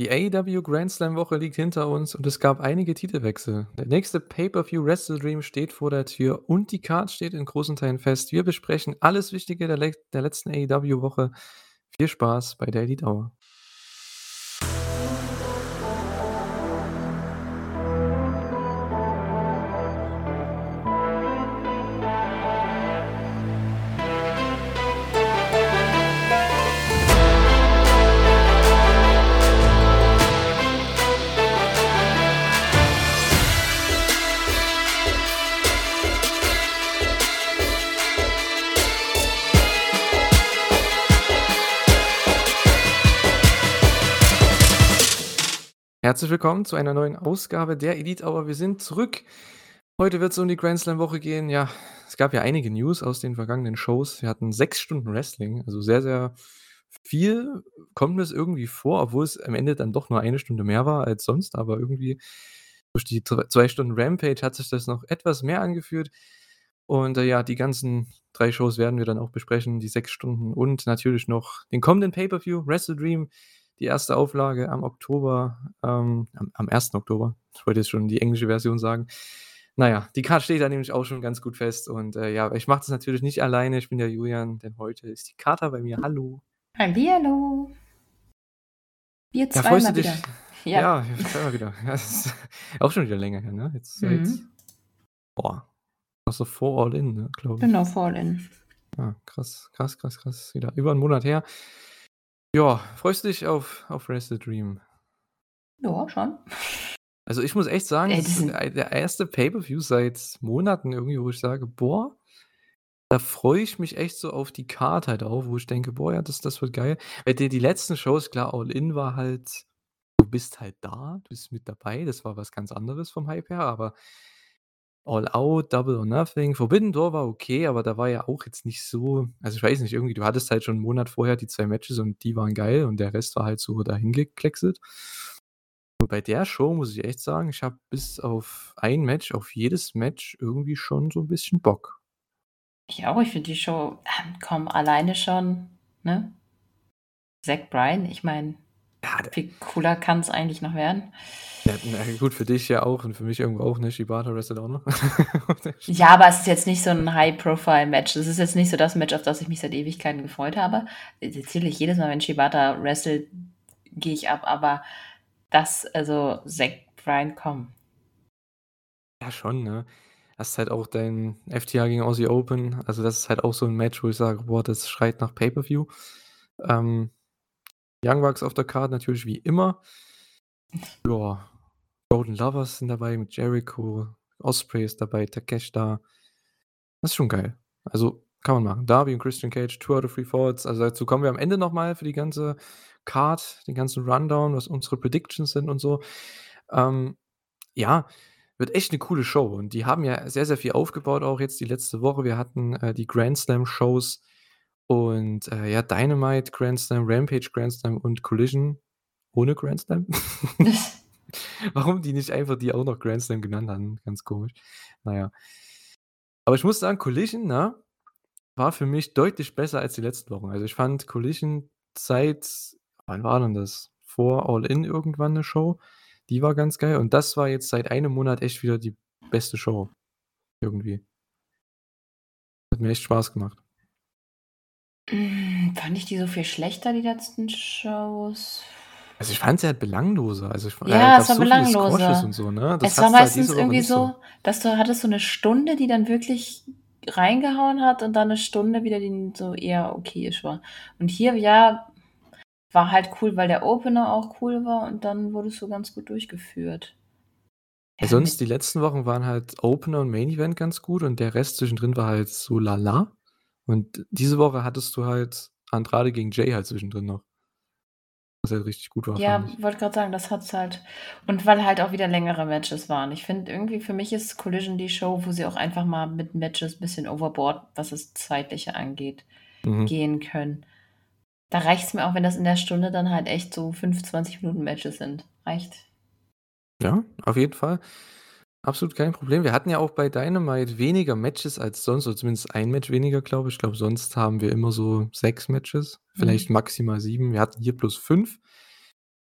Die AEW Grand Slam Woche liegt hinter uns und es gab einige Titelwechsel. Der nächste Pay-per-View Wrestle Dream steht vor der Tür und die Card steht in großen Teilen fest. Wir besprechen alles Wichtige der, le der letzten AEW Woche. Viel Spaß bei der Elite Herzlich willkommen zu einer neuen Ausgabe der Elite Hour. Wir sind zurück. Heute wird es um die Grand Slam Woche gehen. Ja, es gab ja einige News aus den vergangenen Shows. Wir hatten sechs Stunden Wrestling, also sehr, sehr viel kommt mir es irgendwie vor, obwohl es am Ende dann doch nur eine Stunde mehr war als sonst, aber irgendwie durch die zwei Stunden Rampage hat sich das noch etwas mehr angeführt. Und äh, ja, die ganzen drei Shows werden wir dann auch besprechen, die sechs Stunden und natürlich noch den kommenden Pay-Per-View, Wrestle Dream die erste Auflage am Oktober, ähm, am, am 1. Oktober. Ich wollte jetzt schon die englische Version sagen. Naja, die Karte steht da nämlich auch schon ganz gut fest. Und äh, ja, ich mache das natürlich nicht alleine. Ich bin der Julian, denn heute ist die Karte bei mir. Hallo. Hallo. Wir ja, freust du dich? Wieder. Ja, ja zweimal wieder. Ja, das ist auch schon wieder länger her, ne? Jetzt, mhm. jetzt boah, du vor All In, ne, glaube ich. Genau, vor All In. Ja, krass, krass, krass, krass. Wieder über einen Monat her. Ja, freust du dich auf auf Wrestle Dream? Ja, schon. Also, ich muss echt sagen, Ey, das ist der erste Pay-per-View seit Monaten irgendwie, wo ich sage: „Boah, da freue ich mich echt so auf die Card halt auch“, wo ich denke: „Boah, ja, das das wird geil.“ Weil die die letzten Shows, klar, All In war halt du bist halt da, du bist mit dabei, das war was ganz anderes vom Hype her, aber All Out, Double or Nothing. Forbidden Door war okay, aber da war ja auch jetzt nicht so also, ich weiß nicht, irgendwie du hattest halt schon 'n Monat vorher die zwei Matches und die waren geil und der Rest war halt so dahingekleckselt. Und bei der Show muss ich echt sagen, ich habe bis auf ein Match auf jedes Match irgendwie schon so ein bisschen Bock. Ich auch, ich finde die Show ähm, komm, alleine schon, ne? Zack Bryan, ich meine, Ja, wie cooler kann es eigentlich noch werden? Ja, gut, für dich ja auch und für mich irgendwo auch, ne? Shibata wrestelt auch noch. Ja, aber es ist jetzt nicht so ein High-Profile-Match. Es ist jetzt nicht so das Match, auf das ich mich seit Ewigkeiten gefreut habe. Natürlich, jedes Mal, wenn Shibata wrestelt, gehe ich ab, aber das, also Zack Bryan, komm. Ja, schon, ne? Das ist halt auch dein FTA gegen Aussie Open. Also, das ist halt auch so ein Match, wo ich sage: „Boah, das schreit nach Pay-per-View.“ Ähm, Young Bucks auf der Card natürlich wie immer. Ja. Golden Lovers sind dabei mit Jericho, Osprey ist dabei, Takeshita. Das ist schon geil. Also, kann man machen. Darby und Christian Cage, Two out of Three Falls. Also, dazu kommen wir am Ende nochmal für die ganze Card, den ganzen Rundown, was unsere Predictions sind und so. Ähm, ja, wird echt eine coole Show und die haben ja sehr, sehr viel aufgebaut auch jetzt die letzte Woche. Wir hatten, äh, die Grand Slam Shows und, äh, ja, Dynamite Grand Slam, Rampage Grand Slam und Collision ohne Grand Slam. Warum die nicht einfach die auch noch Grand Slam genannt haben, ganz komisch. Naja. Aber ich muss sagen, Collision, ne, war für mich deutlich besser als die letzten Wochen. Also, ich fand Collision seit wann war denn das? Vor All In irgendwann eine Show, die war ganz geil und das war jetzt seit einem Monat echt wieder die beste Show irgendwie. Hat mir echt Spaß gemacht. Hm, fand ich die so viel schlechter, die letzten Shows? Also, ich fand sie halt belangloser. Also, ich Ja, es war so belangloser. und so, ne? Das Es war meistens irgendwie so. so, dass du hattest so eine Stunde, die dann wirklich reingehauen hat und dann eine Stunde wieder, die so eher okayisch war. Und hier, ja, war halt cool, weil der Opener auch cool war und dann wurde es so ganz gut durchgeführt. Ja, sonst die letzten Wochen waren halt Opener und Main Event ganz gut und der Rest zwischendrin war halt so lala. Und diese Woche hattest du halt Andrade gegen Jay halt zwischendrin noch. Was halt richtig gut war, Ja, wollte gerade sagen, das hat's halt und weil halt auch wieder längere Matches waren. Ich finde irgendwie für mich ist Collision die Show, wo sie auch einfach mal mit Matches ein bisschen overboard, was das Zeitliche angeht, Mhm. gehen können. Da reicht es mir auch, wenn das in der Stunde dann halt echt so 25 Minuten Matches sind. Reicht. Ja, auf jeden Fall. Absolut kein Problem. Wir hatten ja auch bei Dynamite weniger Matches als sonst, oder zumindest ein Match weniger, glaube ich. Ich glaube, sonst haben wir immer so sechs Matches, vielleicht Mhm. maximal sieben. Wir hatten hier plus fünf.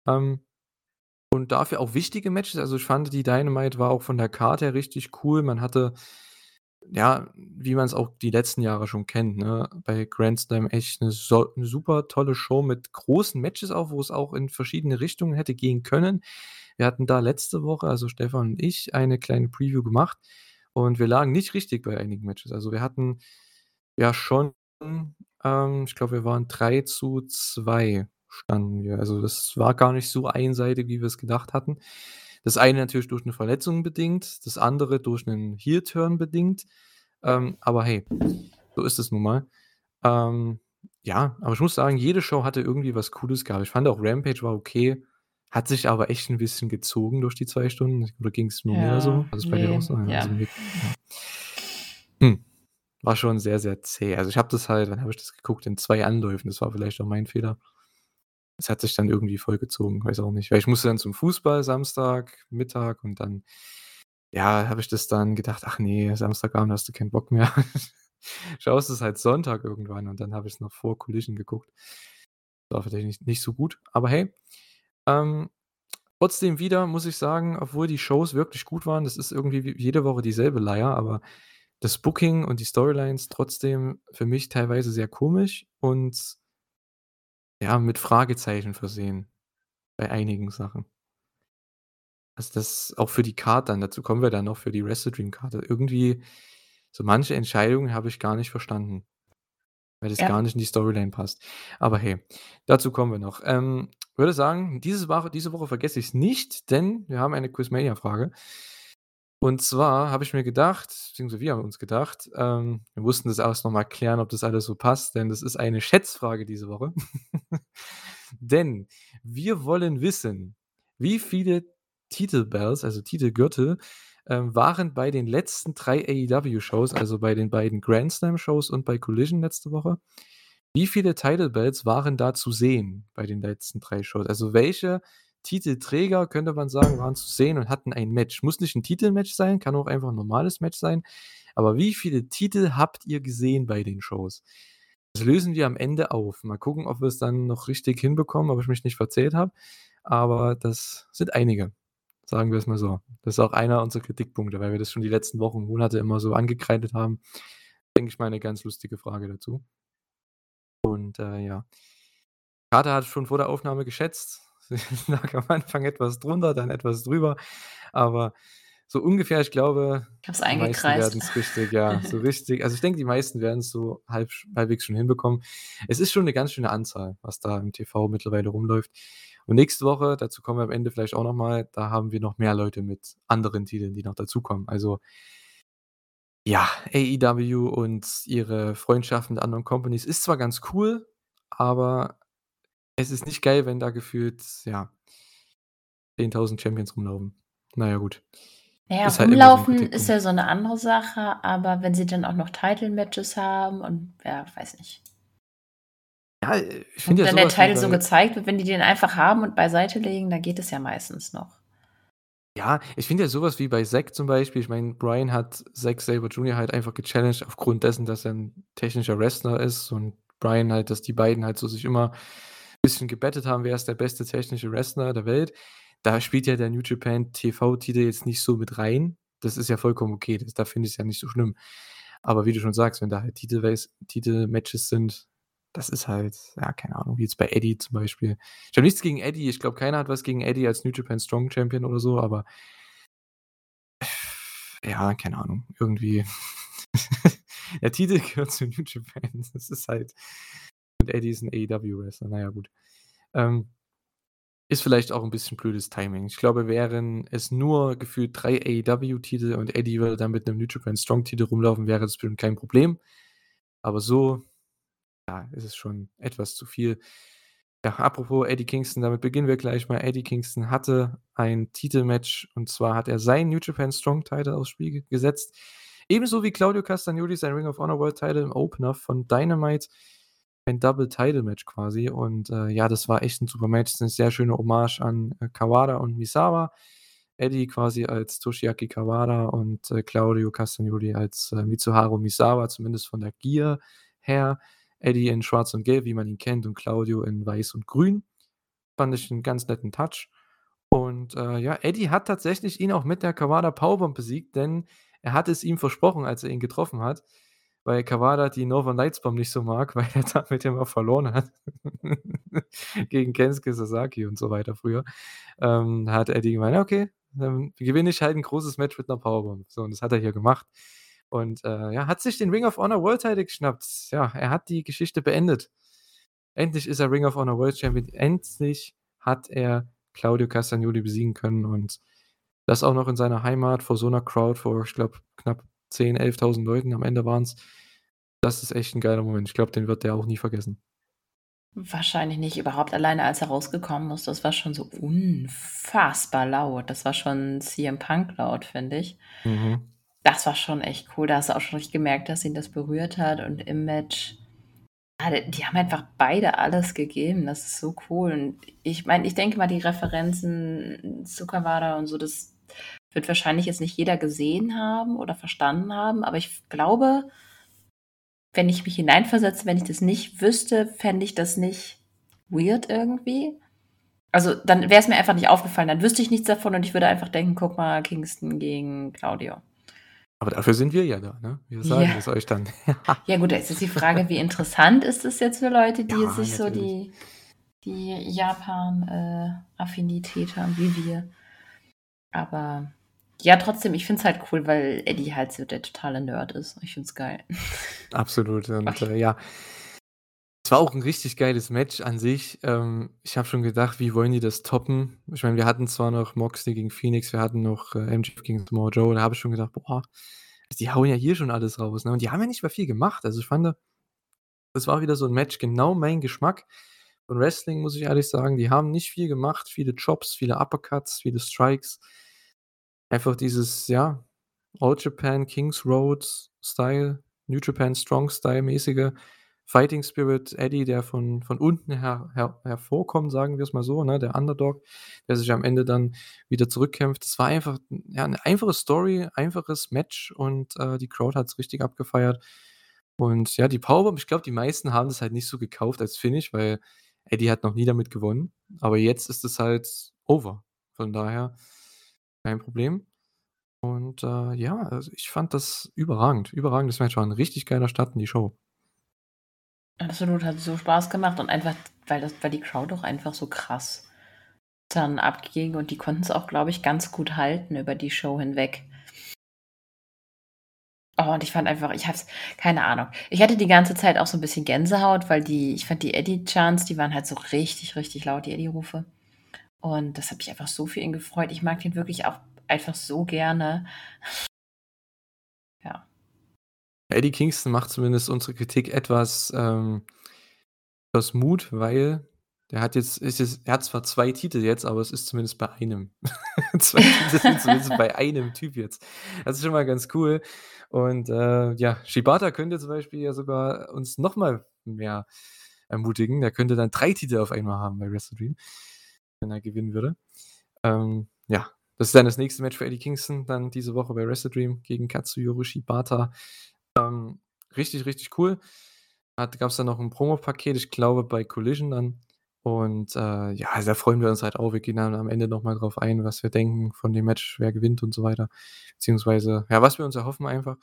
Ähm, Und dafür auch wichtige Matches. Also, ich fand, die Dynamite war auch von der Card her richtig cool. Man hatte ja, wie man's auch die letzten Jahre schon kennt, ne, bei Grand Slam echt 'ne so 'ne super tolle Show mit großen Matches auch, wo es auch in verschiedene Richtungen hätte gehen können. Wir hatten da letzte Woche, also Stefan und ich, eine kleine Preview gemacht und wir lagen nicht richtig bei einigen Matches. Also, wir hatten ja schon, ähm ich glaube, wir waren 3:2 standen wir. Also, das war gar nicht so einseitig, wie wir's gedacht hatten. Das eine natürlich durch 'ne Verletzung bedingt, das andere durch 'nen Heel-Turn bedingt. Ähm, aber hey, so ist es nun mal. Ähm, ja, aber ich muss sagen, jede Show hatte irgendwie was Cooles gehabt. Ich fand auch Rampage war okay, hat sich aber echt 'n bisschen gezogen durch die 2 Stunden. Oder ging's nur mir Ja, so? War das bei dir auch so? Ja, also mir. Hm, war schon sehr, sehr zäh. Also, ich habe das halt wann habe ich das geguckt? In 2 Anläufen. Das war vielleicht auch mein Fehler. Es hat sich dann irgendwie vollgezogen, weiß auch nicht. Weil ich musste dann zum Fußball Samstagmittag und dann, ja, habe ich das dann gedacht: „Ach ne, Samstagabend hast du keinen Bock mehr.“ Schaust es halt Sonntag irgendwann und dann habe ich's noch vor Collision geguckt. War vielleicht nicht nicht so gut, aber hey, ähm, trotzdem wieder muss ich sagen, obwohl die Shows wirklich gut waren, das ist irgendwie wie jede Woche dieselbe Leier, aber das Booking und die Storylines trotzdem für mich teilweise sehr komisch und ja, mit Fragezeichen versehen bei einigen Sachen. Also, das auch für die Card dann, dazu kommen wir dann noch für die Wrestle Dream Card. Irgendwie so manche Entscheidungen habe ich gar nicht verstanden, weil das gar Ja. nicht in die Storyline passt. Aber hey, dazu kommen wir noch. Ähm, würde sagen, dieses Wache diese Woche vergesse ich's nicht, denn wir haben eine Quizmania-Frage. Und zwar habe ich mir gedacht beziehungsweise wir haben uns gedacht, ähm, wir mussten das erst noch mal klären, ob das alles so passt, denn das ist eine Schätzfrage diese Woche. Denn wir wollen wissen, wie viele Titelbelts, also Titelgürtel, ähm, waren bei den letzten 3 AEW-Shows, also bei den beiden Grand Slam-Shows und bei Collision letzte Woche. Wie viele Title Belts waren da zu sehen bei den letzten 3 Shows? Also, welche Titelträger, könnte man sagen, waren zu sehen und hatten ein Match? Muss nicht 'n Titelmatch sein, kann auch einfach 'n normales Match sein. Aber wie viele Titel habt ihr gesehen bei den Shows? Das lösen wir am Ende auf. Mal gucken, ob wir's dann noch richtig hinbekommen, ob ich mich nicht verzählt habe. Aber das sind einige, sagen wir's mal so. Das ist auch einer unserer Kritikpunkte, weil wir das schon die letzten Wochen, Monate immer so angekreidet haben. Denke ich mal, 'ne ganz lustige Frage dazu. Und, äh, ja. Kater hat schon vor der Aufnahme geschätzt. Lag am Anfang etwas drunter, dann etwas drüber. Aber so ungefähr, ich glaube, Ich habe es die meisten eingekreist. werden's richtig ja, so richtig also, ich denke, die meisten werden's so halb halbwegs schon hinbekommen. Es ist schon 'ne ganz schöne Anzahl, was da im TV mittlerweile rumläuft. Und nächste Woche, dazu kommen wir am Ende vielleicht auch noch mal, da haben wir noch mehr Leute mit anderen Titeln, die noch dazukommen. Also ja, AEW und ihre Freundschaft mit anderen Companies ist zwar ganz cool, aber es ist nicht geil, wenn da gefühlt, ja 10.000 Champions rumlaufen. Na ja, gut. Na ja, Ist halt immer so 'n rumlaufen ist Kritikpunkt. ja so 'ne andere Sache, aber wenn sie dann auch noch Title-Matches haben und ja, weiß nicht. Ja, äh, ich finde ja wenn so der Title so bei gezeigt wird, wenn die den einfach haben und beiseite legen, dann geht es ja meistens noch. Ja, ich finde ja so was wie bei Zack zum Beispiel ich meine, Bryan hat Zack Sabre Jr. halt einfach gechallenged aufgrund dessen, dass er 'n technischer Wrestler ist und Bryan halt dass die beiden halt so sich immer bisschen gebettet haben, wer ist der beste technische Wrestler der Welt. Da spielt ja der New Japan TV-Titel jetzt nicht so mit rein. Das ist ja vollkommen okay. Das da finde ich's ja nicht so schlimm. Aber wie du schon sagst, wenn da halt Titelmatches sind, das ist halt ja, keine Ahnung, wie jetzt bei Eddie zum Beispiel. Ich habe nichts gegen Eddie. Ich glaube, keiner hat was gegen Eddie als New Japan Strong Champion oder so, aber ja, keine Ahnung, irgendwie der Titel gehört zu New Japan. Das ist halt und Eddie ist 'n AEW-Wrestler. Na ja, gut. Ähm, ist vielleicht auch 'n bisschen blödes Timing. Ich glaube, wären es nur gefühlt 3 AEW-Titel und Eddie würde dann mit 'nem New Japan Strong-Titel rumlaufen, wäre das bestimmt kein Problem. Aber so, ja, ist es schon etwas zu viel. Ja, apropos Eddie Kingston, damit beginnen wir gleich mal. Eddie Kingston hatte ein Titelmatch und zwar hat er seinen New Japan Strong Title aufs Spiel ge gesetzt. Ebenso wie Claudio Castagnoli sein Ring of Honor World Title im Opener von Dynamite. Ein Double Title Match quasi und, äh, ja, das war echt 'n super Match. Ist 'ne sehr schöne Hommage an, äh, Kawada und Misawa. Eddie quasi als Toshiaki Kawada und, äh, Claudio Castagnoli als, äh, Mitsuharu Misawa, zumindest von der Gear her. Eddie in Schwarz und Gelb, wie man ihn kennt, und Claudio in Weiß und Grün. Fand ich 'n ganz netten Touch. Und, äh, ja, Eddie hat tatsächlich ihn auch mit der Kawada Powerbomb besiegt, denn er hat es ihm versprochen, als er ihn getroffen hat, weil Kawada die Northern Lights Bomb nicht so mag, weil er damit immer verloren hat gegen Kensuke Sasaki und so weiter früher. Ähm, hat Eddie gemeint: „Okay, dann gewinne ich halt 'n großes Match mit 'ner Powerbomb.“ So, und das hat er hier gemacht. Und, äh, ja, hat sich den Ring of Honor World Title geschnappt. Ja, er hat die Geschichte beendet. Endlich ist er Ring of Honor World Champion. Endlich hat er Claudio Castagnoli besiegen können und das auch noch in seiner Heimat vor so 'ner Crowd, vor, ich glaube, knapp 10, 11.000 Leuten am Ende waren's. Das ist echt 'n geiler Moment. Ich glaube, den wird der auch nie vergessen. Wahrscheinlich nicht. Überhaupt alleine, als er rausgekommen ist, das war schon so unfassbar laut. Das war schon CM Punk laut, finde ich. Mhm. Das war schon echt cool. Da hast du auch schon richtig gemerkt, dass ihn das berührt hat und im Match die haben einfach beide alles gegeben. Das ist so cool. Und ich meine, ich denke mal, die Referenzen zu Kawada und so, das wird wahrscheinlich jetzt nicht jeder gesehen haben oder verstanden haben, aber ich glaube wenn ich mich hineinversetze, wenn ich das nicht wüsste, fände ich das nicht weird irgendwie. Also, dann wäre es mir einfach nicht aufgefallen. Dann wüsste ich nichts davon und ich würde einfach denken: „Guck mal, Kingston gegen Claudio.“ Aber dafür sind wir ja da, ne? Wir sagen Ja. es euch dann. Ja gut, da ist jetzt die Frage, wie interessant ist das jetzt für Leute, die Ja, jetzt nicht so natürlich. die die Japan äh, haben wie wir. Aber ja, trotzdem, ich finde es halt cool, weil Eddie halt so der totale Nerd ist. Ich finde es geil. Absolut und, äh, ja. Es war auch 'n richtig geiles Match an sich. Ähm, ich habe schon gedacht: „Wie wollen die das toppen?“ Ich meine, wir hatten zwar noch Moxley gegen Phoenix, wir hatten noch, äh, MJF gegen Samoa Joe. Da habe ich schon gedacht: „Boah, die hauen ja hier schon alles raus“, ne? Und die haben ja nicht mehr viel gemacht. Also, ich fand, das war wieder so 'n Match, genau mein Geschmack von Wrestling, muss ich ehrlich sagen. Die haben nicht viel gemacht, viele Chops, viele Uppercuts, viele Strikes. Einfach dieses, ja, All Japan Kings Road Style, New Japan Strong Style mäßige Fighting Spirit. Eddie, der von von unten her her hervorkommt, sagen wir's mal so, ne, der Underdog, der sich am Ende dann wieder zurückkämpft. Das war einfach, ja, 'ne einfache Story, einfaches Match und, äh, die Crowd hat's richtig abgefeiert. Und ja, die Powerbomb, ich glaube, die meisten haben das halt nicht so gekauft als Finish, weil Eddie hat noch nie damit gewonnen. Aber jetzt ist es halt over. Von daher kein Problem. Und, äh, ja, also, ich fand das überragend. Überragendes Match, war 'n richtig geiler Start in die Show. Absolut, hat so Spaß gemacht und einfach, weil das weil die Crowd auch einfach so krass dann abging und die konnten's auch, glaube ich, ganz gut halten über die Show hinweg. Oh, und ich fand einfach ich habe es keine Ahnung. Ich hatte die ganze Zeit auch so 'n bisschen Gänsehaut, weil die ich fand die Eddie Chants, die waren halt so richtig, richtig laut, die Eddie-Rufe. Und das hat mich einfach so für ihn gefreut. Ich mag den wirklich auch einfach so gerne. Ja. Eddie Kingston macht zumindest unsere Kritik etwas, ähm etwas Mut, weil der hat jetzt ist jetzt er hat zwar 2 Titel jetzt, aber es ist zumindest bei einem. 2 Titel sind zumindest bei einem Typ jetzt. Das ist schon mal ganz cool. Und, äh, ja, Shibata könnte zum Beispiel ja sogar uns noch mal mehr ermutigen. Der könnte dann 3 Titel auf einmal haben bei Wrestle Dream, wenn er gewinnen würde. Ähm, ja, das ist dann das nächste Match für Eddie Kingston dann diese Woche bei Wrestle Dream gegen Katsuyori Shibata. Ähm, richtig, richtig cool. Hat gab's dann noch 'n Promopaket, ich glaube, bei Collision dann. Und, äh, ja, da freuen wir uns halt auch. Wir gehen dann am Ende noch mal drauf ein, was wir denken von dem Match, wer gewinnt und so weiter. Beziehungsweise, ja, was wir uns erhoffen einfach.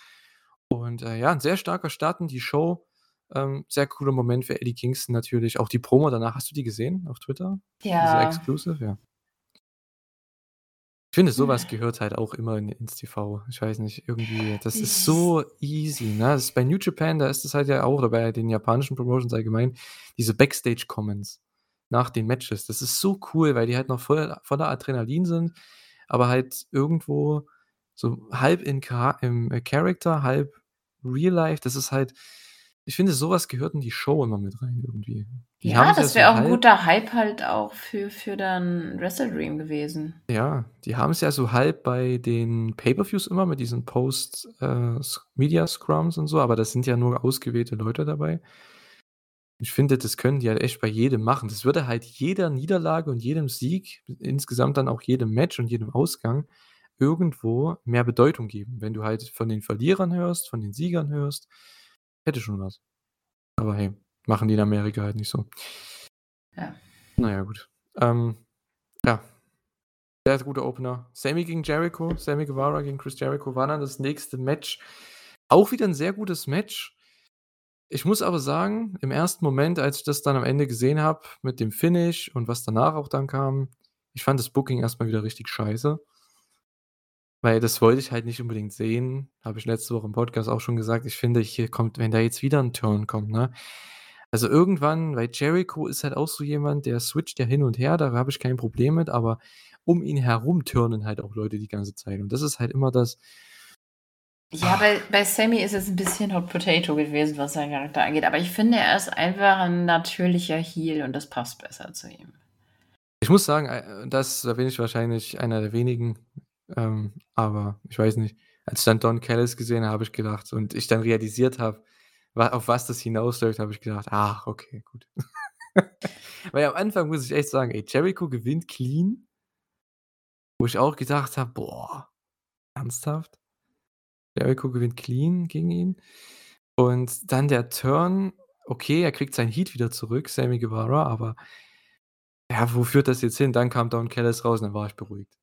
Und, äh, ja, 'n sehr starker Start in die Show. Ähm, sehr cooler Moment für Eddie Kingston natürlich. Auch die Promo danach, hast du die gesehen auf Twitter? Diese Ja. Exclusive, ja. Ich finde, so Hm. was gehört halt auch immer in ins TV. Ich weiß nicht, irgendwie, das ist Is so easy, ne? Das ist bei New Japan, da ist das halt ja auch oder bei den japanischen Promotions allgemein, diese Backstage-Comments nach den Matches. Das ist so cool, weil die halt noch voll voller Adrenalin sind, aber halt irgendwo so halb in Cha im Character, halb Real Life. Das ist halt ich finde, so was gehört in die Show immer mit rein irgendwie. Die Ja, das wäre auch 'n halb guter Hype halt auch für für dann Wrestle Dream gewesen. Ja, die haben's ja so halb bei den Pay-per-Views immer mit diesen Post äh, und so, aber das sind ja nur ausgewählte Leute dabei. Ich finde, das können die halt echt bei jedem machen. Das würde halt jeder Niederlage und jedem Sieg, insgesamt dann auch jedem Match und jedem Ausgang irgendwo mehr Bedeutung geben. Wenn du halt von den Verlierern hörst, von den Siegern hörst, hätte schon was. Aber hey, machen die in Amerika halt nicht so. Ja. Na ja, gut. Ähm, ja. Sehr guter Opener. Sammy gegen Jericho, Sammy Guevara gegen Chris Jericho war dann das nächste Match. Auch wieder 'n sehr gutes Match. Ich muss aber sagen, im ersten Moment, als ich das dann am Ende gesehen habe mit dem Finish und was danach auch dann kam, ich fand das Booking erst mal wieder richtig scheiße. Weil das wollte ich halt nicht unbedingt sehen. Habe ich letzte Woche im Podcast auch schon gesagt. Ich finde, hier kommt wenn da jetzt wieder 'n Turn kommt, ne? Also, irgendwann weil Jericho ist halt auch so jemand, der switcht ja hin und her, da habe ich kein Problem mit, aber um ihn herum turnen halt auch Leute die ganze Zeit. Und das ist halt immer das Ja, bei bei Sammy ist es 'n bisschen Hot Potato gewesen, was seinen Charakter angeht, aber ich finde, er ist einfach 'n natürlicher Heel und das passt besser zu ihm. Ich muss sagen, äh, das da bin ich wahrscheinlich einer der wenigen, ähm, aber ich weiß nicht. Als ich dann Don Callis gesehen habe, habe ich gedacht und ich dann realisiert habe, auf was das hinausläuft, habe ich gedacht: „Ach, okay, gut.“ Weil am Anfang muss ich echt sagen, ey, Jericho gewinnt clean wo ich auch gedacht habe: „Boah, ernsthaft?“ Jericho gewinnt clean gegen ihn und dann der Turn, okay, er kriegt seinen Heat wieder zurück, Sammy Guevara, aber ja, wo führt das jetzt hin? Dann kam Don Callis raus und dann war ich beruhigt.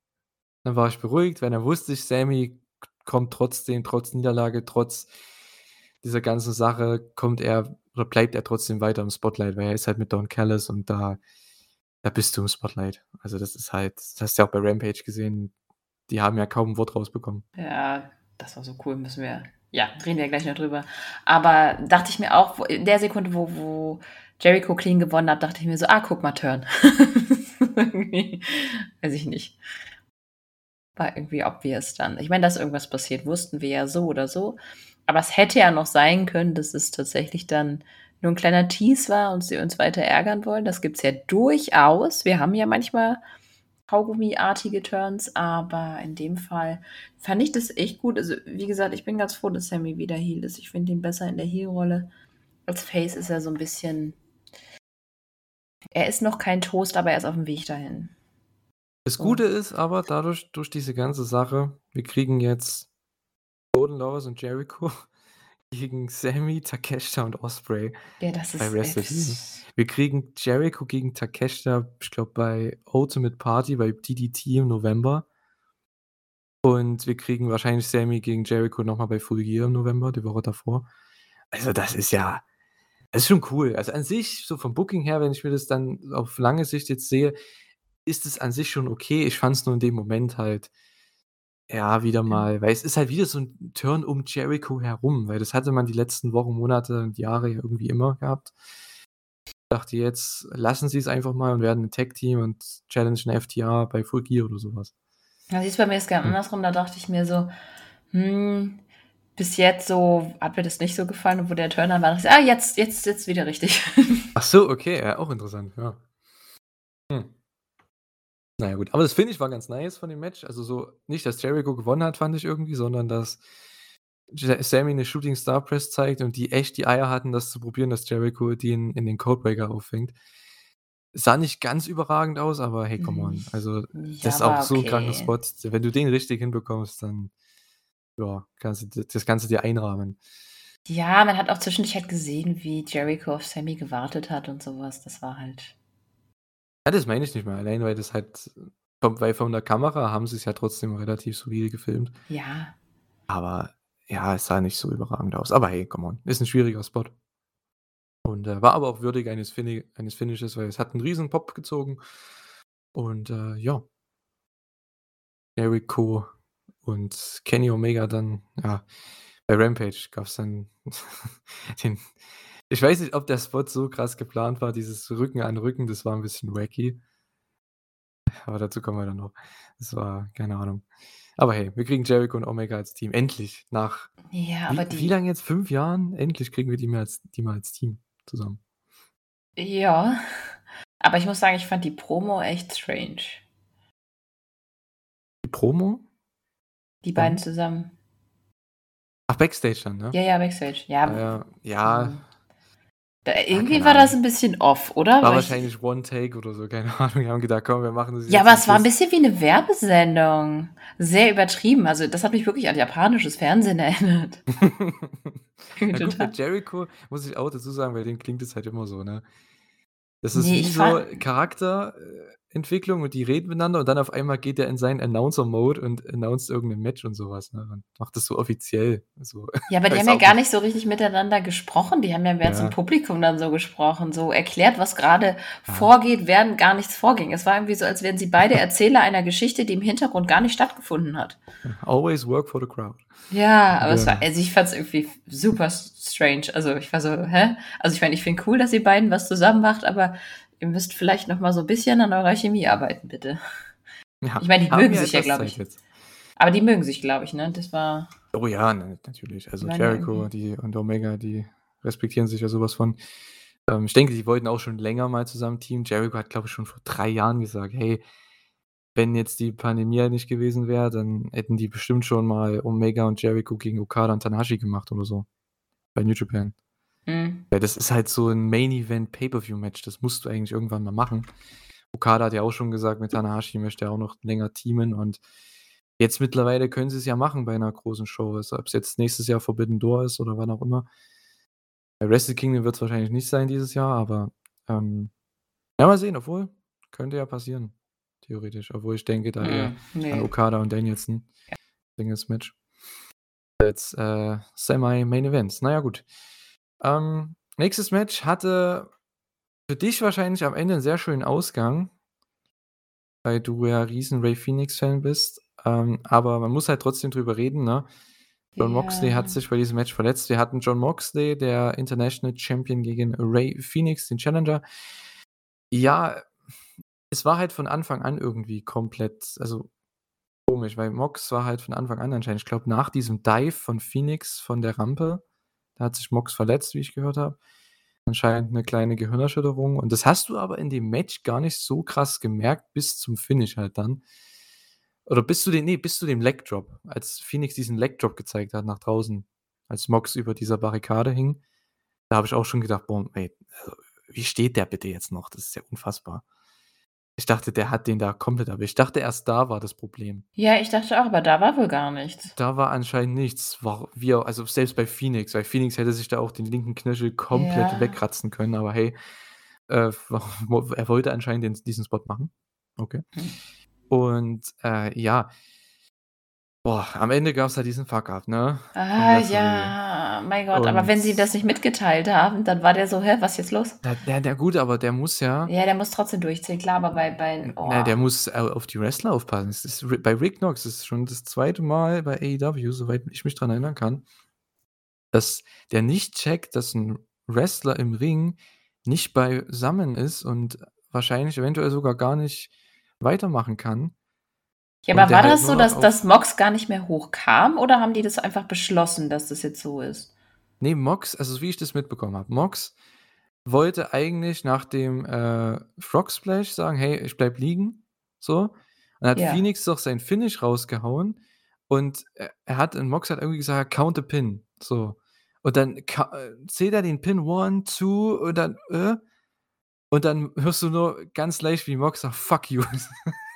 Dann war ich beruhigt, weil dann wusste ich, Sammy kommt trotzdem trotz Niederlage, trotz dieser ganzen Sache kommt er oder bleibt er trotzdem weiter im Spotlight, weil er ist halt mit Don Callis und da da bist du im Spotlight. Also, das ist halt das hast du ja auch bei Rampage gesehen, die haben ja kaum 'n Wort rausbekommen. Ja, das war so cool, müssen wir ja, reden wir gleich noch drüber. Aber dachte ich mir auch, in der Sekunde, wo wo Jericho clean gewonnen hat, dachte ich mir so: „Ah, guck mal, Turn.“ Irgendwie, weiß ich nicht. War irgendwie obvious dann. Ich meine, dass irgendwas passiert, wussten wir ja so oder so, aber es hätte ja noch sein können, dass es tatsächlich dann nur 'n kleiner Tease war und sie uns weiter ärgern wollen. Das gibt's ja durchaus. Wir haben ja manchmal Kaugummiartige Turns, aber in dem Fall fand ich das echt gut. Also, wie gesagt, ich bin ganz froh, dass Sammy wieder Heel ist. Ich finde ihn besser in der Heel-Rolle. Als Face ist er so 'n bisschen er ist noch kein Toast, aber er ist aufm Weg dahin. Das. Gute ist aber dadurch durch diese ganze Sache, wir kriegen jetzt Golden Lovers und Jericho gegen Sammy, Takeshita und Ospreay Ja, das bei ist ex Wir kriegen Jericho gegen Takeshita, ich glaube, bei Ultimate Party bei DDT im November. Und wir kriegen wahrscheinlich Sammy gegen Jericho noch mal bei Full Gear im November, die Woche davor. Also, das ist ja das ist schon cool. Also, an sich, so vom Booking her, wenn ich mir das dann auf lange Sicht jetzt sehe, ist es an sich schon okay. Ich fand's nur in dem Moment halt, ja, wieder mal weil es ist halt wieder so 'n Turn um Jericho herum, weil das hatte man die letzten Wochen, Monate und Jahre ja irgendwie immer gehabt. Dachte jetzt lassen sie's einfach mal und werden 'n Tag-Team und challengen FTR bei Full Gear oder so was. Ja, siehst du, bei mir ist genau Hm. andersrum. Da dachte ich mir so: „Hm, bis jetzt so hat mir das nicht so gefallen.“ Und wo der Turn dann war, dachte ich: „Ah, jetzt jetzt jetzt wieder richtig.“ Ach so, okay, ja, auch interessant, ja. Hm. Na ja, gut. Aber das Finish war ganz nice von dem Match. Also, so nicht, dass Jericho gewonnen hat, fand ich irgendwie, sondern dass Sammy 'ne Shooting Star Press zeigt und die echt die Eier hatten, das zu probieren, dass Jericho den in den Codebreaker auffängt. Sah nicht ganz überragend aus, aber hey, come Hm, on. Also, ja, das ist auch so 'n kranker. Spot. Wenn du den richtig hinbekommst, dann ja, kannst du das du dir einrahmen. Ja, man hat auch zwischendurch halt gesehen, wie Jericho auf Sammy gewartet hat und so was. Das war halt Ja, das meine ich nicht mal. Allein, weil das halt vom weil von der Kamera haben sie's ja trotzdem relativ solide gefilmt. Ja. Aber ja, es sah nicht so überragend aus. Aber hey, come on, ist 'n schwieriger Spot. Und, äh, war aber auch würdig eines Fini eines Finishes, weil es hat 'n riesen Pop gezogen und, äh, ja. Jericho und Kenny Omega dann ja, bei Rampage gab's dann den ich weiß nicht, ob der Spot so krass geplant war, dieses Rücken an Rücken, das war 'n bisschen wacky. Aber dazu kommen wir dann noch. Das war keine Ahnung. Aber hey, wir kriegen Jericho und Omega als Team. Endlich nach Ja, aber wie wie die lang jetzt? 5 Jahren? Endlich kriegen wir die mal als die mal als Team zusammen. Ja, aber ich muss sagen, ich fand die Promo echt strange. Die Promo? Die beiden Von? zusammen. Ach, Backstage dann, ne? Ja, ja, Backstage. Ja, w ja. Ja. Da Ah, irgendwie keine war das Ahnung. 'n bisschen off, oder? War Weil ich wahrscheinlich One Take oder so, keine Ahnung. Die haben gedacht: „Komm, wir machen das Ja, jetzt aber zum es war 'n Schluss.“ bisschen wie 'ne Werbesendung. Sehr übertrieben. Also, das hat mich wirklich an japanisches Fernsehen erinnert. Ja gut, bei. Jericho muss ich auch dazu sagen, bei dem klingt es halt immer so, ne? Das ist Ne, wie ich so fand Charakter, äh Entwicklung und die reden miteinander und dann auf einmal geht er in seinen Announcer-Mode und announced irgendein Match und sowas, ne? Und macht das so offiziell. So, Ja, aber die haben ja gar nicht. so richtig miteinander gesprochen. Die haben ja mehr Ja. zum Publikum dann so gesprochen, so erklärt, was gerade Ja. vorgeht, während gar nichts vorging. Es war irgendwie so, als wären sie beide Erzähler einer Geschichte, die im Hintergrund gar nicht stattgefunden hat. Always work for the crowd. Ja, aber es Ja. war, also ich fand es irgendwie super strange. Also ich war so, hä? Also ich meine, ich finde cool, dass ihr beiden was zusammen macht, aber ihr müsst vielleicht noch mal so ein bisschen an eurer Chemie arbeiten, bitte. Ja, Ich meine, die mögen sich ja, glaube ich. jetzt. Aber die mögen sich, glaube ich, ne? Das war, Oh ja, natürlich. Also Jericho die und Omega, die respektieren sich ja sowas von. Ähm, ich denke, die wollten auch schon länger mal zusammen teamen. Jericho hat, glaube ich, schon vor drei Jahren gesagt, hey, wenn jetzt die Pandemie halt nicht gewesen wäre, dann hätten die bestimmt schon mal Omega und Jericho gegen Okada und Tanahashi gemacht oder so. Bei New Japan. Mh. Ja, das ist halt so ein Main-Event-Pay-Per-View-Match. Das musst du eigentlich irgendwann mal machen. Okada hat ja auch schon gesagt, mit Tanahashi möchte er auch noch länger teamen und jetzt mittlerweile können sie es ja machen bei einer großen Show. Also, ob es jetzt nächstes Jahr Forbidden Door ist oder wann auch immer. Bei Wrestle Kingdom wird es wahrscheinlich nicht sein dieses Jahr, aber ähm, ja, mal sehen, obwohl, könnte ja passieren, theoretisch. Obwohl ich denke da eher Mh, nee. an Okada und Danielson. Singles Match. Jetzt äh, Semi-Main Events. Naja, gut. Ähm, nächstes Match hatte für dich wahrscheinlich am Ende einen sehr schönen Ausgang, weil du ja riesen Ray Phoenix-Fan bist. Ähm, aber man muss halt trotzdem drüber reden, ne? John Moxley Ja. hat sich bei diesem Match verletzt. Wir hatten John Moxley, der International Champion, gegen Ray Phoenix, den Challenger. Ja, es war halt von Anfang an irgendwie komplett, also komisch, weil Mox war halt von Anfang an anscheinend, ich glaube, nach diesem Dive von Phoenix von der Rampe, hat sich Mox verletzt, wie ich gehört habe. Anscheinend eine kleine Gehirnerschütterung. Und das hast du aber in dem Match gar nicht so krass gemerkt, bis zum Finish halt dann. Oder bis zu dem, nee, bis zu dem Leg Drop, als Phoenix diesen Leg Drop gezeigt hat nach draußen, als Mox über dieser Barrikade hing. Da habe ich auch schon gedacht, boah, ey, also, wie steht der bitte jetzt noch? Das ist ja unfassbar. Ich dachte, der hat den da komplett, aber ich dachte, erst da war das Problem. Ja, ich dachte auch, aber da war wohl gar nichts. Da war anscheinend nichts. War, wie, auch- also selbst bei Phoenix, weil Phoenix hätte sich da auch den linken Knöchel komplett Ja. wegkratzen können, aber hey, äh, er wollte anscheinend den, diesen Spot machen. Okay. Hm. Und äh, ja, boah, am Ende gab es halt diesen Fuck-up, ne? Ah, Referee. ja, mein Gott, aber wenn sie das nicht mitgeteilt haben, dann war der so, hä, was ist jetzt los? Na, na, na gut, aber der muss ja, Ja, der muss trotzdem durchziehen, klar, aber bei, bei oh. na, der muss äh, auf die Wrestler aufpassen. Es ist, bei Rick Knox ist es schon das zweite Mal bei AEW, soweit ich mich dran erinnern kann, dass der nicht checkt, dass ein Wrestler im Ring nicht beisammen ist und wahrscheinlich eventuell sogar gar nicht weitermachen kann. Ja, aber war halt das so, dass das Mox gar nicht mehr hochkam oder haben die das einfach beschlossen, dass das jetzt so ist? Nee, Mox, also wie ich das mitbekommen habe, Mox wollte eigentlich nach dem äh, Frog Splash sagen, hey, ich bleib liegen, so. Und hat Ja. Phoenix doch sein Finish rausgehauen und er, er hat, und Mox hat irgendwie gesagt, count the pin, so. Und dann äh, zählt er den Pin, one, two, und dann, äh, und dann hörst du nur ganz leicht, wie Mox sagt, fuck you.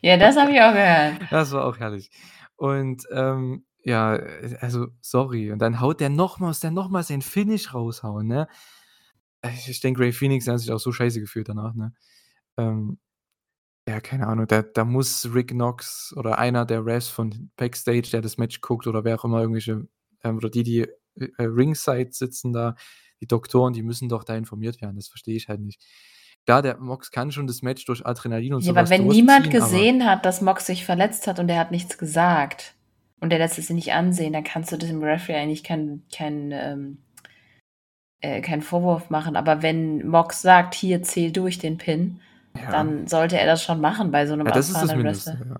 Ja, das habe ich auch gehört. Das war auch herrlich. Und ähm, ja, also sorry. Und dann haut der nochmals, der nochmal sein Finish raushauen, ne? Ich, denke, Ray Phoenix hat sich auch so scheiße gefühlt danach, ne? Ähm, ja, keine Ahnung, da, da muss Rick Knox oder einer der Refs von Backstage, der das Match guckt oder wer auch immer, irgendwelche, ähm, oder die, die äh, Ringside sitzen da, die Doktoren, die müssen doch da informiert werden. Das verstehe ich halt nicht. Klar, der Mox kann schon das Match durch Adrenalin und Ja, sowas aber wenn niemand gesehen hat, dass Mox sich verletzt hat und er hat nichts gesagt und der lässt es nicht ansehen, dann kannst du dem Referee eigentlich keinen kein, ähm, äh, keinen Vorwurf machen. Aber wenn Mox sagt, hier zähl durch den Pin, ja. dann sollte er das schon machen bei so einem Ja, das ist das Mindeste, ja.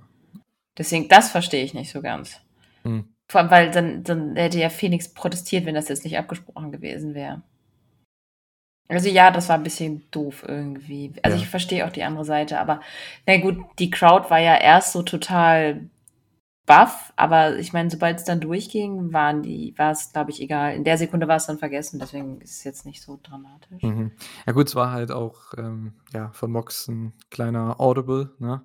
Deswegen, das verstehe ich nicht so ganz. Hm. Vor allem, weil dann, dann hätte ja Phoenix protestiert, wenn das jetzt nicht abgesprochen gewesen wäre. Also ja, das war ein bisschen doof irgendwie. Also Ja. ich verstehe auch die andere Seite, aber na gut, die Crowd war ja erst so total baff, aber ich meine, sobald es dann durchging, waren die, war es, glaube ich, egal. In der Sekunde war es dann vergessen, deswegen ist es jetzt nicht so dramatisch. Mhm. Ja gut, es war halt auch ähm, ja, von Mox ein kleiner Audible, ne?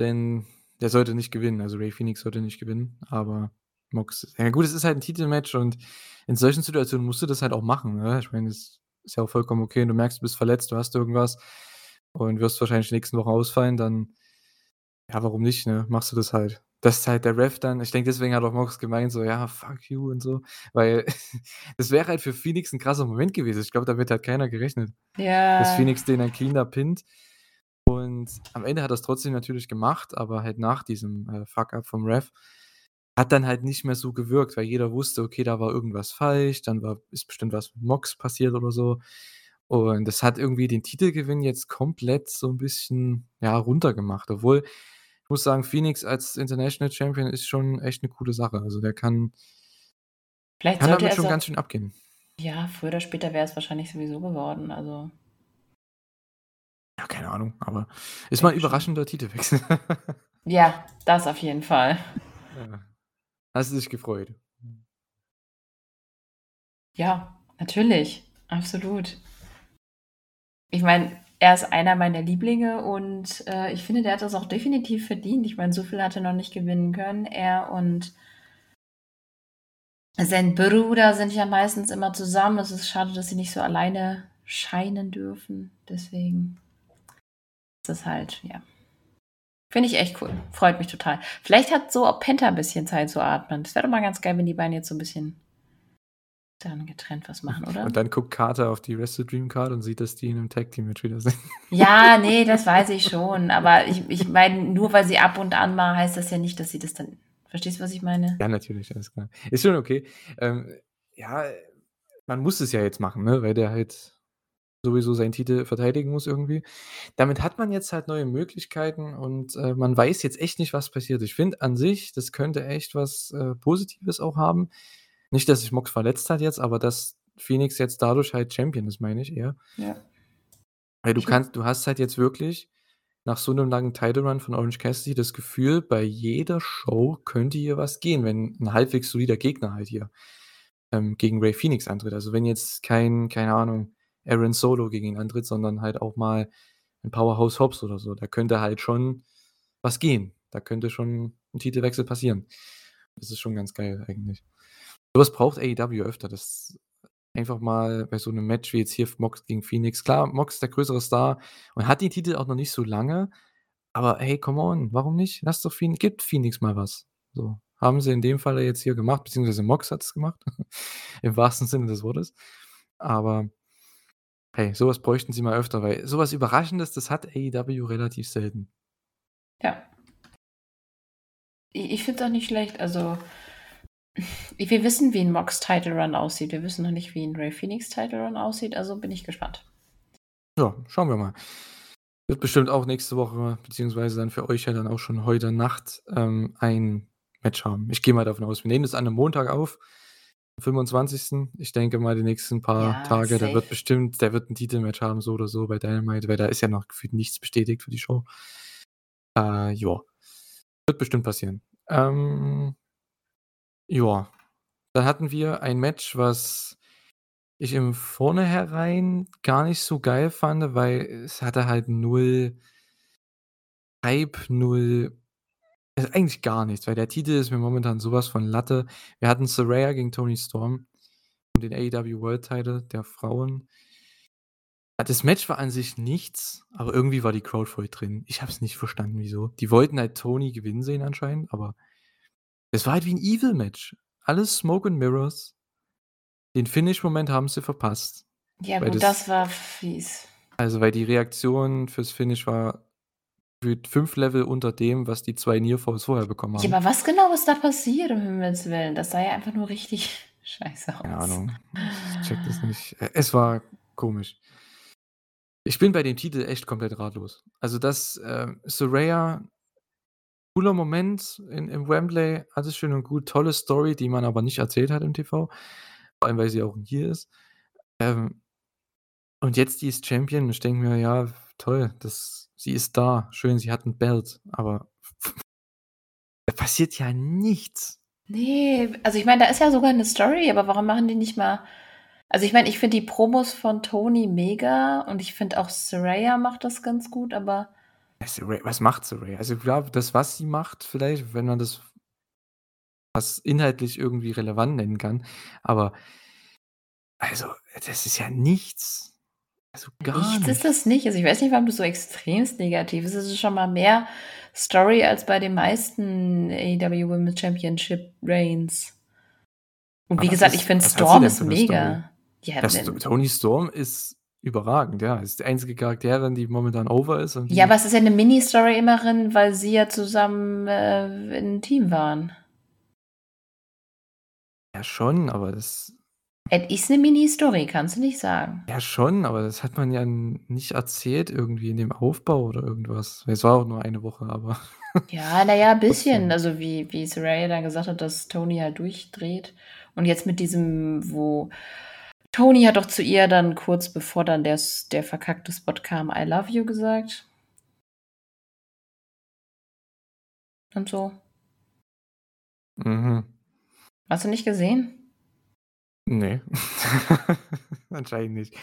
Denn der sollte nicht gewinnen, also Ray Phoenix sollte nicht gewinnen, aber Mox, ja gut, es ist halt ein Titelmatch und in solchen Situationen musst du das halt auch machen, ne? Ich meine, es ist ja auch vollkommen okay, du merkst, du bist verletzt, du hast irgendwas, und wirst wahrscheinlich nächsten Woche ausfallen, dann ja, warum nicht, ne? Machst du das halt. Dass halt der Ref dann ich denke, deswegen hat auch Mox gemeint so: „Ja, fuck you“ und so, weil das wäre halt für Phoenix 'n krasser Moment gewesen. Ich glaube, damit hat keiner gerechnet, dass Ja. Phoenix den dann clean da pinnt. Und am Ende hat er's trotzdem natürlich gemacht, aber halt nach diesem, äh, Fuck-up vom Ref. Hat dann halt nicht mehr so gewirkt, weil jeder wusste, okay, da war irgendwas falsch, dann war ist bestimmt was mit Mox passiert oder so. Und das hat irgendwie den Titelgewinn jetzt komplett so 'n bisschen, ja, runtergemacht. Obwohl, ich muss sagen, Phoenix als International Champion ist schon echt 'ne coole Sache. Also, der kann Vielleicht kann damit schon ganz schön abgehen. ja, früher oder später wäre es wahrscheinlich sowieso geworden, also Ja, keine Ahnung, aber ist mal 'n Denke schon. überraschender Titelwechsel. Ja, das auf jeden Fall. Ja. Hast du dich gefreut? Ja, natürlich, absolut. Ich meine, er ist einer meiner Lieblinge und, äh, ich finde, der hat das auch definitiv verdient. Ich meine, so viel hat er noch nicht gewinnen können. Er und sein Bruder sind ja meistens immer zusammen. Es ist schade, dass sie nicht so alleine scheinen dürfen. Deswegen ist das halt ja. Finde ich echt cool. Freut mich total. Vielleicht hat so auch Penta 'n bisschen Zeit zu atmen. Das wäre doch mal ganz geil, wenn die beiden jetzt so 'n bisschen dann getrennt was machen, oder? Und dann guckt Carter auf die Wrestle Dream Card und sieht, dass die in 'nem Tag Team Match wieder sind. Ja, ne, das weiß ich schon. Aber ich ich meine, nur weil sie ab und an mal heißt das ja nicht, dass sie das dann verstehst du, was ich meine? Ja, natürlich, alles klar. Ist schon okay. Ähm, ja, man muss es ja jetzt machen, ne, weil der halt sowieso seinen Titel verteidigen muss irgendwie. Damit hat man jetzt halt neue Möglichkeiten und, äh, man weiß jetzt echt nicht, was passiert. Ich finde an sich, das könnte echt was, äh, Positives auch haben. Nicht, dass sich Mox verletzt hat jetzt, aber dass Phoenix jetzt dadurch halt Champion ist, meine ich eher. Ja. Weil du kannst du hast halt jetzt wirklich nach so 'nem langen Title Run von Orange Cassidy das Gefühl, bei jeder Show könnte hier was gehen, wenn 'n halbwegs solider Gegner halt hier, ähm, gegen Rey Fenix antritt. Also, wenn jetzt kein keine Ahnung, Aaron Solo gegen ihn antritt, sondern halt auch mal 'n Powerhouse Hobbs oder so. Da könnte halt schon was gehen. Da könnte schon 'n Titelwechsel passieren. Das ist schon ganz geil eigentlich. So was braucht AEW öfter, dass einfach mal bei so 'nem Match wie jetzt hier Mox gegen Phoenix klar, Mox ist der größere Star und hat die Titel auch noch nicht so lange, aber hey, come on, warum nicht? Lass doch Phoen gibt Phoenix mal was. So, haben sie in dem Falle jetzt hier gemacht, beziehungsweise Mox hat's gemacht, im wahrsten Sinne des Wortes. Aber hey, so was bräuchten sie mal öfter, weil so was Überraschendes, das hat AEW relativ selten. Ja. I ich finde es auch nicht schlecht. Also, wir wissen, wie 'n Mox Title Run aussieht. Wir wissen noch nicht, wie 'n Rey Fenix Title Run aussieht, also bin ich gespannt. Ja, schauen wir mal. Wird bestimmt auch nächste Woche, beziehungsweise dann für euch ja dann auch schon heute Nacht, ähm, ein Match haben. Ich gehe mal davon aus. Wir nehmen das an 'nem Montag auf, 25. Ich denke mal, die nächsten paar Ja, Tage, da wird safe. bestimmt der wird 'n Titelmatch haben, so oder so bei Dynamite, weil da ist ja noch gefühlt nichts bestätigt für die Show. Äh, ja. Wird bestimmt passieren. Ähm ja. Dann hatten wir ein Match, was ich im Vornherein gar nicht so geil fand, weil es hatte halt 0 Hype, 0 also, eigentlich gar nichts, weil der Titel ist mir momentan so was von Latte. Wir hatten Saraya gegen Toni Storm um den AEW World Title der Frauen. Das Match war an sich nichts, aber irgendwie war die Crowd voll drin. Ich habe es nicht verstanden, wieso. Die wollten halt Toni gewinnen sehen anscheinend, aber es war halt wie 'n Evil-Match. Alles Smoke and Mirrors. Den Finish-Moment haben sie verpasst, Ja gut, das das war fies. also, weil die Reaktion fürs Finish war gefühlt 5 Level unter dem, was die 2 Near Falls vorher bekommen Ja, haben. aber was genau ist da passiert, um Himmels Willen? Das sah ja einfach nur richtig scheiße Keine aus. Ahnung. Ich checke das nicht. Es war komisch. Ich bin bei dem Titel echt komplett ratlos. Also, dass, ähm, Saraya cooler Moment in im Wembley, alles schön und gut, tolle Story, die man aber nicht erzählt hat im TV, vor allem, weil sie auch Heel ist. Ähm und jetzt die ist Champion ich denke mir: „Ja, toll, das sie ist da. Schön, sie hat 'n Belt“, aber da passiert ja nichts. Ne, also, ich meine, da ist ja sogar 'ne Story, aber warum machen die nicht mal also, ich meine, ich finde die Promos von Toni mega und ich finde auch Saraya macht das ganz gut, aber was macht Saraya? Also, ich glaube, das, was sie macht vielleicht, wenn man das was inhaltlich irgendwie relevant nennen kann, aber also, das ist ja nichts. Also, gar Nichts ist nichts. das nicht. Also, ich weiß nicht, warum du so extremst negativ bist. Es ist schon mal mehr Story als bei den meisten AEW Women's Championship Reigns. Und wie Was gesagt, ist ich finde Storm ist mega. Ja, Das ne Toni Storm ist überragend, ja. Ist die einzige Charakterin, die momentan over ist Ja, aber es ist ja 'ne Mini-Story immerhin, weil sie ja zusammen, äh, in 'n Team waren. Ja, schon, aber das Es ist 'ne Mini-Story, kannst du nicht sagen. Ja, schon, aber das hat man ja nicht erzählt irgendwie in dem Aufbau oder irgendwas. Es war auch nur eine Woche, aber Ja, na ja, bisschen. Also, wie wie Saraya dann gesagt hat, dass Toni halt durchdreht. Und jetzt mit diesem, wo Toni hat doch zu ihr dann kurz bevor dann der der verkackte Spot kam, „I love you“ gesagt. Und so. Mhm. Hast du nicht gesehen? Ne. Anscheinend nicht.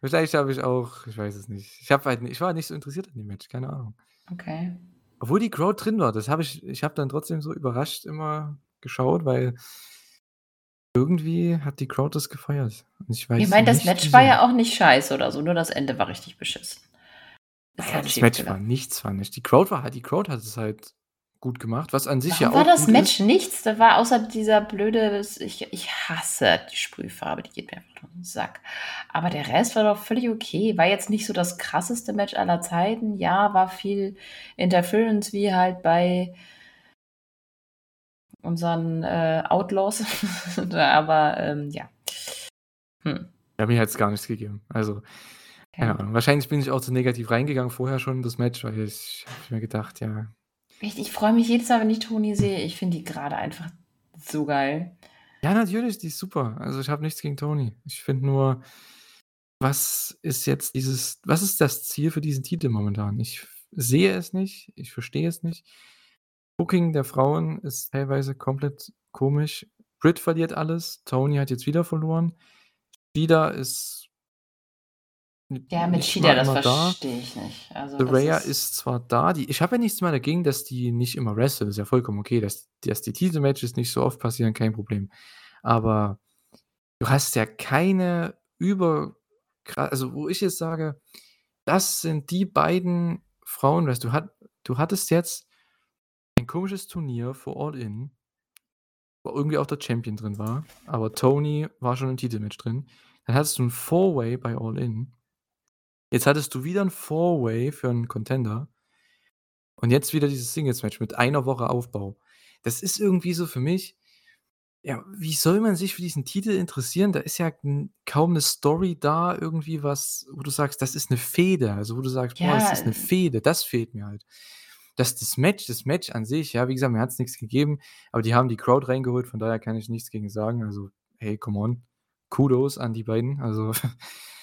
Vielleicht habe ich auch ich weiß es nicht. Ich habe halt ich war nicht so interessiert an dem Match, keine Ahnung. Okay. Obwohl die Crowd drin war, das habe ich ich habe dann trotzdem so überrascht immer geschaut, weil irgendwie hat die Crowd das gefeiert. Und ich weiß meine, das nicht Match war ja auch nicht scheiße oder so, nur das Ende war richtig beschissen. Ist ja, das Match war nichts, fand ich. Die Crowd war halt die Crowd hat es halt gut gemacht, was an sich ja Warum war auch das gut Match ist. nichts? Da war außer dieser blöde ich ich hasse die Sprühfarbe, die geht mir einfach auf 'n Sack. Aber der Rest war doch völlig okay. War jetzt nicht so das krasseste Match aller Zeiten. Ja, war viel Interference wie halt bei unseren, äh, Outlaws. Aber, ähm, ja. Hm. Ja, mir hat's gar nichts gegeben. Also, keine. Ahnung. Wahrscheinlich bin ich auch zu negativ reingegangen vorher schon in das Match, weil ich habe mir gedacht, ja Echt, ich freue mich jedes Mal, wenn ich Toni sehe. Ich finde die grade einfach so geil. Ja, natürlich, die ist super. Also, ich habe nichts gegen Toni. Ich finde nur was ist jetzt dieses was ist das Ziel für diesen Titel momentan? Ich sehe es nicht, ich verstehe es nicht. Booking der Frauen ist teilweise komplett komisch. Britt verliert alles, Toni hat jetzt wieder verloren. Shida ist Ja, mit Shida, das immer da. verstehe ich nicht. Also, das Saraya ist ist zwar da, die ich habe ja nichts mehr dagegen, dass die nicht immer wrestelt. Ist ja vollkommen okay, dass dass die Titelmatches nicht so oft passieren, kein Problem. Aber du hast ja keine über also, wo ich jetzt sage, das sind die beiden Frauen, weißt du, hat du hattest jetzt ein komisches Turnier für All In wo irgendwie auch der Champion drin war, aber Toni war schon im Titelmatch drin. Dann hattest du 'n Four-Way bei All In. Jetzt hattest du wieder 'n Four-Way für 'n Contender. Und jetzt wieder dieses Singles-Match mit einer Woche Aufbau. Das ist irgendwie so für mich ja, wie soll man sich für diesen Titel interessieren? Da ist ja kaum 'ne Story da irgendwie was, wo du sagst, das ist 'ne Fehde. Also, wo du sagst: „Boah, das Ja, ist 'ne äh Fehde.“ Das fehlt mir halt. Das das Match das Match an sich, ja, wie gesagt, mir hat's nix gegeben, aber die haben die Crowd reingeholt, von daher kann ich nichts gegen sagen. Also, hey, come on. Kudos an die beiden. Also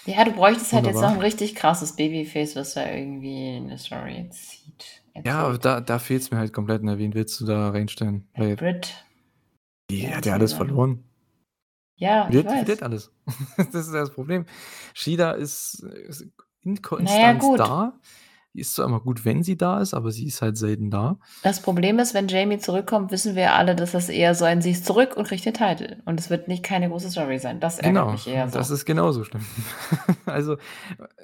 Ja, du bräuchtest halt jetzt noch 'n wunderbar. richtig krasses Babyface, was da irgendwie 'ne Story zieht Ja, aber erzählt. da da fehlt's mir halt komplett, ne? Wen willst du da reinstellen? Weil Britt. Die Ja, hat ja alles verloren. Ja, ich Verliert alles. Das ist ja das Problem. Shida ist ist inkonstant gut. da. Die ist zwar immer gut, wenn sie da ist, aber sie ist halt selten da. Das Problem ist, wenn Jamie zurückkommt, wissen wir alle, dass das eher so ein „Sie ist zurück und kriegt den Titel.“ Und es wird nicht keine große Story sein. Das ärgert Genau, mich eher das so. ist genauso schlimm. Also,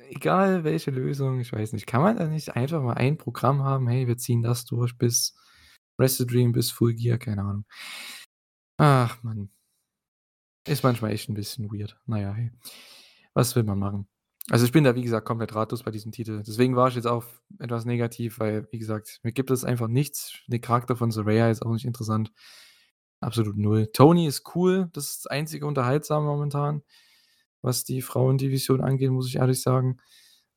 egal welche Lösung, ich weiß nicht, kann man da nicht einfach mal ein Programm haben: „Hey, wir ziehen das durch bis Wrestle Dream, bis Full Gear“, keine Ahnung. Ach Mann. Ist manchmal echt 'n bisschen weird. Na ja, hey. Was will man machen? Also, ich bin da, wie gesagt, komplett ratlos bei diesem Titel. Deswegen war ich jetzt auch etwas negativ, weil, wie gesagt, mir gibt es einfach nichts. Der Charakter von Saraya ist auch nicht interessant. Absolut 0. Toni ist cool, das ist das einzige Unterhaltsame momentan, was die Frauendivision angeht, muss ich ehrlich sagen.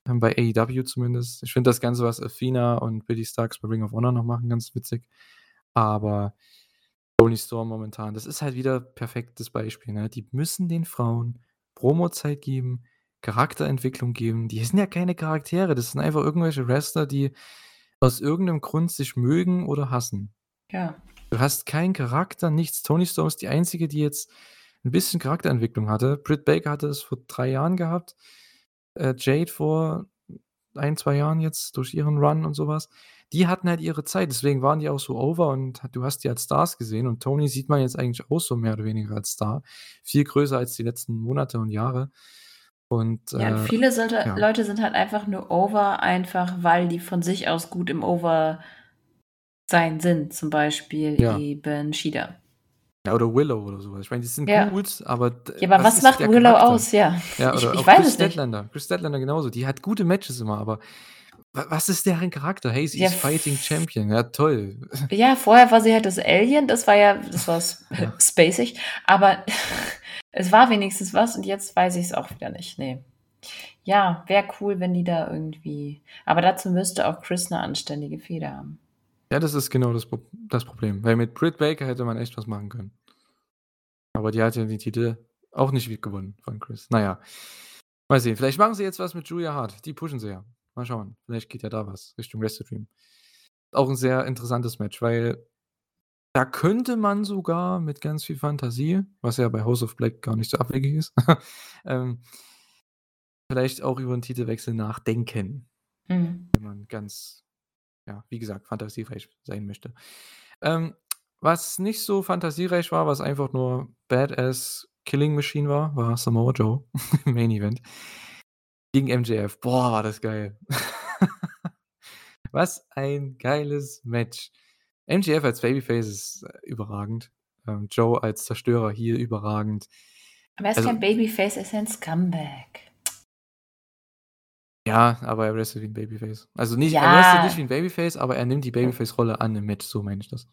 Ähm, bei AEW zumindest. Ich finde das Ganze, was Athena und Billie Starkz bei Ring of Honor noch machen, ganz witzig. Aber Toni Storm momentan, das ist halt wieder perfektes Beispiel, ne? Die müssen den Frauen Promozeit geben, Charakterentwicklung geben. Die sind ja keine Charaktere, das sind einfach irgendwelche Wrestler, die aus irgend 'nem Grund sich mögen oder hassen. Ja. Du hast keinen Charakter, nichts. Toni Storm ist die Einzige, die jetzt 'n bisschen Charakterentwicklung hatte. Britt Baker hatte es vor 3 Jahren gehabt, äh, Jade vor 1, 2 Jahren jetzt durch ihren Run und so was. Die hatten halt ihre Zeit, deswegen waren die auch so over und du hast die als Stars gesehen und Toni sieht man jetzt eigentlich auch so mehr oder weniger als Star. Viel größer als die letzten Monate und Jahre. Und, Ja, äh, viele sollte ja. Leute sind halt einfach nur over, einfach weil die von sich aus gut im Over sein sind, zum Beispiel Ja. eben Shida. Ja, oder Willow oder so was. Ich meine, die sind Ja. gut, aber Ja, aber was macht Willow Charakter? aus? Ja, Ja, ich oder ich auch weiß Chris es nicht. Statlander. Chris Statlander genauso. Die hat gute Matches immer, aber was ist deren Charakter? Hey, sie Ja, ist Fighting Champion. Ja, toll. Ja, vorher war sie halt das Alien, das war ja das war Ja. spacig, aber es war wenigstens was und jetzt weiß ich's auch wieder nicht, ne. Ja, wäre cool, wenn die da irgendwie aber dazu müsste auch Chris 'ne anständige Fehde haben. Ja, das ist genau das das Problem, weil mit Britt Baker hätte man echt was machen können. Aber die hat ja die Titel auch nicht gewonnen von Chris. Na ja, mal sehen. Vielleicht machen sie jetzt was mit Julia Hart. Die pushen sie ja. Mal schauen. Vielleicht geht ja da was Richtung Wrestle Dream. Auch 'n sehr interessantes Match, weil da könnte man sogar mit ganz viel Fantasie, was ja bei House of Black gar nicht so abwegig ist, ähm vielleicht auch über 'n Titelwechsel nachdenken. Mhm. Wenn man ganz, ja, wie gesagt, fantasiereich sein möchte. Ähm, was nicht so fantasiereich war, was einfach nur Badass Killing Machine war, war Samoa Joe im Main Event gegen MJF. Boah, war das geil. Was ein geiles Match. MJF als Babyface ist, äh, überragend. Ähm, Joe als Zerstörer hier überragend. Aber er ist Also kein Babyface, er ist ein Scumbag. Ja, aber er wrestelt wie 'n Babyface. Also nicht er wrestelt nicht wie Ja. 'n Babyface, aber er nimmt die Babyface-Rolle an im Match, so meine ich das.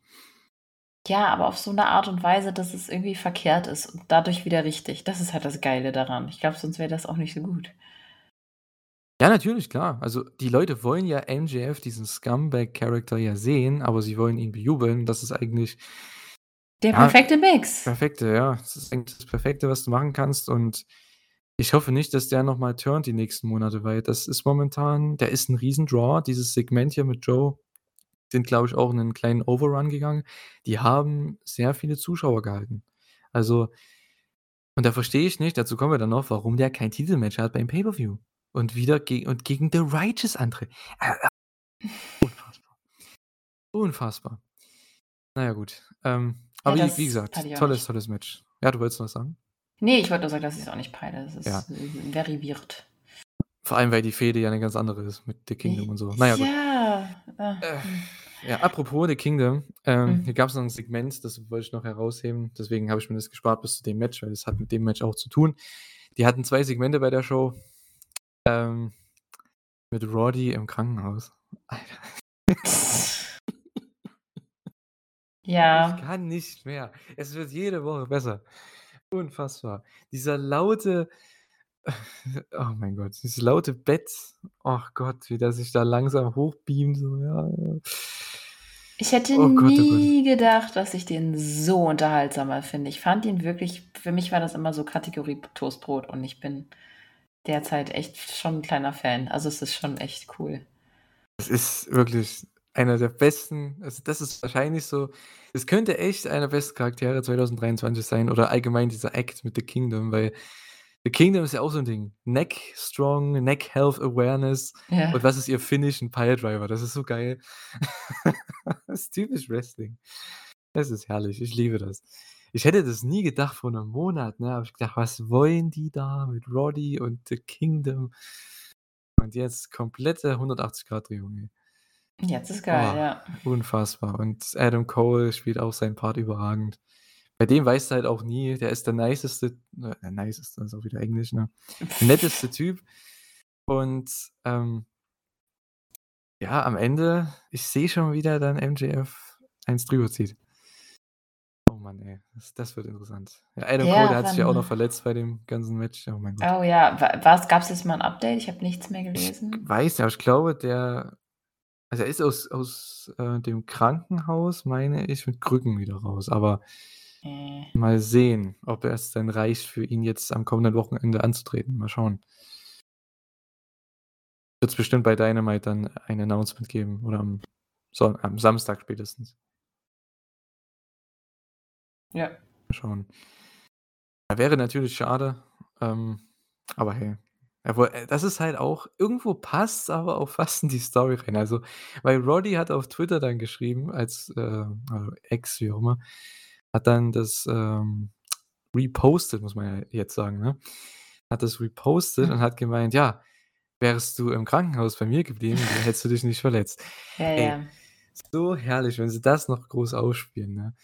Ja, aber auf so 'ne Art und Weise, dass es irgendwie verkehrt ist und dadurch wieder richtig. Das ist halt das Geile daran. Ich glaube, sonst wäre das auch nicht so gut. Ja, natürlich, klar. Also, die Leute wollen ja MJF, diesen Scumbag-Character ja sehen, aber sie wollen ihn bejubeln. Das ist eigentlich Der ja, perfekte Mix. perfekte, ja. Das ist eigentlich das Perfekte, was du machen kannst und ich hoffe nicht, dass der noch mal turnt die nächsten Monate, weil das ist momentan der ist 'n Riesen-Draw. Dieses Segment hier mit Joe sind, glaube ich, auch in 'nen kleinen Overrun gegangen. Die haben sehr viele Zuschauer gehalten. Also und da verstehe ich nicht, dazu kommen wir dann noch, warum der kein Titelmatch hat beim Pay-per-View und wieder ge und gegen The Righteous antritt. Äh, äh, unfassbar. Unfassbar. Na ja, gut. Ähm, Ja, aber wie wie gesagt, ich tolles, nicht. tolles Match. Ja, du wolltest noch was sagen? Ne, ich wollte nur sagen, dass ich's auch nicht peile. Das Ja. ist, äh, very weird. Vor allem, weil die Fehde ja 'ne ganz andere ist mit The Kingdom und so. Na ja, gut. Ja, äh, Äh, hm. ja, apropos The Kingdom, ähm, Mhm. hier gab's noch 'n Segment, das wollte ich noch herausheben. Deswegen habe ich mir das gespart bis zu dem Match, weil das hat mit dem Match auch zu tun. Die hatten 2 Segmente bei der Show, ähm, mit Roddy im Krankenhaus. Alter. Ich Ja. kann nicht mehr. Es wird jede Woche besser. Unfassbar. Dieser laute oh mein Gott, dieses laute Bett. Ach Gott, wie der sich da langsam hochbeamt, so, ja. Ich hätte Oh Gott, oh nie gedacht, dass ich den so unterhaltsam mal finde. Ich fand ihn wirklich für mich war das immer so Kategorie Toastbrot und ich bin derzeit echt schon 'n kleiner Fan. Also, es ist schon echt cool. Es ist wirklich einer der besten also, das ist wahrscheinlich so es könnte echt einer der besten Charaktere 2023 sein oder allgemein dieser Act mit The Kingdom, weil The Kingdom ist ja auch so 'n Ding. Neck strong, Neck Health Awareness. Ja. Und was ist ihr Finish? 'N Piledriver. Das ist so geil. Das ist typisch Wrestling. Das ist herrlich. Ich liebe das. Ich hätte das nie gedacht vor 'nem Monat, ne? Habe ich gedacht: „Was wollen die da mit Roddy und The Kingdom?“ Und jetzt komplette 180 Grad Drehung. Jetzt ist geil, Oh, ja. unfassbar. Und Adam Cole spielt auch seinen Part überragend. Bei dem weißt du halt auch nie, der ist der niceste äh, der niceste ist auch wieder Englisch, ne? Der netteste Typ. Und, ähm ja, am Ende ich sehe schon, wie der dann MJF eins drüber zieht. Oh Mann, ey, das das wird interessant. Ja, Adam Cole, Ja, der hat sich ja auch noch verletzt bei dem ganzen Match. Oh mein Gott. Oh ja, was gab's jetzt mal 'n Update? Ich habe nichts mehr Ich gelesen. weiß nicht, aber ich glaube, der also, er ist aus aus, äh, dem Krankenhaus, meine ich, mit Krücken wieder raus. Aber Äh. mal sehen, ob es dann reicht für ihn jetzt am kommenden Wochenende anzutreten. Mal schauen. Wird's bestimmt bei Dynamite dann ein Announcement geben oder am Son am Samstag spätestens. Ja. Schauen. Ja, wäre natürlich schade, ähm, aber hey. Äh, das ist halt auch irgendwo passt's aber auch fast in die Story rein. Also, weil Roddy hat auf Twitter dann geschrieben als, äh, also X, wie auch immer, hat dann das, ähm, repostet, muss man ja jetzt sagen, ne? hat das repostet und Mhm. hat gemeint: „Ja, wärst du im Krankenhaus bei mir geblieben, hättest du dich nicht verletzt.“ Ja, Ey, ja. so herrlich, wenn sie das noch groß ausspielen, ne?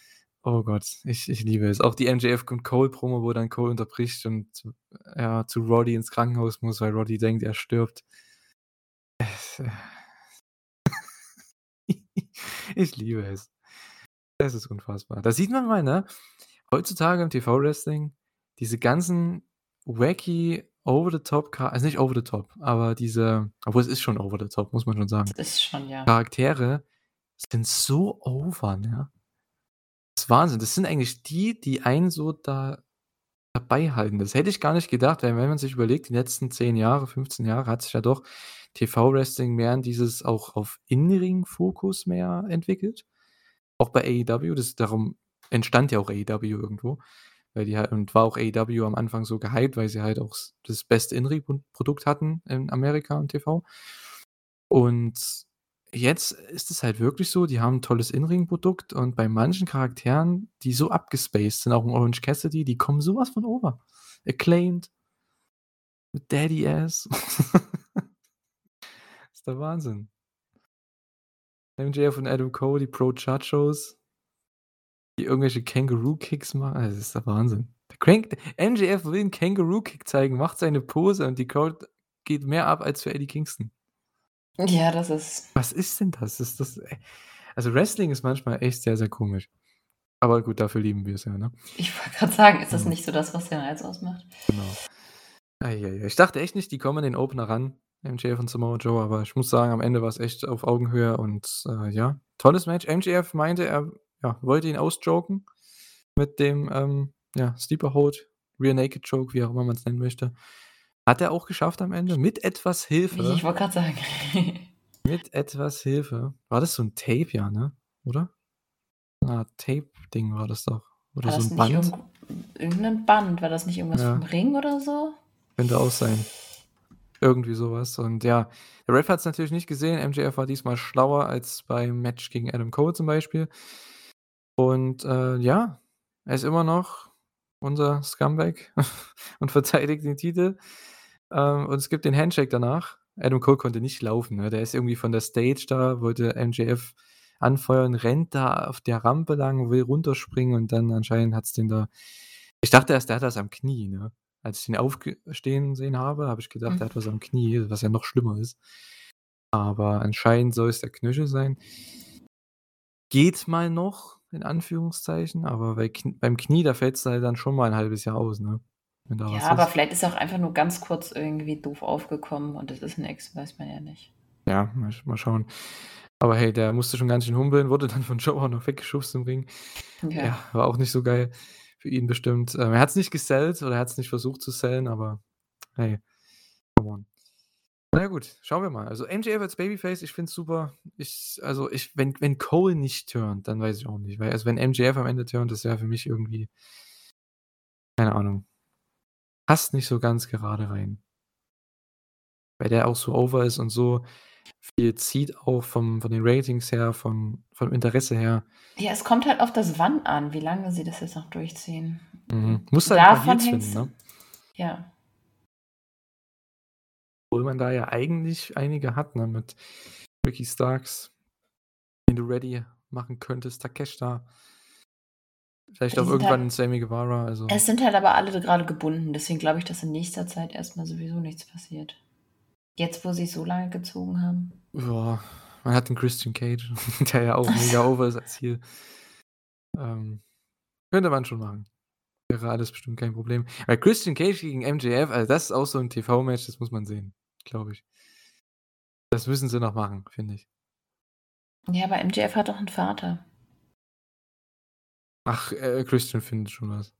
Oh Gott, ich ich liebe es. Auch die MJF und Cole Promo, wo dann Cole unterbricht und ja, zu Roddy ins Krankenhaus muss, weil Roddy denkt, er stirbt. Äh Ich liebe es. Es ist unfassbar. Da sieht man mal, ne, heutzutage im TV-Wrestling diese ganzen wacky, over the top Cha also nicht over the top, aber diese obwohl es ist schon over the top, muss man schon sagen. Ist schon, ja. Charaktere sind so over, ne? Das ist Wahnsinn. Das sind eigentlich die, die einen so da dabei halten. Das hätte ich gar nicht gedacht, weil wenn man sich überlegt, die letzten 10 Jahre, 15 Jahre hat sich ja doch TV-Wrestling mehr in dieses auch auf In-Ring-Fokus mehr entwickelt. Auch bei AEW, das darum entstand ja auch AEW irgendwo, weil die halt und war auch AEW am Anfang so gehypt, weil sie halt auch das beste In-Ring-Pro-Produkt hatten in Amerika und TV. Und jetzt ist es halt wirklich so, die haben 'n tolles In-Ring-Produkt und bei manchen Charakteren, die so abgespaced sind, auch 'n Orange Cassidy, die kommen so was von over. Acclaimed mit Daddy Ass. Ist der Wahnsinn. MJF und Adam Cole, die Pro-Chachos. Die irgendwelche Kangaroo-Kicks machen. Also, das ist der Wahnsinn. Der Crank MJF will 'n Kangaroo-Kick zeigen, macht seine Pose und die Crowd geht mehr ab als für Eddie Kingston. Ja, das ist Was ist denn das? Ist das äh, also Wrestling ist manchmal echt sehr, sehr komisch. Aber gut, dafür lieben wir's ja, ne? Ich wollte grad sagen, ist das Mhm. nicht so das, was den Reiz ausmacht? Genau. Ich dachte echt nicht, die kommen an den Opener ran, MJF und Samoa Joe, aber ich muss sagen, am Ende war's echt auf Augenhöhe und, äh, ja, tolles Match. MJF meinte, er, ja, wollte ihn auschoken mit dem, ähm, ja, Sleeper Hold, Rear Naked Choke, wie auch immer man's nennen möchte. Hat er auch geschafft am Ende mit etwas Hilfe. Ich wollte grad sagen. Mit etwas Hilfe. War das so 'n Tape? Ja, ne? Oder? 'ne Art Tape-Ding war das doch. Oder War so das 'n nicht Band? irgend irgend 'nen Band? War das nicht irgendwas Ja. vom Ring oder so? Könnte auch sein. Irgendwie so was und ja, der Ref hat's natürlich nicht gesehen. MJF war diesmal schlauer als beim Match gegen Adam Cole zum Beispiel. Und, äh, ja, er ist immer noch unser Scumbag und verteidigt den Titel. Ähm, und es gibt den Handshake danach. Adam Cole konnte nicht laufen, ne? Der ist irgendwie von der Stage da, wollte MJF anfeuern, rennt da auf der Rampe lang, will runterspringen und dann anscheinend hat's den da ich dachte erst, der hat das am Knie, ne? Als ich ihn aufge stehen sehen habe, habe ich gedacht, der hat Mhm. was am Knie, was ja noch schlimmer ist. Aber anscheinend soll es der Knöchel sein. Geht mal noch, in Anführungszeichen, aber bei beim Knie, da fällt's halt dann schon mal 'n halbes Jahr aus, ne? Wenn da Ja, was aber ist. vielleicht ist er auch einfach nur ganz kurz irgendwie doof aufgekommen und das ist nix, weiß man ja nicht. Ja, mal mal schauen. Aber hey, der musste schon ganz schön humpeln, wurde dann von Joe auch noch weggeschubst im Ring. Ja. Ja, war auch nicht so geil für ihn bestimmt. Ähm, er hat's nicht gesellt oder er hat's nicht versucht zu sellen, aber hey, come on. Na gut, schauen wir mal. Also, MJF als Babyface, ich finde es super. Ich also, ich wenn wenn Cole nicht turnt, dann weiß ich auch nicht, weil also, wenn MJF am Ende turnt, das wäre für mich irgendwie keine Ahnung. Passt nicht so ganz gerade rein. Weil der auch so over ist und so viel zieht auch vom von den Ratings her, von vom Interesse her. Ja, es kommt halt auf das Wann an, wie lange sie das jetzt noch durchziehen. Mhm. Musst halt Davon finden, ne? ja. Obwohl man da ja eigentlich einige hat, ne, mit Ricky Starks, den du ready machen könntest, Takeshita. Vielleicht auch irgendwann halt Sammy Guevara, also es sind halt aber alle grade gebunden, deswegen glaube ich, dass in nächster Zeit erst mal sowieso nichts passiert. Jetzt, wo sie's so lange gezogen haben. Ja, man hat den Christian Cage, der ja auch mega over ist als Heel. Ähm, könnte man schon machen. Wäre alles bestimmt kein Problem. Weil Christian Cage gegen MJF, also, das ist auch so 'n TV-Match, das muss man sehen, glaube ich. Das müssen sie noch machen, finde ich. Ja, aber MJF hat doch 'n Vater. Ach, äh, Christian findet schon was.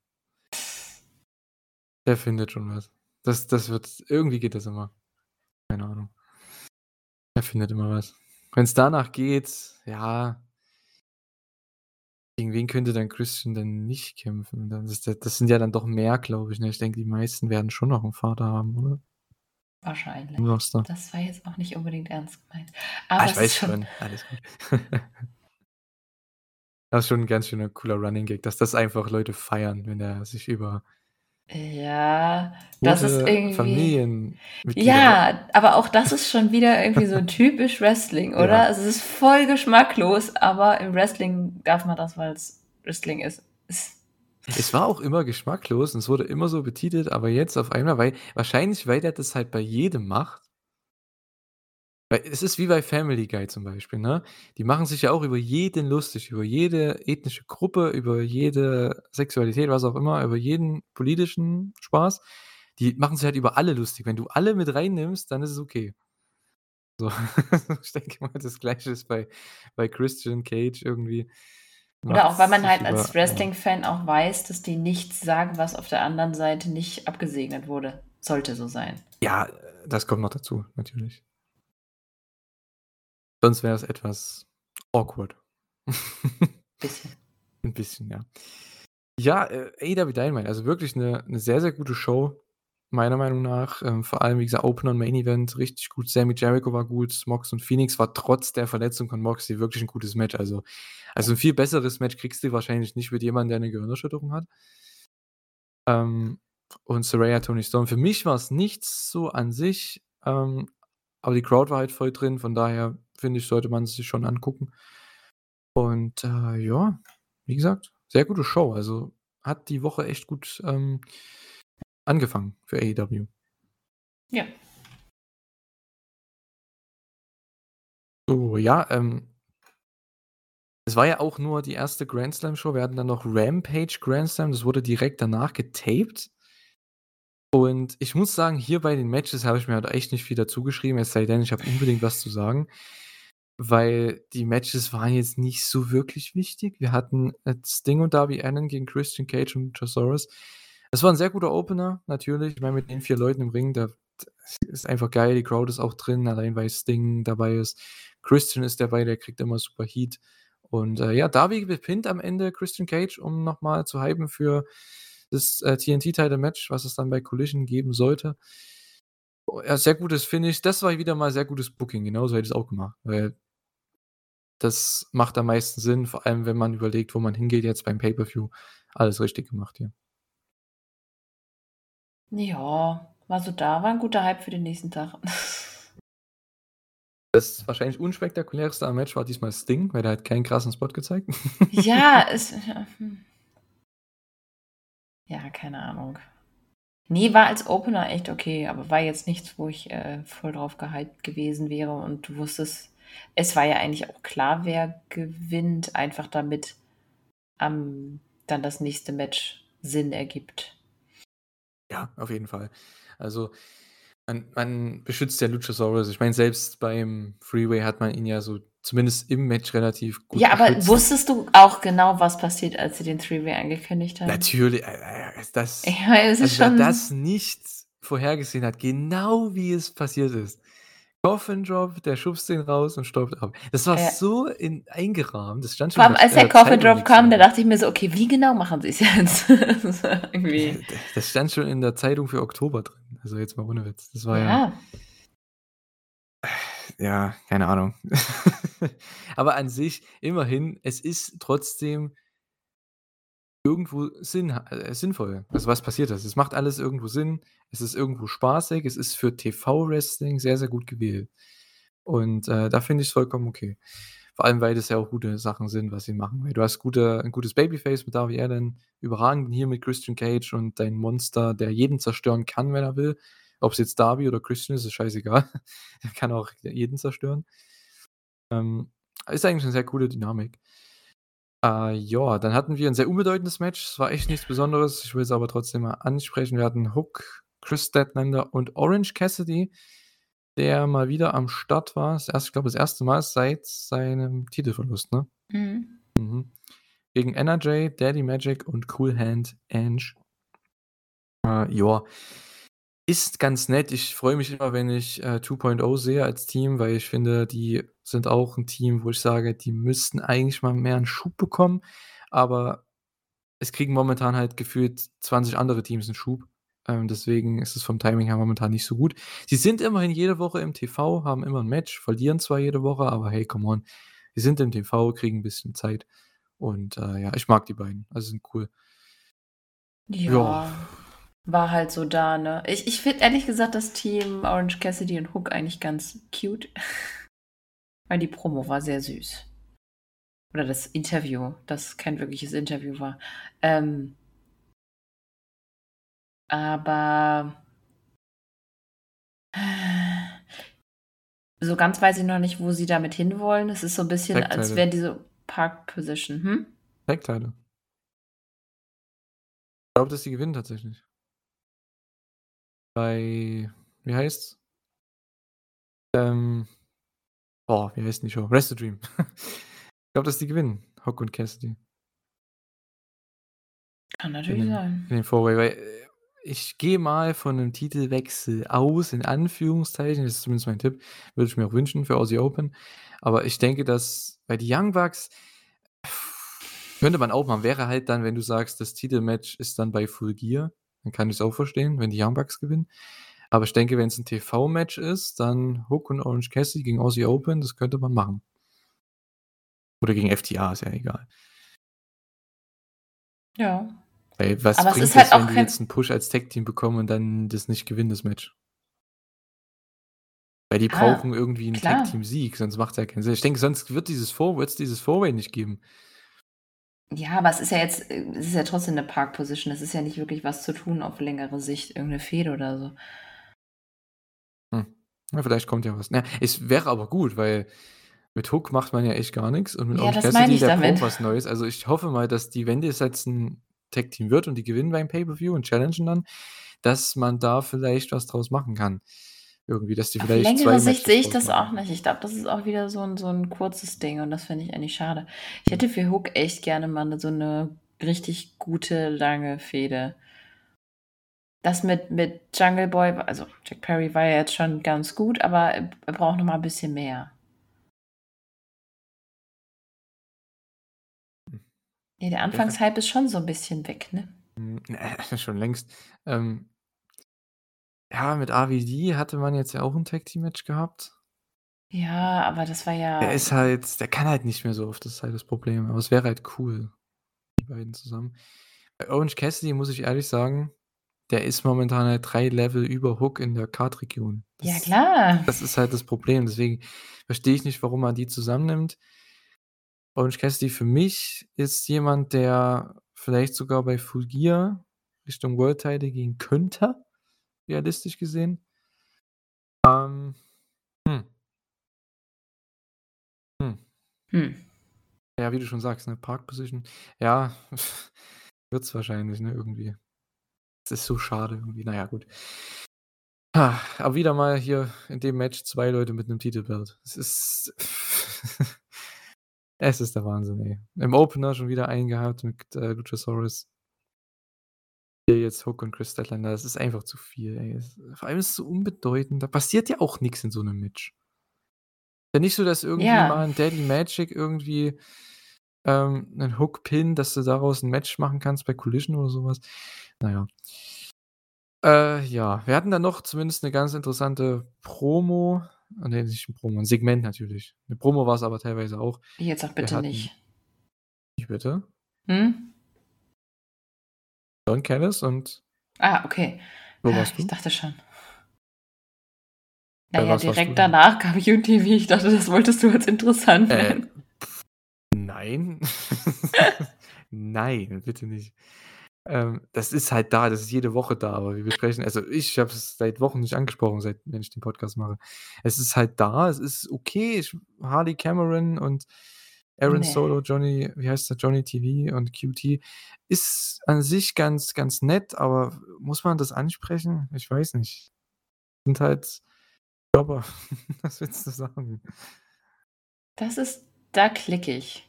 Der findet schon was. Das das wird irgendwie geht das immer. Keine Ahnung. Er findet immer was. Wenn's danach geht, ja gegen wen könnte dann Christian denn nicht kämpfen? Das das sind ja dann doch mehr, glaube ich, ne? Ich denke, die meisten werden schon noch 'n Vater haben, oder? Wahrscheinlich. Das war jetzt auch nicht unbedingt ernst gemeint. Ah, Aber ich es weiß schon schon, alles gut. Das ist schon 'n ganz schöner cooler Running Gag, dass das einfach Leute feiern, wenn er sich über Ja, das ist irgendwie Familienmitglieder. Ja, aber auch das ist schon wieder irgendwie so typisch Wrestling, oder? Ja. Also, es ist voll geschmacklos, aber im Wrestling darf man das, weil's Wrestling ist. Ist Es war auch immer geschmacklos und es wurde immer so betitelt, aber jetzt auf einmal weil wahrscheinlich, weil der das halt bei jedem macht. Weil es ist wie bei Family Guy zum Beispiel, ne? Die machen sich ja auch über jeden lustig, über jede ethnische Gruppe, über jede Sexualität, was auch immer, über jeden politischen Spaß. Die machen sich halt über alle lustig. Wenn du alle mit reinnimmst, dann ist es okay. So, ich denke mal, das Gleiche ist bei bei Christian Cage irgendwie. Oder auch, weil man halt als. Wrestling-Fan auch weiß, dass die nichts sagen, was auf der anderen Seite nicht abgesegnet wurde. Sollte so sein. Ja, das kommt noch dazu, natürlich. Sonst wäre es etwas awkward. Bisschen. 'N bisschen, ja. Ja, äh, AEW Dynamite, also wirklich 'ne 'ne sehr, sehr gute Show, meiner Meinung nach. Ähm, vor allem, wie gesagt, Opener und Main Event richtig gut. Sammy Jericho war gut, Mox und Phoenix war trotz der Verletzung von Moxley wirklich 'n gutes Match. Also also 'n viel besseres Match kriegst du wahrscheinlich nicht mit jemandem, der 'ne Gehirnerschütterung hat. Ähm, und Saraya, Toni Storm. Für mich war's nichts so an sich, ähm, aber die Crowd war halt voll drin, von daher finde ich, sollte man sich schon angucken. Und, äh, ja, wie gesagt, sehr gute Show. Also, hat die Woche echt gut, ähm, angefangen für AEW. Ja. So, ja, ähm es war ja auch nur die erste Grand Slam Show. Wir hatten dann noch Rampage Grand Slam, das wurde direkt danach getaped. Und ich muss sagen, hier bei den Matches habe ich mir halt echt nicht viel dazu geschrieben, es sei denn, ich habe unbedingt was zu sagen, weil die Matches waren jetzt nicht so wirklich wichtig. Wir hatten, Sting und Darby Allin gegen Christian Cage und Luchasaurus. Es war 'n sehr guter Opener, natürlich. Ich meine, mit den 4 Leuten im Ring, da ist einfach geil. Die Crowd ist auch drin, allein weil Sting dabei ist. Christian ist dabei, der kriegt immer super Heat. Und, äh, ja, Darby gepinnt am Ende Christian Cage, um noch mal zu hypen für das, äh, TNT-Title-Match, was es dann bei Collision geben sollte. Oh, ja, sehr gutes Finish. Das war wieder mal sehr gutes Booking. Genauso hätte ich's auch gemacht, weil das macht am meisten Sinn, vor allem, wenn man überlegt, wo man hingeht jetzt beim Pay-per-View. Alles richtig gemacht hier. Ja, war so da, war 'n guter Hype für den nächsten Tag. Das wahrscheinlich unspektakulärste am Match war diesmal Sting, weil der hat keinen krassen Spot gezeigt. Ja, es ja, hm. Ja, keine Ahnung. Ne, war als Opener echt okay, aber war jetzt nichts, wo ich, äh, voll drauf gehypt gewesen wäre und du wusstest es war ja eigentlich auch klar, wer gewinnt, einfach damit, ähm, dann das nächste Match Sinn ergibt. Ja, auf jeden Fall. Also, man man beschützt ja Luchasaurus. Ich meine, selbst beim Freeway hat man ihn ja so zumindest im Match relativ gut Ja, aber beschützt. wusstest du auch genau, was passiert, als sie den Three-Way angekündigt haben? Natürlich, äh, äh, das Ich meine, es ist also, schon das nicht vorhergesehen hat, genau wie es passiert ist. Coffin Drop, der schubst den raus und staubt ab. Das war Ja. so in eingerahmt. Das stand schon Vor allem, als der äh, Coffin Drop kam, da dachte ich mir so: „Okay, wie genau machen sie's jetzt?“ Das irgendwie das stand schon in der Zeitung für Oktober drin. Also, jetzt mal ohne Witz. Das war ja Ja. ja, keine Ahnung. Aber an sich, immerhin, es ist trotzdem irgendwo Sinn äh, sinnvoll. Also, was passiert ist. Es macht alles irgendwo Sinn. Es ist irgendwo spaßig. Es ist für TV-Wrestling sehr, sehr gut gewählt. Und, äh, da finde ich's vollkommen okay. Vor allem, weil das ja auch gute Sachen sind, was sie machen. Du hast gute 'n gutes Babyface mit Darby Allin, überragend hier mit Christian Cage und dein Monster, der jeden zerstören kann, wenn er will. Ob's jetzt Darby oder Christian ist, ist scheißegal. Er kann auch jeden zerstören. Ähm, ist eigentlich 'ne sehr coole Dynamik. Äh, ja, dann hatten wir 'n sehr unbedeutendes Match. Es war echt nichts Besonderes. Ich will es aber trotzdem mal ansprechen. Wir hatten Hook, Chris Statlander und Orange Cassidy, der mal wieder am Start war. Das erste ich glaube, das erste Mal seit seinem Titelverlust, ne? Mhm. Mhm. Gegen NRJ, Daddy Magic und Cool Hand Ange. Äh, ja. Ist ganz nett. Ich freue mich immer, wenn ich, äh, 2.0 sehe als Team, weil ich finde, die sind auch 'n Team, wo ich sage, die müssten eigentlich mal mehr 'n Schub bekommen, aber es kriegen momentan halt gefühlt 20 andere Teams 'n Schub. Ähm, deswegen ist es vom Timing her momentan nicht so gut. Sie sind immerhin jede Woche im TV, haben immer 'n Match, verlieren zwar jede Woche, aber hey, come on. Die sind im TV, kriegen 'n bisschen Zeit und, äh, ja, ich mag die beiden. Also, sind cool. Ja. Ja. war halt so da, ne? Ich ich finde ehrlich gesagt das Team Orange Cassidy und Hook eigentlich ganz cute, weil die Promo war sehr süß. Oder das Interview, das kein wirkliches Interview war. Ähm aber so ganz weiß ich noch nicht, wo sie damit hinwollen. Es ist so 'n bisschen, als Tag-Teile. wäre diese Park Position. Hm? Tag-Teile. Ich glaube, dass die gewinnen tatsächlich. Bei wie heißt's? Ähm boah, wie heißt denn die Show? Wrestle Dream. Ich glaube, dass die gewinnen, Hook und Cassidy. Kann In natürlich den sein. in den Four-Way, weil, äh, ich gehe mal von 'nem Titelwechsel aus, in Anführungszeichen. Das ist zumindest mein Tipp. Würde ich mir auch wünschen für Aussie Open. Aber ich denke, dass weil die Young Bucks könnte man auch machen. Wäre halt dann, wenn du sagst, das Titelmatch ist dann bei Full Gear, dann kann ich's auch verstehen, wenn die Young Bucks gewinnen. Aber ich denke, wenn's 'n TV-Match ist, dann Hook und Orange Cassidy gegen Aussie Open, das könnte man machen. Oder gegen FTA, ist ja egal. Ja. Weil was Aber es bringt halt es, wenn auch die kein jetzt 'n Push als Tag-Team bekommen und dann das nicht gewinnen, das Match? Weil die Ah, brauchen irgendwie 'n klar. Tag-Team-Sieg, sonst macht's ja keinen Sinn. Ich denke, sonst wird dieses Four wird's dieses Four-Way nicht geben. Ja, aber es ist ja jetzt äh, es ist ja trotzdem 'ne Park Position. Es ist ja nicht wirklich was zu tun auf längere Sicht, irgend 'ne Fehde oder so. Ja, vielleicht kommt ja was. Na, es wäre aber gut, weil mit Hook macht man ja echt gar nix und mit Ja, Orange Cassidy, damit. braucht was Neues. Also, ich hoffe mal, dass die wenn das jetzt 'n Tag-Team wird und die gewinnen beim Pay-Per-View und challengen dann, dass man da vielleicht was draus machen kann. Irgendwie, dass die Auf vielleicht 2 längere Sicht sehe ich das auch nicht. Ich glaube, das ist auch wieder so 'n so 'n kurzes Ding und das finde ich eigentlich schade. Ich hätte für Hook echt gerne mal so 'ne richtig gute, lange Fehde. Das mit mit Jungle Boy also, Jack Perry war ja jetzt schon ganz gut, aber er braucht noch mal 'n bisschen mehr. Hm. Ja, der Anfangshype ist schon so 'n bisschen weg, ne? Hm, schon längst. Ähm ja, mit RVD hatte man jetzt ja auch 'n Tag-Team-Match gehabt. Ja, aber das war Der ja ist halt der kann halt nicht mehr so oft, das ist halt das Problem. Aber es wäre halt cool, die beiden zusammen. Bei Orange Cassidy muss ich ehrlich sagen, der ist momentan halt 3 Level über Hook in der Card-Region. Ja, klar. das ist halt das Problem. Deswegen verstehe ich nicht, warum man die zusammennimmt. Orange Cassidy für mich ist jemand, der vielleicht sogar bei Full Gear Richtung World Title gehen könnte, realistisch gesehen. Ähm, hm. Hm. Hm. Ja, wie du schon sagst, 'ne Park Position. Ja, wird's wahrscheinlich, ne, irgendwie. Es ist so schade irgendwie. Na ja, gut. Aber wieder mal hier in dem Match 2 Leute mit 'nem Titelbelt. Es ist es ist der Wahnsinn, ey. Im Opener schon wieder einen gehabt mit, äh, Luchasaurus. Hier jetzt Hook und Kris Statlander. Das ist einfach zu viel, ey. Es vor allem ist es so unbedeutend. Da passiert ja auch nix in so 'nem Match. Ja, nicht so, dass irgendwie Ja. mal 'n Daddy Magic irgendwie, ähm, 'nen Hook pinnt, dass du daraus 'n Match machen kannst bei Collision oder so was. Na ja. Äh, ja, wir hatten dann noch zumindest 'ne ganz interessante Promo. Ah, ne, nicht 'n Promo, 'n Segment natürlich. 'Ne Promo war's aber teilweise auch. Jetzt sag bitte hatten nicht. Wie bitte? Hm? Don Callis und Ah, okay. Wo warst ich du? dachte schon. Na Bei ja, was warst du direkt danach kam UTV. Ich dachte, das wolltest du als interessant Äh, nennen. Nein. Nein, bitte nicht. Ähm, das ist halt da, das ist jede Woche da, aber wir besprechen also, ich habe es seit Wochen nicht angesprochen, seit wenn ich den Podcast mache. Es ist halt da, es ist okay. Ich Harley Cameron und Aaron Ne. Solo, Johnny wie heißt der? Johnny TV und QT ist an sich ganz ganz nett, aber muss man das ansprechen? Ich weiß nicht. Sind halt Jobber. Was willst du sagen? Das ist da klicke ich.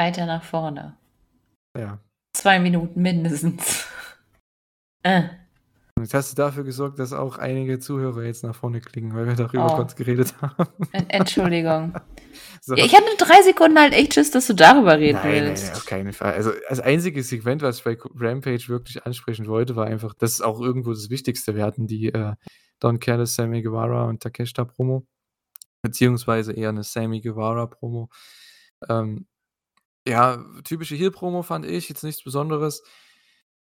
Weiter nach vorne. Ja. 2 Minuten mindestens. Äh. Jetzt hast du dafür gesorgt, dass auch einige Zuhörer jetzt nach vorne klicken, weil wir darüber Oh. kurz geredet haben. En Entschuldigung. So. Ja, ich hatte 3 Sekunden halt echt Schiss, dass du darüber reden Nein, willst. nein, auf keinen Fall. Also, das einzige Segment, was ich bei Rampage wirklich ansprechen wollte, war einfach das ist auch irgendwo das Wichtigste. Wir hatten die, äh, Don Callis, Sammy Guevara und Takeshita Promo, beziehungsweise eher 'ne Sammy Guevara Promo. Ähm, ja, typische Heel-Promo fand ich, jetzt nichts Besonderes.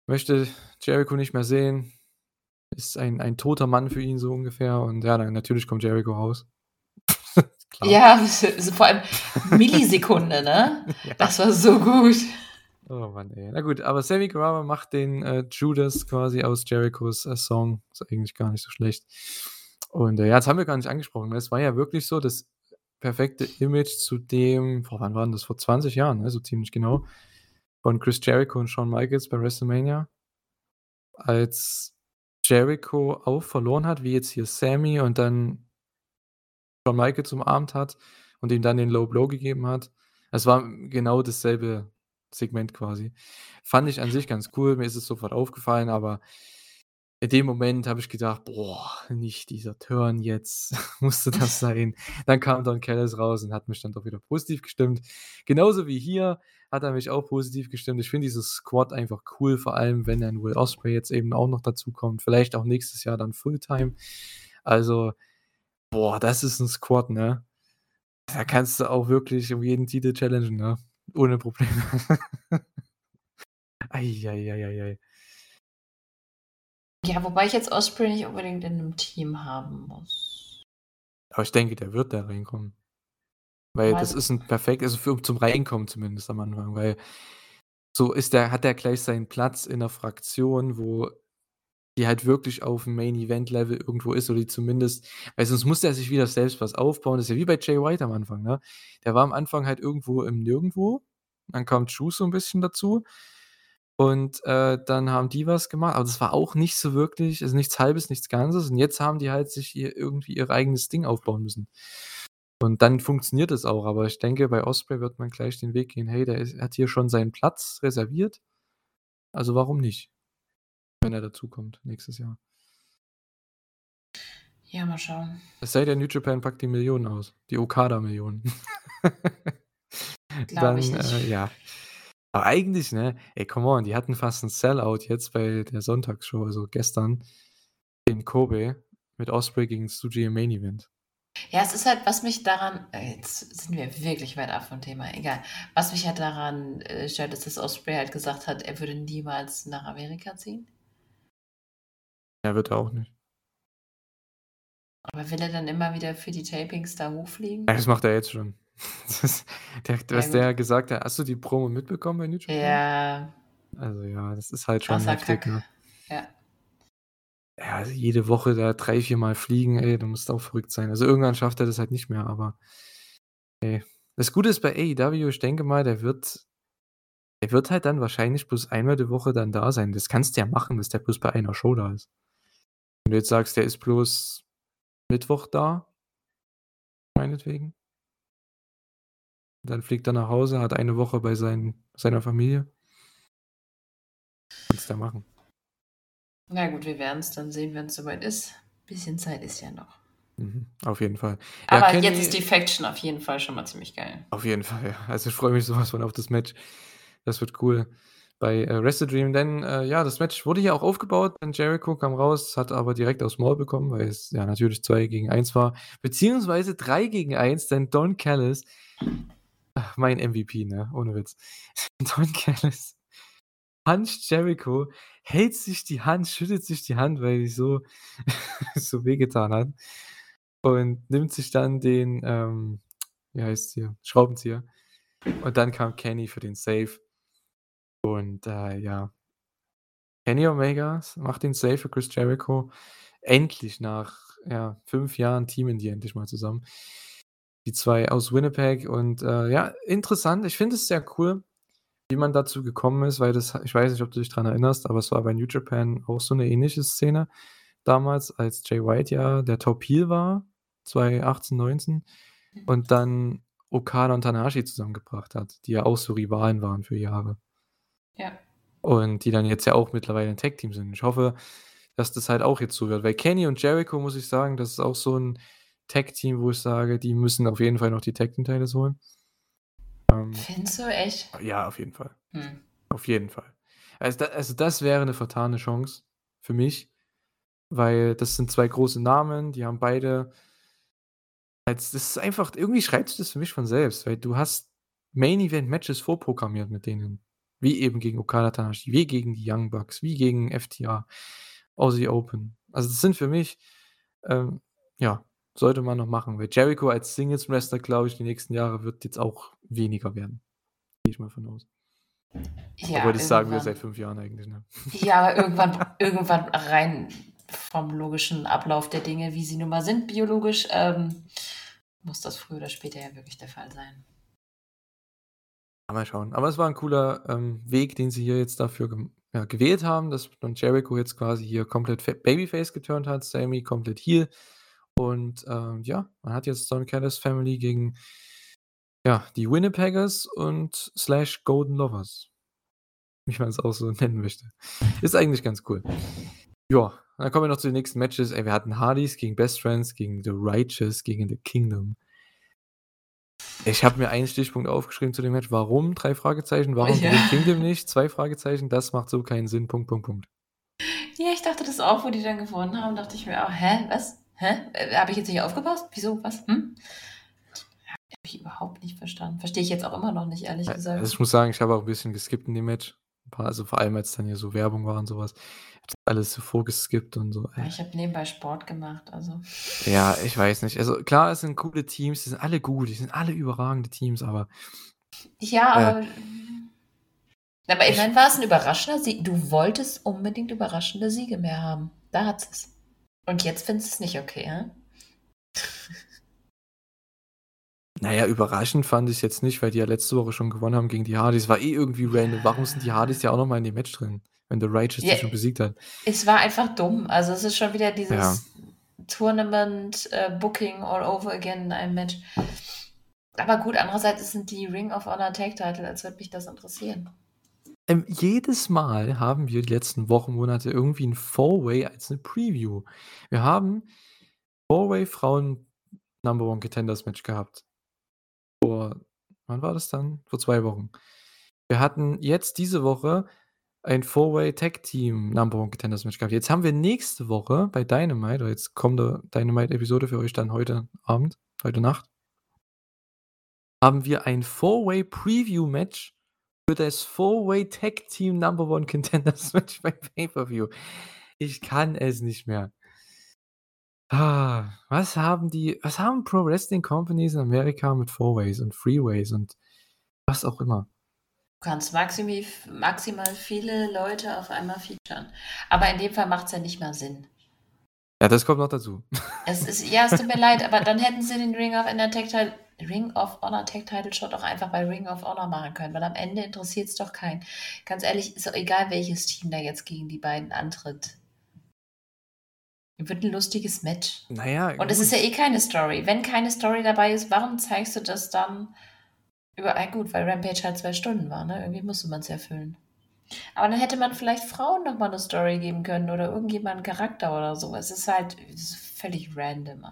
möchte Jericho nicht mehr sehen. Ist ein ein toter Mann für ihn so ungefähr und ja, dann natürlich kommt Jericho raus. Ja, vor allem Millisekunde, ne? Ja. Das war so gut. Oh Mann, ey. Na gut, aber Sammy Guevara macht den, äh, Judas quasi aus Jerichos, äh, Song. Ist eigentlich gar nicht so schlecht. Und, äh, ja, das haben wir gar nicht angesprochen? Es war ja wirklich so das perfekte Image zu dem boah, wann war denn das? Vor 20 Jahren, ne, so ziemlich genau, von Chris Jericho und Shawn Michaels bei WrestleMania. Als Jericho auch verloren hat, wie jetzt hier Sammy und dann Shawn Michaels umarmt hat und ihm dann den Low Blow gegeben hat. Es war genau dasselbe Segment quasi. Fand ich an sich ganz cool, mir ist es sofort aufgefallen, aber in dem Moment habe ich gedacht: „Boah, nicht dieser Turn jetzt. Musste das sein?“ Dann kam Don Callis raus und hat mich dann doch wieder positiv gestimmt. Genauso wie hier hat er mich auch positiv gestimmt. Ich finde dieses Squad einfach cool, vor allem wenn dann Will Ospreay jetzt eben auch noch dazukommt. Vielleicht auch nächstes Jahr dann Fulltime. Also, boah, das ist 'n Squad, ne? Da kannst du auch wirklich um jeden Titel challengen, ne? Ohne Probleme. Ei, ei, ei, ei, ei. Ja, wobei ich jetzt Osprey nicht unbedingt in 'nem Team haben muss. Aber ich denke, der wird da reinkommen. Weil das ist 'n perfekt also für zum Reinkommen zumindest am Anfang, weil so ist der hat er gleich seinen Platz in 'ner Fraktion, wo die halt wirklich auf'm Main Event Level irgendwo ist oder die zumindest weil sonst muss der sich wieder selbst was aufbauen. Das ist ja wie bei Jay White am Anfang, ne? Der war am Anfang halt irgendwo im Nirgendwo, dann kam Juice so 'n bisschen dazu und, äh, dann haben die was gemacht, aber das war auch nicht so wirklich also nichts Halbes, nichts Ganzes und jetzt haben die halt sich ihr irgendwie ihr eigenes Ding aufbauen müssen. Und dann funktioniert es auch, aber ich denke, bei Osprey wird man gleich den Weg gehen: „Hey, der ist hat hier schon seinen Platz reserviert, also warum nicht?“ Wenn er dazukommt nächstes Jahr. Ja, mal schauen. Es sei denn, New Japan packt die Millionen aus, die Okada-Millionen. Glaube ich nicht. äh, ja. Aber eigentlich, ne, ey, come on, die hatten fast 'n Sellout jetzt bei der Sonntagsshow, also gestern in Kobe mit Osprey gegen Tsuji im Main Event. Ja, es ist halt, was mich daran äh, jetzt sind wir wirklich weit ab vom Thema, egal. Was mich halt daran, äh, stört, ist, dass Osprey halt gesagt hat, er würde niemals nach Amerika ziehen. Ja, wird er auch nicht. Aber will er dann immer wieder für die Tapings da hochfliegen? Ja, das macht er jetzt schon. Das der Ja, was der gesagt hat hast du die Promo mitbekommen bei Japan? Ja. Also ja, das ist halt schon Krasser heftig, ne? Ja. Ja, also jede Woche da 3, 4 Mal fliegen, ey, du musst auch verrückt sein. Also irgendwann schafft er das halt nicht mehr, aber ey. Das Gute ist bei AEW, ich denke mal, der wird der wird halt dann wahrscheinlich bloß einmal die Woche dann da sein. Das kannst du ja machen, dass der bloß bei einer Show da ist. Wenn du jetzt sagst, der ist bloß Mittwoch da meinetwegen dann fliegt er nach Hause, hat eine Woche bei seinen seiner Familie. Kannst du ja machen. Na gut, wir werden's dann sehen, wenn's soweit ist. Bisschen Zeit ist ja noch. Mhm, auf jeden Fall. Ja, Aber jetzt ist Kenny die Faction auf jeden Fall schon mal ziemlich geil. Auf jeden Fall, ja. Also, ich freue mich so was von auf das Match. Das wird cool bei, äh, Wrestle Dream, denn, äh, ja, das Match wurde ja auch aufgebaut, denn Jericho kam raus, hat aber direkt aufs Maul bekommen, weil es ja natürlich 2 gegen 1 war, beziehungsweise 3 gegen 1, denn Don Callis mein MVP, ne, ohne Witz. Don Callis puncht Jericho, hält sich die Hand, schüttelt sich die Hand, weil die so so wehgetan hat und nimmt sich dann den, ähm, wie heißt's hier, Schraubenzieher. Und dann kam Kenny für den Save. Und, äh, ja. Kenny Omega macht den Save für Chris Jericho. Endlich nach, ja, 5 Jahren teamen die endlich mal zusammen. Die 2 aus Winnipeg und, äh, ja, interessant. Ich finde es sehr cool, wie man dazu gekommen ist, weil das ich weiß nicht, ob du dich dran erinnerst, aber es war bei New Japan auch so 'ne ähnliche Szene damals, als Jay White ja der Top Heel war, 2018, 19 und dann Okada und Tanahashi zusammengebracht hat, die ja auch so Rivalen waren für Jahre. Ja. Und die dann jetzt ja auch mittlerweile 'n Tag-Team sind. Ich hoffe, dass das halt auch jetzt so wird, weil Kenny und Jericho, muss ich sagen, das ist auch so 'n Tag-Team, wo ich sage, die müssen auf jeden Fall noch die Tag-Team-Titles holen. Ähm Findest du, echt? Ja, auf jeden Fall. Hm. Auf jeden Fall. Also, da also, das wäre 'ne vertane Chance für mich, weil das sind 2 große Namen, die haben beide als das ist einfach irgendwie schreibt sich das für mich von selbst, weil du hast Main-Event-Matches vorprogrammiert mit denen. Wie eben gegen Okada Tanahashi, wie gegen die Young Bucks, wie gegen FTA, Aussie Open. Also, das sind für mich, ähm ja, sollte man noch machen, weil Jericho als Singles-Wrestler, glaube ich, die nächsten Jahre wird jetzt auch weniger werden. Gehe ich mal von aus. Ja, Obwohl, das sagen wir seit 5 Jahren eigentlich, ne? Ja, aber irgendwann irgendwann rein vom logischen Ablauf der Dinge, wie sie nun mal sind biologisch, ähm, muss das früher oder später ja wirklich der Fall sein. Ja, mal schauen. Aber es war 'n cooler, ähm, Weg, den sie hier jetzt dafür ja, gewählt haben, dass dann Jericho jetzt quasi hier komplett Fa Babyface geturnt hat, Sammy komplett Heel. Und, ähm, ja, man hat jetzt Don Callis Family gegen, ja, die Winnipeggers und slash Golden Lovers. Wie man es auch so nennen möchte. Ist eigentlich ganz cool. Ja, dann kommen wir noch zu den nächsten Matches. Ey, wir hatten Hardys gegen Best Friends, gegen The Righteous, gegen The Kingdom. Ich habe mir einen Stichpunkt aufgeschrieben zu dem Match. Warum? 3 Fragezeichen. Warum Ja. gewinnt Kingdom nicht? 2 Fragezeichen. Das macht so keinen Sinn. Punkt, Punkt, Punkt. Ja, ich dachte das auch, wo die dann gewonnen haben, dachte ich mir auch: „Hä, was? Hä? Äh, habe ich jetzt nicht aufgepasst? Wieso? Was? Hm?“ Habe ich überhaupt nicht verstanden. Verstehe ich jetzt auch immer noch nicht, ehrlich Äh, gesagt. also, ich muss sagen, ich habe auch 'n bisschen geskippt in dem Match. also, vor allem, als dann hier so Werbung war und so was. Ich habe alles so vorgeskippt und so. Äh, ich habe nebenbei Sport gemacht, also ja, ich weiß nicht. Also, klar, es sind coole Teams, die sind alle gut, die sind alle überragende Teams, aber Ja, Äh. aber aber Ich immerhin war es 'n überraschender Sieg. Du wolltest unbedingt überraschende Siege mehr haben. Da hat sie's. Und jetzt findest du's nicht okay, hä? Na ja, überraschend fand ich's jetzt nicht, weil die ja letzte Woche schon gewonnen haben gegen die Hardys. War eh irgendwie random. Warum sind die Hardys ja auch noch mal in dem Match drin, wenn The Righteous Ja, die schon besiegt hat? Es war einfach dumm. Also, es ist schon wieder Ja. dieses Tournament, äh, Booking all over again in einem Match. Aber gut, andererseits es sind die Ring of Honor Tag Title, als würde mich das interessieren. Ähm, jedes Mal haben wir die letzten Wochen, Monate irgendwie 'n Four-Way als 'ne Preview. Wir haben Four-Way Frauen Number One Contenders Match gehabt. Vor wann war das dann? Vor 2 Wochen. Wir hatten jetzt diese Woche ein Four-Way Tag Team Number One Contenders Match gehabt. Jetzt haben wir nächste Woche bei Dynamite oder jetzt kommende Dynamite-Episode für euch dann heute Abend, heute Nacht haben wir ein Four-Way Preview Match für das Four-Way Tag Team Number One Contenders Match beim Pay-Per-View. Ich kann es nicht mehr. Ah, was haben die was haben Pro Wrestling Companies in Amerika mit Four-Ways und Three-Ways und was auch immer? Du kannst maximi maximal viele Leute auf einmal featuren. Aber in dem Fall macht's ja nicht mal Sinn. Ja, das kommt noch dazu. Es ist ja, es tut mir leid, aber dann hätten sie den Ring of Title Ring of Honor Tag Title Shot auch einfach bei Ring of Honor machen können, weil am Ende interessiert's doch keinen. Ganz ehrlich, ist doch egal, welches Team da jetzt gegen die beiden antritt. Wird 'n lustiges Match. Na ja, Und es ist ja eh keine Story. Wenn keine Story dabei ist, warum zeigst du das dann über ah, gut, weil Rampage halt 2 Stunden war, ne? Irgendwie musste man's ja füllen. Aber dann hätte man vielleicht Frauen noch mal 'ne Story geben können oder irgendjemand 'n Charakter oder so. Es ist halt es ist völlig random.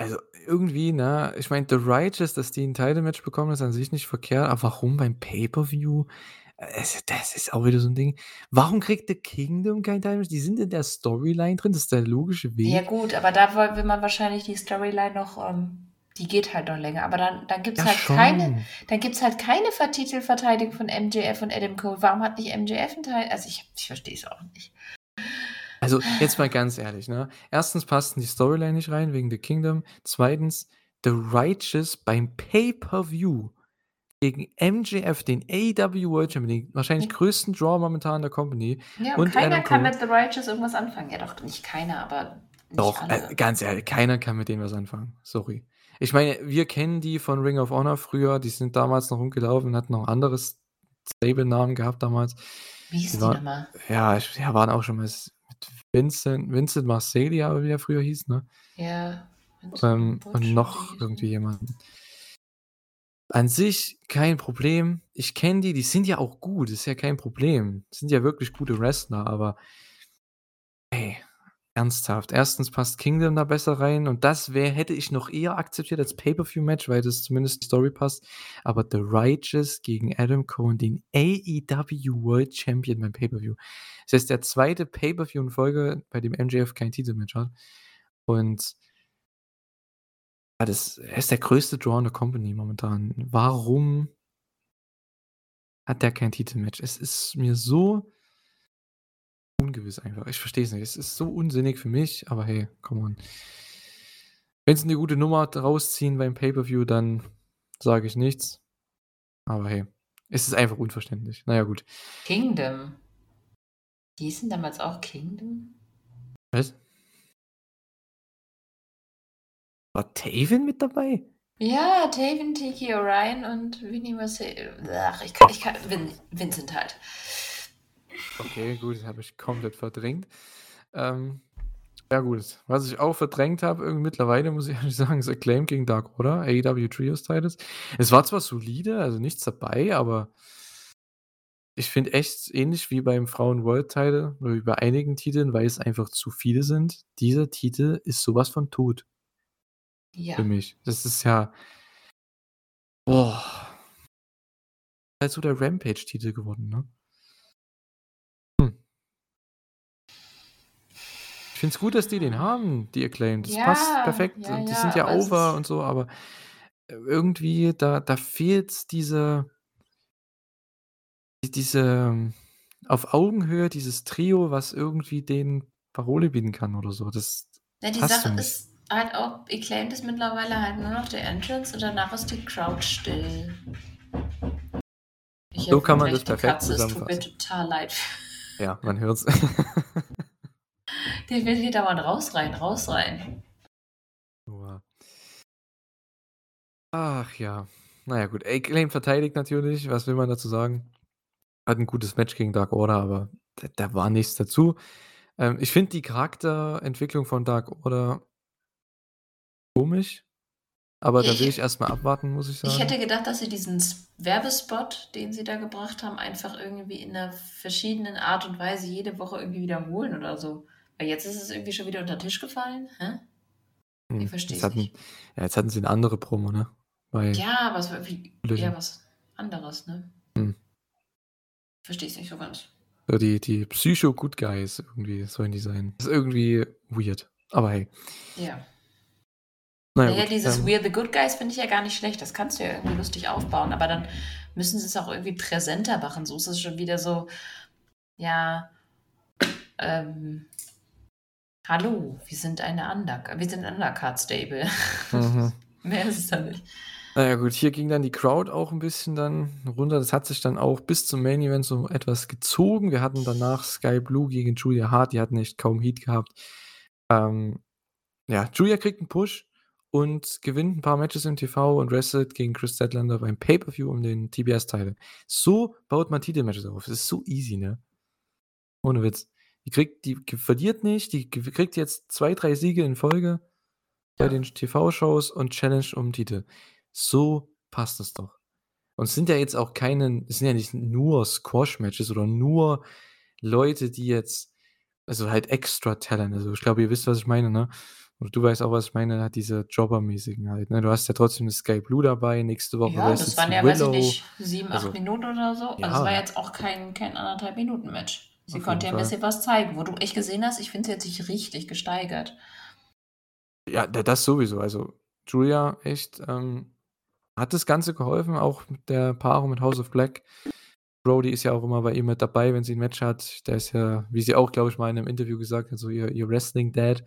Also, irgendwie, ne ich meine, The Righteous, dass die 'n Title Match bekommen, ist an sich nicht verkehrt, aber warum beim Pay-Per-View? Es das ist auch wieder so 'n Ding. Warum kriegt The Kingdom kein Title Match? Die sind in der Storyline drin, das ist der logische Ja Weg. gut, aber da woll will man wahrscheinlich die Storyline noch ähm, die geht halt noch länger. Aber dann dann gibt's Ja, halt keine schon. dann gibt's halt keine Ver Titelverteidigung von MJF und Adam Cole. Warum hat nicht MJF 'n Teil also, ich ich verstehe es auch nicht. Also, jetzt mal ganz ehrlich, ne? 1. passt in die Storyline nicht rein wegen The Kingdom. 2. The Righteous beim Pay-Per-View gegen MJF, den AEW World Champion, den wahrscheinlich Hm. größten Draw momentan in der Company Ja, und und keiner Adam kann Cole. mit The Righteous irgendwas anfangen. Ja doch, nicht keiner, aber nicht Doch, äh, ganz ehrlich, keiner kann mit denen was anfangen. Sorry. Ich meine, wir kennen die von Ring of Honor früher, die sind damals noch rumgelaufen, hatten noch anderes Stable-Namen gehabt damals. Wie hießen Die die waren noch mal? ja, ja, waren auch schon mal Vincent Vincent Marcellia oder wie er früher hieß, ne? Ja, Ähm, und noch irgendwie jemanden. An sich kein Problem. Ich kenne die, die sind ja auch gut, ist ja kein Problem. Sind ja wirklich gute Wrestler, aber ey, ernsthaft. 1. passt Kingdom da besser rein und das wäre hätte ich noch eher akzeptiert als Pay-Per-View-Match, weil das zumindest die Story passt. Aber The Righteous gegen Adam Cole, den AEW World Champion beim Pay-Per-View. Das ist der 2. Pay-Per-View in Folge, bei dem MJF kein Titelmatch hat. Und ja, das er ist der größte Draw in der Company momentan. Warum hat der kein Titelmatch. Es ist mir so ungewiss einfach. Ich verstehe es nicht. Es ist so unsinnig für mich, aber hey, come on. Wenn sie eine gute Nummer rausziehen beim Pay-Per-View, dann sage ich nichts. Aber hey, es ist einfach unverständlich. Naja, gut. Kingdom. Die hießen damals auch Kingdom? Was? War Taven mit dabei? Ja, Taven, Tiki Orion und Winnie Marcel. Ach, ich kann, ich kann, Vin, Vincent halt. Okay, gut, das habe ich komplett verdrängt. Ähm, ja gut, was ich auch verdrängt habe, irgendwie mittlerweile muss ich ehrlich sagen, ist Acclaim gegen Dark Order, AEW Trios Titles. Es war zwar solide, also nichts dabei, aber ich finde echt ähnlich wie beim Frauen World Title oder wie bei einigen Titeln, weil es einfach zu viele sind. Dieser Titel ist sowas von tot. Ja. Für mich. Das ist ja. Boah. Halt so der Rampage-Titel geworden, ne? Hm. Ich finde es gut, dass die den haben, die Acclaimed. Das Ja, passt perfekt. ja, die sind ja es over und so, aber irgendwie, da, da fehlt diese. Diese. ähm, Auf Augenhöhe, dieses Trio, was irgendwie den Parole bieten kann oder so. Das Ja, die Sache ist halt auch, Acclaimed ist mittlerweile halt nur noch der Entrance und danach ist die Crowd still. Ich So kann man das perfekt Katze, es tut mir zusammenfassen. total leid. Ja, man hört's. Der will hier dauernd raus rein, raus rein. Ach ja. Naja, gut. Acclaim verteidigt natürlich. Was will man dazu sagen? Hat ein gutes Match gegen Dark Order, aber da, da war nichts dazu. Ähm, ich finde die Charakterentwicklung von Dark Order komisch. Aber da will ich- erstmal abwarten, muss ich sagen. Ich hätte gedacht, dass sie diesen Werbespot, den sie da gebracht haben, einfach irgendwie in einer verschiedenen Art und Weise jede Woche irgendwie wiederholen oder so. Weil jetzt ist es irgendwie schon wieder unter den Tisch gefallen. Hä? Hm, ich versteh's jetzt hatten, nicht. Ja, jetzt hatten sie eine andere Promo, ne? Bei Ja, aber es war irgendwie eher was anderes, ne? Hm. Verstehe ich nicht so ganz. so die, die Psycho-Good Guys irgendwie sollen die sein. Das ist irgendwie weird. Aber hey. Ja. Naja, Naja, gut, dieses ähm, We're the Good Guys finde ich ja gar nicht schlecht. Das kannst du ja irgendwie lustig aufbauen. Aber dann müssen sie es auch irgendwie präsenter machen. So ist es schon wieder so, ja, ähm, hallo, wir sind eine Undercard, wir sind ein Undercard-Stable. Mhm. Mehr ist es dann nicht. Naja gut, hier ging dann die Crowd auch ein bisschen dann runter. Das hat sich dann auch bis zum Main Event so etwas gezogen. Wir hatten danach Sky Blue gegen Julia Hart. Die hatten echt kaum Heat gehabt. Ähm, ja, Julia kriegt einen Push und gewinnt ein paar Matches im TV und wrestelt gegen Chris Statlander beim Pay-Per-View um den TBS-Titel. So baut man Titelmatches auf. Das ist so easy, ne? Ohne Witz. Die kriegt, die verliert nicht, die kriegt jetzt zwei, drei Siege in Folge bei Ja. den TV-Shows und Challenge um Titel. So passt es doch. Und es sind ja jetzt auch keine, es sind ja nicht nur Squash-Matches oder nur Leute, die jetzt, also halt extra Talent, also ich glaube, ihr wisst, was ich meine, ne? Oder du weißt auch, was ich meine, hat diese Jobber-mäßigen halt, ne? Du hast ja trotzdem das Sky Blue dabei, nächste Woche Ja, das waren ja, weiß ich Willow. nicht, sieben, acht Also- Minuten oder so. Also Ja. es war jetzt auch kein, kein anderthalb Minuten Match. Sie Auf konnte ja ein bisschen was zeigen. Wo du echt gesehen hast, ich finde, sie hat sich richtig gesteigert. Ja, da- das sowieso. Also Julia echt ähm, hat das Ganze geholfen, auch mit der Paarung mit House of Black. Brody ist ja auch immer bei ihr mit dabei, wenn sie ein Match hat. Der ist ja, wie sie auch, glaube ich, mal in einem Interview gesagt hat, so ihr, ihr Wrestling-Dad.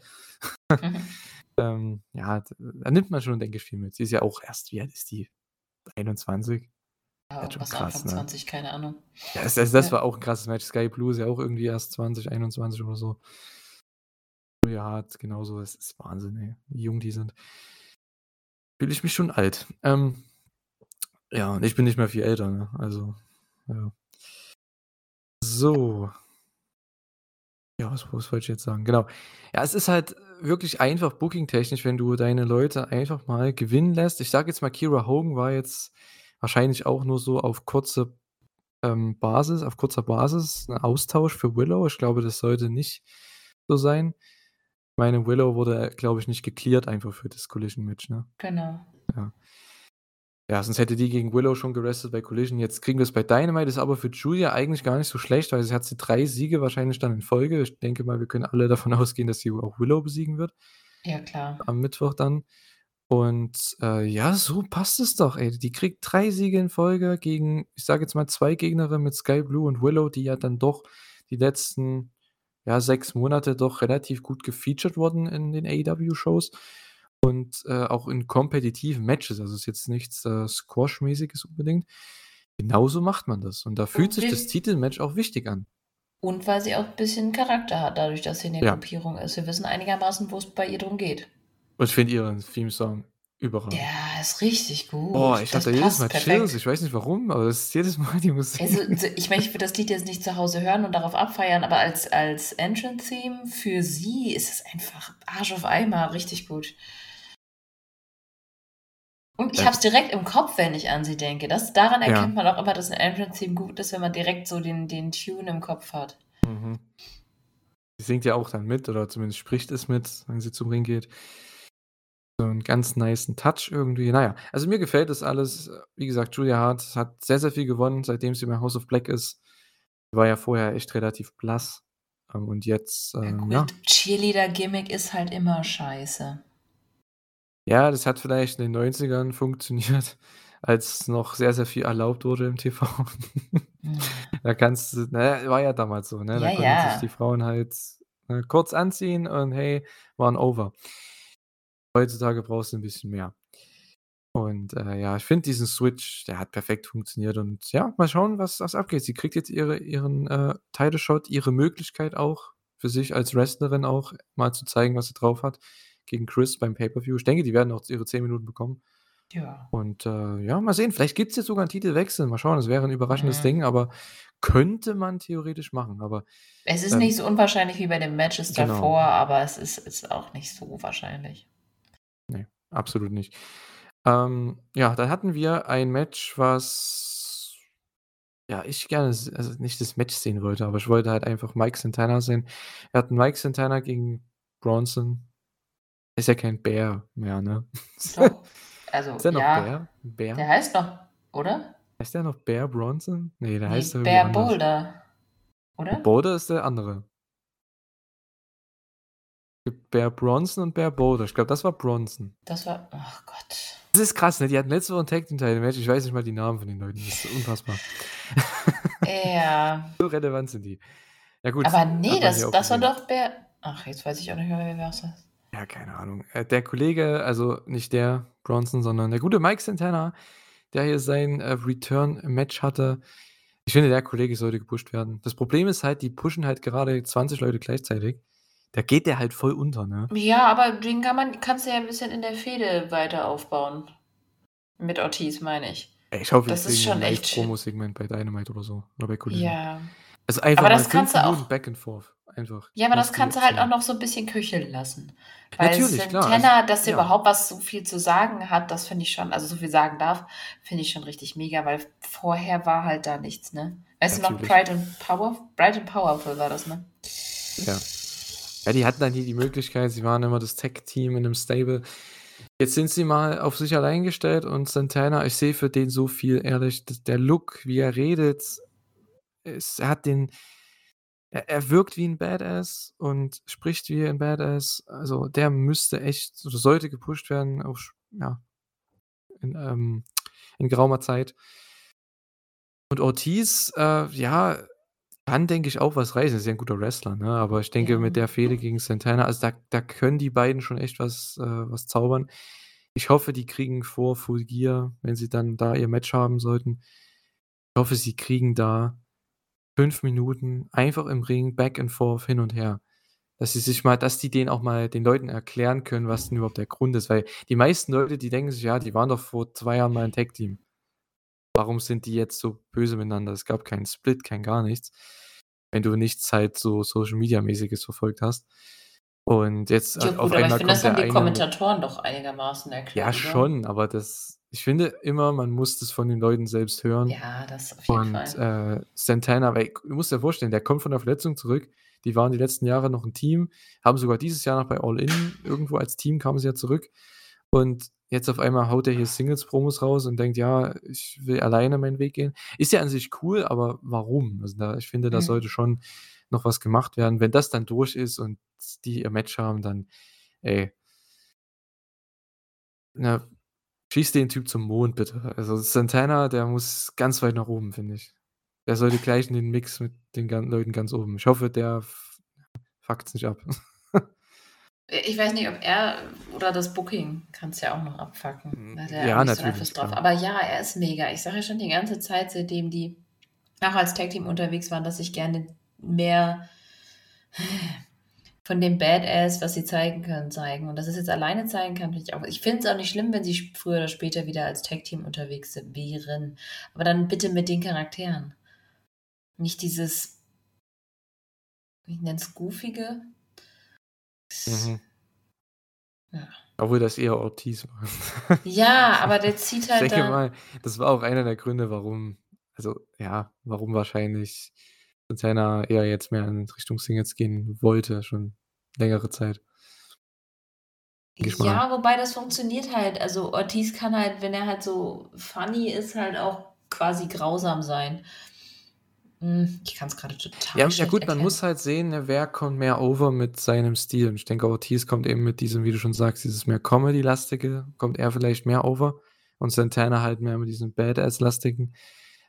Mhm. Ähm, ja, da nimmt man schon, denke ich, viel mit. Sie ist ja auch erst, wie alt ist die? 21? Ja, Ja, schon was krass, Anfang ne? 20, keine Ahnung. Ja, das, das, das Ja. war auch ein krasses Match. Sky Blue ist ja auch irgendwie erst 20, 21 oder so. Ja, hat genauso. Das ist Wahnsinn, ey, wie jung die sind. Fühle ich mich schon alt. Ähm, ja, und ich bin nicht mehr viel älter, ne? Also, ja. So. Ja, was, was wollte ich jetzt sagen? Genau. Ja, es ist halt wirklich einfach booking-technisch, wenn du deine Leute einfach mal gewinnen lässt. Ich sage jetzt mal, Kira Hogan war jetzt wahrscheinlich auch nur so auf kurze ähm, Basis, auf kurzer Basis ein Austausch für Willow. Ich glaube, das sollte nicht so sein. Ich meine, Willow wurde, glaube ich, nicht geklärt einfach für das Collision-Match, ne? Genau. Ja, sonst hätte die gegen Willow schon gewrestelt bei Collision. Jetzt kriegen wir es bei Dynamite, ist aber für Julia eigentlich gar nicht so schlecht, weil sie hat sie drei Siege wahrscheinlich dann in Folge. Ich denke mal, wir können alle davon ausgehen, dass sie auch Willow besiegen wird Ja, klar. am Mittwoch dann. Und, äh, ja, so passt es doch, ey. Die kriegt 3 Siege in Folge gegen, ich sage jetzt mal, 2 Gegnerinnen mit Skye Blue und Willow, die ja dann doch die letzten, ja, 6 Monate doch relativ gut gefeatured wurden in den AEW-Shows und, äh, auch in kompetitiven Matches. Also, ist jetzt nichts, äh, Squash-mäßiges unbedingt. Genauso macht man das und da fühlt Und sich das Titelmatch auch wichtig an. Und weil sie auch bisschen Charakter hat, dadurch, dass sie in der Ja. Gruppierung ist. Wir wissen einigermaßen, wo's bei ihr drum geht. Und ich finde ihren Theme-Song überragend. Der ist richtig Boah, gut. ich Das da jedes Mal perfekt. Chills. Ich weiß nicht warum, aber das ist jedes Mal die Musik. Also, so ich meine, ich würde das Lied jetzt nicht zu Hause hören und darauf abfeiern, aber als als Entrance-Theme für sie ist es einfach Arsch auf Eimer, richtig gut. Und ich Ja. habe es direkt im Kopf, wenn ich an sie denke. Das daran Ja. erkennt man auch immer, dass 'n Entrance-Theme gut ist, wenn man direkt so den den Tune im Kopf hat. Mhm. Sie singt ja auch dann mit oder zumindest spricht es mit, wenn sie zum Ring geht. So 'n ganz nicen Touch irgendwie. Na ja, also, mir gefällt das alles. Wie gesagt, Julia Hart hat sehr, sehr viel gewonnen, seitdem sie bei House of Black ist. War ja vorher echt relativ blass. Ähm, und jetzt, Ja ähm, ja. gut, Cheerleader-Gimmick ist halt immer scheiße. Ja, das hat vielleicht in den 90ern funktioniert, als noch sehr, sehr viel erlaubt wurde im TV. Hm. Da kannst du na ja, war ja damals so, ne? Da Ja, konnten sich die ja. Frauen halt, ne, kurz anziehen und hey, waren over. Heutzutage brauchst du 'n bisschen mehr. Und, äh, ja, ich finde diesen Switch, der hat perfekt funktioniert und ja, mal schauen, was was abgeht. Sie kriegt jetzt ihre ihren, äh, Title Shot, ihre Möglichkeit auch für sich als Wrestlerin auch mal zu zeigen, was sie drauf hat gegen Chris beim Pay-per-View. Ich denke, die werden auch ihre 10 Minuten bekommen. Ja. Und, äh, ja, mal sehen, vielleicht gibt's jetzt sogar 'n Titelwechsel. Mal schauen, das wäre 'n überraschendes Mhm. Ding, aber könnte man theoretisch machen, aber, Es ist ähm nicht so unwahrscheinlich wie bei den Matches Genau. davor, aber es ist ist auch nicht so wahrscheinlich. Absolut nicht. Ähm, ja, dann hatten wir ein Match, was ja, ich gerne also, nicht das Match sehen wollte, aber ich wollte halt einfach Mike Santana sehen. Wir hatten Mike Santana gegen Bronson. Ist ja kein Bär mehr, ne? Doch, also, Ist der noch ja, Bär? Bär? der heißt noch oder? Heißt der noch Bear Bronson? Ne, der Ne, heißt anders. Boulder, oder? Boulder ist der andere. Gibt Bear Bronson und Bear Boulder. Ich glaube, das war Bronson. Das war ach Gott. Das ist krass, ne? Die hatten letzte Woche 'n Tag Team Title Match. Ich weiß nicht mal die Namen von den Leuten. Das ist unfassbar. Ja. So relevant sind die. Ja gut, Aber ne, man das das war doch Bear ach, jetzt weiß ich auch nicht mehr, wer war's ist. Ja, keine Ahnung. Äh, der Kollege, also, nicht der Bronson, sondern der gute Mike Santana, der hier sein, äh, Return-Match hatte. Ich finde, der Kollege sollte gepusht werden. Das Problem ist halt, die pushen halt gerade 20 Leute gleichzeitig. Da geht der halt voll unter, ne? Ja, aber den kann man kannst du ja 'n bisschen in der Fehde weiter aufbauen. Mit Ortiz, meine ich. Ich hoffe, Das ist schon echt schön. Live-Promo-Segment bei Dynamite oder so oder bei Collision. Ja. Also, einfach Aber das 5 kannst du Minuten auch Back and Forth, einfach. Ja, aber das kannst du halt auch noch so 'n bisschen köcheln lassen. Weil Natürlich, klar, Santana, also dass der ja. überhaupt was so viel zu sagen hat, das finde ich schon also, so viel sagen darf, finde ich schon richtig mega, weil vorher war halt da nichts, ne? Weißt du noch, Natürlich. Pride and Power Bright and Powerful war das, ne? Ja. Ja, die hatten dann hier die Möglichkeit, sie waren immer das Tag-Team in 'nem Stable. Jetzt sind sie mal auf sich allein gestellt und Santana, ich sehe für den so viel, ehrlich. Der Look, wie er redet, ist er hat den er er wirkt wie 'n Badass und spricht wie 'n Badass. Also, der müsste echt sollte gepusht werden auf sch ja, in, ähm in geraumer Zeit. Und Ortiz, äh, ja, kann, denke ich, auch was reißen. Ist ja 'n guter Wrestler, ne? Aber ich denke, mit Ja. der Fehde gegen Santana also, da da können die beiden schon echt was äh, was zaubern. Ich hoffe, die kriegen vor Full Gear, wenn sie dann da ihr Match haben sollten ich hoffe, sie kriegen da 5 Minuten einfach im Ring Back and Forth hin und her. Dass sie sich mal dass die denen auch mal den Leuten erklären können, was denn überhaupt der Grund ist, weil die meisten Leute, die denken sich: „Ja, die waren doch vor 2 Jahren mal 'n Tag-Team. Warum sind die jetzt so böse miteinander?“ Es gab keinen Split, kein gar nichts, wenn du nichts halt so Social-Media-mäßiges verfolgt hast. Und jetzt Ja halt auf gut, aber ich einmal finde, das haben die Kommentatoren doch einigermaßen erklärt, Ja, oder? schon, aber das ich finde immer, man muss das von den Leuten selbst hören. Ja, das auf jeden Und, Fall. äh, Santana weil du musst dir vorstellen, der kommt von der Verletzung zurück. Die waren die letzten Jahre noch 'n Team, haben sogar dieses Jahr noch bei All In irgendwo als Team kamen sie ja zurück. Und jetzt auf einmal haut er hier Singles-Promos raus und denkt: „Ja, ich will alleine meinen Weg gehen.“ Ist ja an sich cool, aber warum? Also, da ich finde, da Mhm. sollte schon noch was gemacht werden. Wenn das dann durch ist und die ihr Match haben, dann ey Na, schieß den Typ zum Mond bitte. Also Santana, der muss ganz weit nach oben, finde ich. Der sollte gleich in den Mix mit den Leuten ganz oben. Ich hoffe, der fuckt's nicht ab. Ich weiß nicht, ob er oder das Booking kann's ja auch noch abfucken. Hm, Da hat er ja, so natürlich, Einfluss drauf. Aber ja, er ist mega. Ich sage ja schon die ganze Zeit, seitdem die auch als Tag-Team unterwegs waren, dass ich gerne mehr von dem Badass, was sie zeigen können, zeigen. Und dass es jetzt alleine zeigen kann, finde ich auch. Ich finde es auch nicht schlimm, wenn sie früher oder später wieder als Tag-Team unterwegs se wären. Aber dann bitte mit den Charakteren. Nicht dieses ich nenne es Goofige. Mhm. Ja. Obwohl das eher Ortiz war. Ja, aber der zieht Ich halt denke dann mal, das war auch einer der Gründe, warum also, ja, warum wahrscheinlich Santana eher jetzt mehr in Richtung Singles gehen wollte, schon längere Zeit. Denke ich. Ja, wobei das funktioniert halt. Also Ortiz kann halt, wenn er halt so funny ist, halt auch quasi grausam sein. Hm, ich kann's grade total Ja, ja gut, man muss halt sehen, ne, wer kommt mehr over mit seinem Stil. Und ich denke, Ortiz kommt eben mit diesem, wie du schon sagst, dieses mehr Comedy-lastige, kommt er vielleicht mehr over und Santana halt mehr mit diesem Badass-lastigen.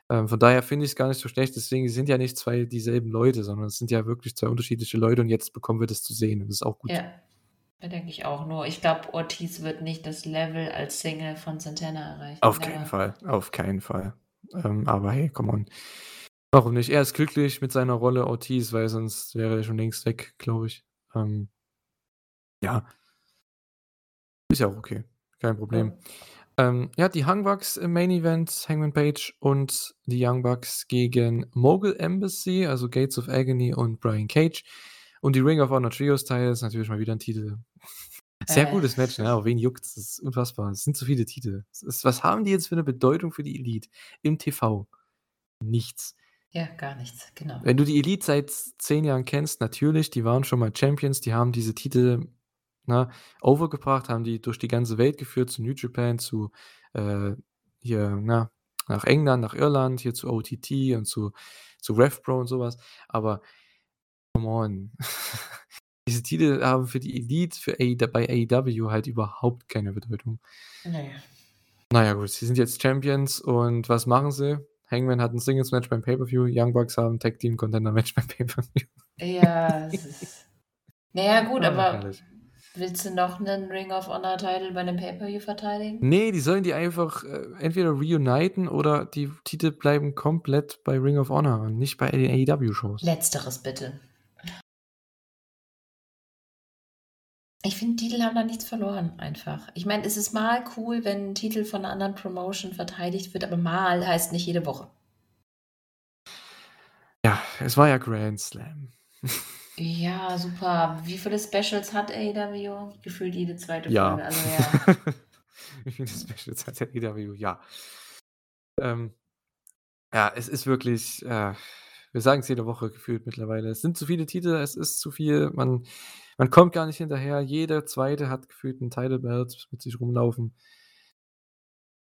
Ähm, von daher finde ich's gar nicht so schlecht. Deswegen sind ja nicht 2 dieselben Leute, sondern es sind ja wirklich 2 unterschiedliche Leute und jetzt bekommen wir das zu sehen und das ist auch gut. Ja, ja, denke ich auch. Nur ich glaube, Ortiz wird nicht das Level als Single von Santana erreichen. Auf keinen. Fall, auf keinen Fall. Ähm, aber hey, come on. Warum nicht? Er ist glücklich mit seiner Rolle Ortiz, weil sonst wäre er schon längst weg, glaube ich. Ähm ja. Ist ja auch okay, kein Problem. Ja. Ähm, ja, die Young Bucks im Main Event, Hangman Page und die Young Bucks gegen Mogul Embassy, also Gates of Agony und Brian Cage. Und die Ring of Honor Trios Teil ist natürlich mal wieder ein Titel. Sehr Äh, gutes Match, ne? Aber wen juckt's? Das ist unfassbar. Es sind so viele Titel. Ist was haben die jetzt für 'ne Bedeutung für die Elite im TV? Nichts. Ja, gar nichts, genau. Wenn du die Elite seit 10 Jahren kennst, natürlich, die waren schon mal Champions, die haben diese Titel, ne, overgebracht, haben die durch die ganze Welt geführt, zu New Japan, zu, äh, hier, na, nach England, nach Irland, hier zu OTT und zu zu RevPro und so was. Aber come on. Diese Titel haben für die Elite, für AEW bei AEW halt überhaupt keine Bedeutung. Ne. Na ja, gut, sie sind jetzt Champions und was machen sie? Hangman hat 'n Singles-Match beim Pay-per-View, Young Bucks haben 'n Tag-Team-Contender-Match beim Pay-per-View. Ja, es ist na ja, gut, Ah, aber herrlich. willst du noch 'nen Ring of Honor Title bei 'nem Pay-per-View verteidigen? Ne, die sollen die einfach, äh, entweder reuniten oder die Titel bleiben komplett bei Ring of Honor und nicht bei den AEW-Shows. Letzteres bitte. Ich finde, Titel haben da nichts verloren einfach. Ich meine, es ist mal cool, wenn 'n Titel von 'ner anderen Promotion verteidigt wird, aber mal heißt nicht jede Woche. Ja, es war ja Grand Slam. Ja, super. Wie viele Specials hat AEW? Gefühlt jede 2. Ja. Folge, also ja. Wie viele Specials hat AEW? Ja. Ähm, ja, es ist wirklich, äh wir sagen's jede Woche gefühlt mittlerweile. Es sind zu viele Titel, es ist zu viel, man man kommt gar nicht hinterher. Jeder Zweite hat gefühlt 'n Title Belt mit sich rumlaufen.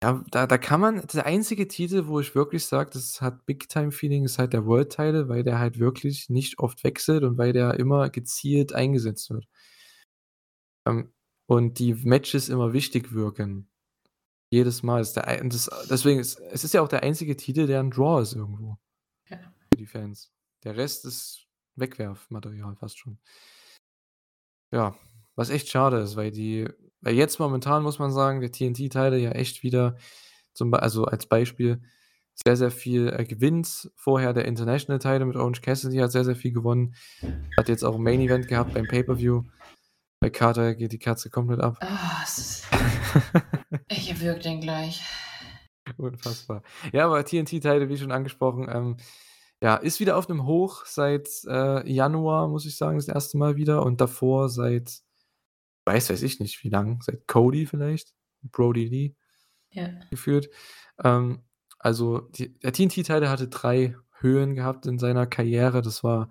Ja, da da kann man der einzige Titel, wo ich wirklich sage, das hat Big-Time-Feeling, ist halt der World Title, weil der halt wirklich nicht oft wechselt und weil der immer gezielt eingesetzt wird. Ähm, und die Matches immer wichtig wirken. Jedes Mal ist der ein das deswegen ist es ist ja auch der einzige Titel, der 'n Draw ist irgendwo Ja. für die Fans. Der Rest ist Wegwerfmaterial fast schon. Ja, was echt schade ist, weil die weil jetzt momentan muss man sagen, der TNT-Title ja echt wieder zum also als Beispiel sehr, sehr viel, äh, gewinnt. Vorher der International Title mit Orange Cassidy hat sehr, sehr viel gewonnen. Hat jetzt auch 'n Main Event gehabt beim Pay-per-View. Bei Carter geht die Katze komplett ab. Es ist ich erwürge den gleich. Unfassbar. Ja, aber TNT-Title, wie schon angesprochen, ähm, ja, ist wieder auf 'nem Hoch seit, äh, Januar, muss ich sagen, das 1. Mal wieder und davor seit weiß weiß ich nicht wie lang, seit Cody vielleicht, Brodie Lee Ja. geführt. Ähm, also die der TNT-Title hatte 3 Höhen gehabt in seiner Karriere. Das war,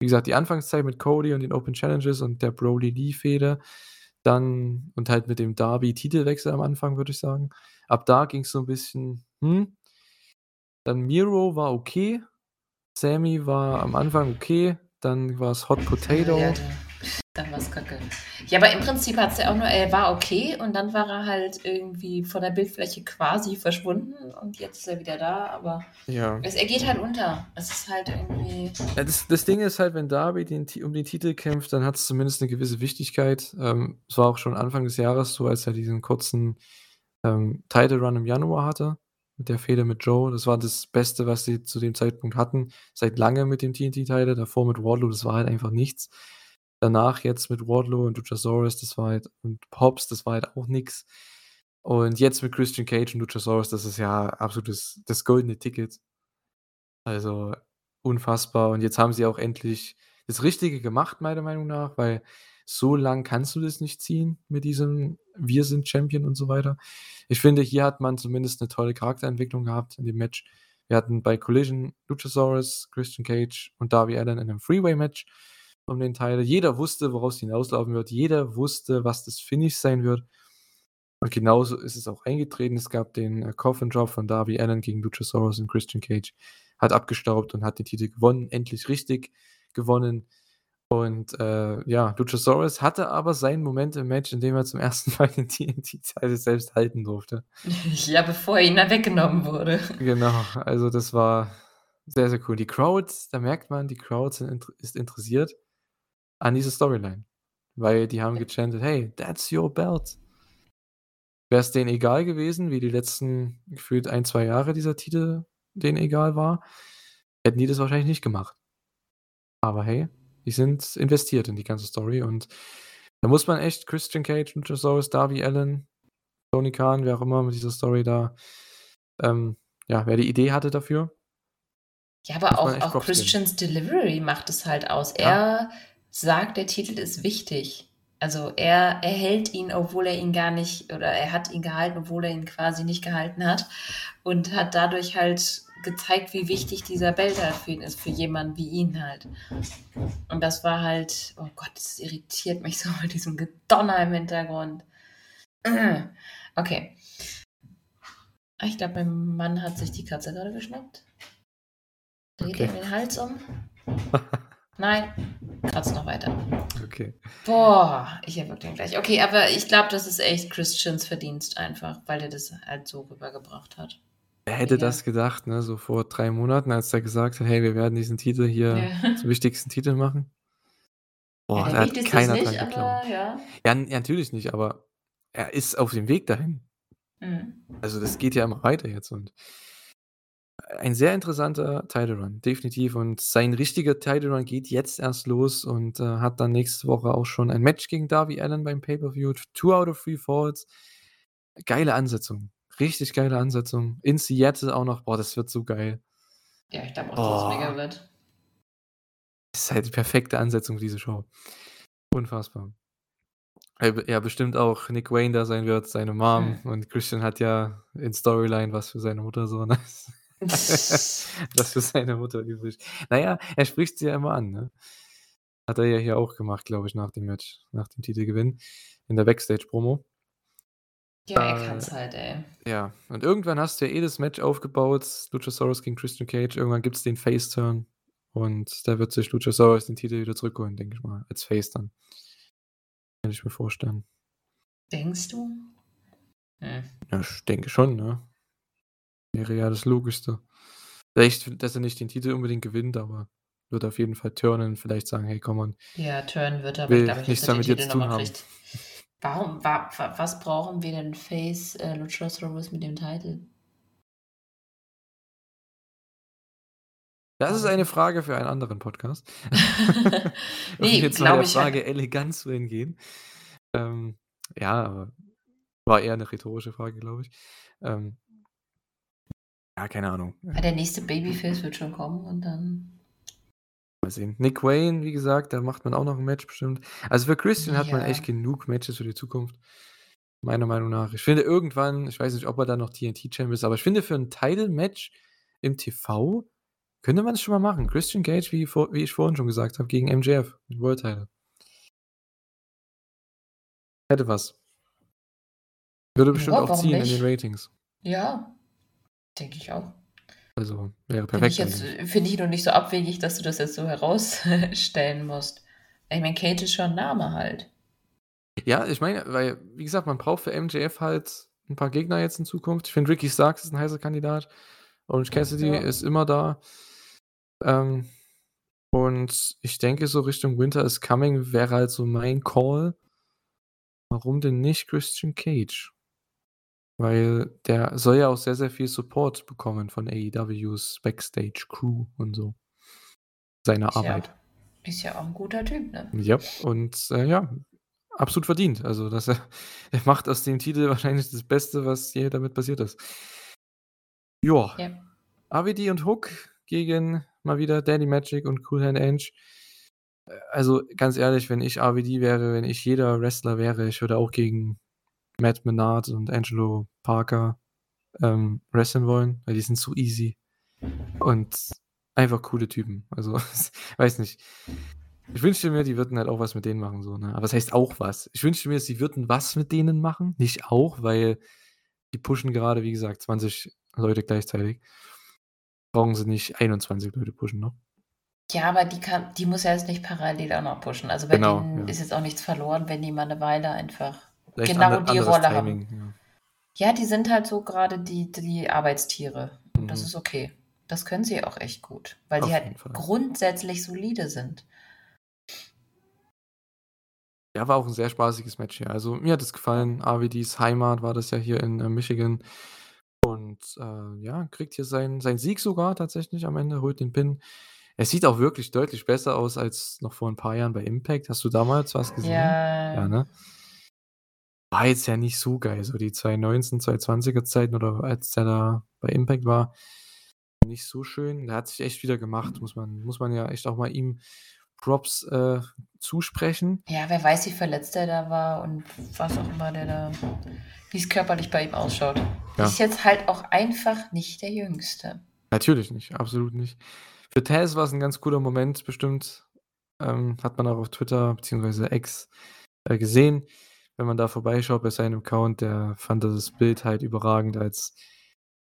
wie gesagt, die Anfangszeit mit Cody und den Open Challenges und der Brodie Lee-Fehde. Dann und halt mit dem Darby-Titelwechsel am Anfang, würde ich sagen. Ab da ging's so 'n bisschen, hm. Dann Miro war okay. Sammy war am Anfang okay, dann war's Hot Potato. Ja, da da war's kacke. Ja, aber im Prinzip hat's ja auch nur er war okay und dann war er halt irgendwie von der Bildfläche quasi verschwunden und jetzt ist er wieder da, aber Ja. es er geht halt unter. Es ist halt irgendwie Ja, das das Ding ist halt, wenn Darby den um den Titel kämpft, dann hat's zumindest 'ne gewisse Wichtigkeit. Ähm, es war auch schon Anfang des Jahres so, als er diesen kurzen, ähm, Title Run im Januar hatte mit der Fehde mit Joe. Das war das Beste, was sie zu dem Zeitpunkt hatten, seit langem mit dem TNT-Title. Davor mit Wardlow, das war halt einfach nichts. Danach jetzt mit Wardlow und Luchasaurus, das war halt und Hobbs, das war halt auch nix. Und jetzt mit Christian Cage und Luchasaurus, das ist ja absolut das das goldene Ticket. Also, unfassbar. Und jetzt haben sie auch endlich das Richtige gemacht, meiner Meinung nach, weil so lang kannst du das nicht ziehen mit diesem „Wir sind Champion“ und so weiter. Ich finde, hier hat man zumindest 'ne tolle Charakterentwicklung gehabt in dem Match. Wir hatten bei Collision Luchasaurus, Christian Cage und Darby Allin in 'nem Three-Way-Match um den Title. Jeder wusste, woraus hinauslaufen wird. Jeder wusste, was das Finish sein wird. Und genauso ist es auch eingetreten. Es gab den, äh, Coffin Drop von Darby Allin gegen Luchasaurus und Christian Cage hat abgestaubt und hat den Titel gewonnen, endlich richtig gewonnen. Und, äh, ja, Luchasaurus hatte aber seinen Moment im Match, in dem er zum ersten Mal den TNT-Title selbst halten durfte. Ja, bevor er weggenommen wurde. Genau, also das war sehr, sehr cool. Die Crowd, da merkt man, die Crowd sind ist interessiert an dieser Storyline, weil die haben gechantet: „Hey, that's your belt.“ Wär's denen egal gewesen, wie die letzten gefühlt 1, 2 Jahre dieser Titel denen egal war, hätten die das wahrscheinlich nicht gemacht. Aber hey, die sind investiert in die ganze Story und da muss man echt Christian Cage, Luchasaurus, Darby Allin, Tony Khan, wer auch immer mit dieser Story da ähm, ja, wer die Idee hatte dafür Ja, aber auch auch. Christians Delivery macht es halt aus. Ja. Er sagt, der Titel ist wichtig. Also, er er hält ihn, obwohl er ihn gar nicht oder er hat ihn gehalten, obwohl er ihn quasi nicht gehalten hat und hat dadurch halt gezeigt, wie wichtig dieser Belt halt für ihn ist, für jemanden wie ihn halt. Und das war halt oh Gott, das irritiert mich so mit diesem Gedonner im Hintergrund. Okay. Ah, ich glaube, mein Mann hat sich die Katze gerade geschnappt. Dreht Okay. ihm den Hals um. Nein, kratzt noch weiter. Okay. Boah, ich erwürge den gleich. Okay, aber ich glaube, das ist echt Christians Verdienst einfach, weil er das halt so rübergebracht hat. Wer hätte Ja. das gedacht, ne, so vor 3 Monaten, als er gesagt hat: „Hey, wir werden diesen Titel hier Ja. zum wichtigsten Titel machen?“ Boah, Ja, da der hat wichtigste ist keiner nicht, dran geglaubt. ja. Ja, n ja, natürlich nicht, aber er ist auf dem Weg dahin. Mhm. Also, das geht ja immer weiter jetzt und ein sehr interessanter Title Run, definitiv. Und sein richtiger Title Run geht jetzt erst los und, äh, hat dann nächste Woche auch schon ein Match gegen Darby Allin beim Pay-per-View. 2 out of 3 falls. Geile Ansetzung, richtig geile Ansetzung. In Seattle auch noch. Boah, das wird so geil. Ja, ich glaube auch, dass es mega wird. Das ist halt die perfekte Ansetzung für diese Show. Unfassbar. B ja bestimmt auch Nick Wayne da sein wird, seine Mom Mhm. und Christian hat ja in Storyline was für seine Mutter so, ne? Was für seine Mutter übrig. Na ja, er spricht sie ja immer an, ne? Hat er ja hier auch gemacht, glaube ich, nach dem Match, nach dem Titelgewinn in der Backstage-Promo. Ja, er Äh, kann's halt, ey. Ja, und irgendwann hast du ja eh das Match aufgebaut, Luchasaurus gegen Christian Cage. Irgendwann gibt's den Face-Turn und da wird sich Luchasaurus den Titel wieder zurückholen, denke ich mal, als Face dann. Kann ich mir vorstellen. Denkst du? Hm. Ja, ich denke schon, ne? Wäre ja das Logischste. Vielleicht, dass er nicht den Titel unbedingt gewinnt, aber wird auf jeden Fall turnen, vielleicht sagen: „Hey, komm on, Ja, turnen wird er, aber ich glaube nicht, nichts dass er den damit Titel jetzt noch zu mal haben.“ kriegt. Warum wa wa was brauchen wir denn Face, äh, Luchasaurus mit dem Titel? Das ist eine Frage für einen anderen Podcast. Um Ne, jetzt glaube ich Frage elegant zu entgehen. Ähm, ja, aber war eher 'ne rhetorische Frage, glaube ich. Ähm ja, keine Ahnung. Ja, der nächste Babyface wird schon kommen und dann Mal sehen. Nick Wayne, wie gesagt, da macht man auch noch 'n Match bestimmt. Also, für Christian hat man Ja. echt genug Matches für die Zukunft, meiner Meinung nach. Ich finde irgendwann ich weiß nicht, ob er dann noch TNT-Champ ist, aber ich finde, für 'n Title-Match im TV könnte man's schon mal machen. Christian Cage, wie wie ich vorhin schon gesagt habe, gegen MJF, World Title. Hätte was. Würde bestimmt Ja, auch ziehen in nicht? den Ratings. Ja, denke ich auch. Also, wäre Finde ich perfekt jetzt finde ich nur nicht so abwegig, dass du das jetzt so herausstellen musst. Ich meine, Cage ist schon 'n Name halt. Ja, ich meine, weil, wie gesagt, man braucht für MJF halt 'n paar Gegner jetzt in Zukunft. Ich finde, Ricky Starks ist 'n heißer Kandidat. Orange Cassidy Ja. ist immer da. Ähm, und ich denke, so Richtung Winter is Coming wäre halt so mein Call. Warum denn nicht Christian Cage? Weil der soll ja auch sehr, sehr viel Support bekommen von AEWs Backstage-Crew und so. Seine Ist ja Arbeit. ist ja auch 'n guter Typ, ne? Ja, und, äh, ja, absolut verdient. Also, dass er er macht aus dem Titel wahrscheinlich das Beste, was je damit passiert ist. Ja. Ja. AWD und Hook gegen mal wieder Daddy Magic und Cool Hand Angel. Äh, also, ganz ehrlich, wenn ich AWD wäre, wenn ich jeder Wrestler wäre, ich würde auch gegen Matt Menard und Angelo Parker, ähm, wresteln wollen, weil die sind so easy und einfach coole Typen. Also, weiß nicht. Ich wünschte mir, die würden halt auch was mit denen machen so, ne? Aber was heißt auch was? Ich wünschte mir, sie würden was mit denen machen, nicht auch, weil die pushen gerade, wie gesagt, 20 Leute gleichzeitig. Brauchen sie nicht 21 Leute pushen, ne? Ja, aber die kann die muss ja jetzt nicht parallel auch noch pushen. Also, bei Genau, denen ja. ist jetzt auch nichts verloren, wenn die mal 'ne Weile einfach genau die Rolle Timing, haben. ja. Ja, die sind halt so grade die die Arbeitstiere und das Mhm. ist okay. Das können sie auch echt gut, weil Auf die halt grundsätzlich solide sind. Ja, war auch 'n sehr spaßiges Match hier. Also, mir hat es gefallen. AWDs Heimat war das ja hier in, äh, Michigan. Und, äh, ja, kriegt hier seinen seinen Sieg sogar tatsächlich am Ende, holt den Pin. Er sieht auch wirklich deutlich besser aus als noch vor 'n paar Jahren bei Impact. Hast du damals was gesehen? Ja, Ja. ne? War jetzt ja nicht so geil, so die 2019, 2020er Zeiten oder als der da bei Impact war, nicht so schön. Der hat sich echt wieder gemacht, muss man muss man ja echt auch mal ihm Props, äh, zusprechen. Ja, wer weiß, wie verletzt der da war und was auch immer der da wie's körperlich bei ihm ausschaut. Ja. Ist jetzt halt auch einfach nicht der Jüngste. Natürlich nicht, absolut nicht. Für Taz war's 'n ganz cooler Moment bestimmt. Ähm, hat man auch auf Twitter beziehungsweise X, äh, gesehen. Wenn man da vorbeischaut bei seinem Account, der fand das Bild halt überragend, als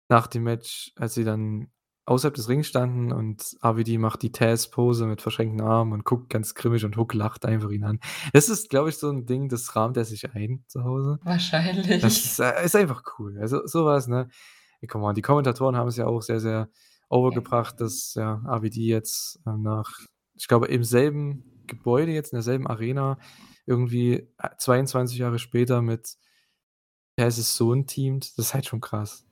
nach dem Match als sie dann außerhalb des Rings standen und AWD macht die Taz-Pose mit verschränkten Armen und guckt ganz grimmig und Hook lacht einfach ihn an. Das ist, glaube ich, so 'n Ding, das rahmt er sich ein zu Hause. Das Wahrscheinlich. ist äh, ist einfach cool. Also, so was, ne? Ey, come on, die Kommentatoren haben's ja auch sehr, sehr overgebracht, dass, ja, AWD jetzt, ähm, nach ich glaube, im selben Gebäude jetzt, in derselben Arena irgendwie, äh, 22 Jahre später mit Taz's Sohn teamt. Das ist halt schon krass.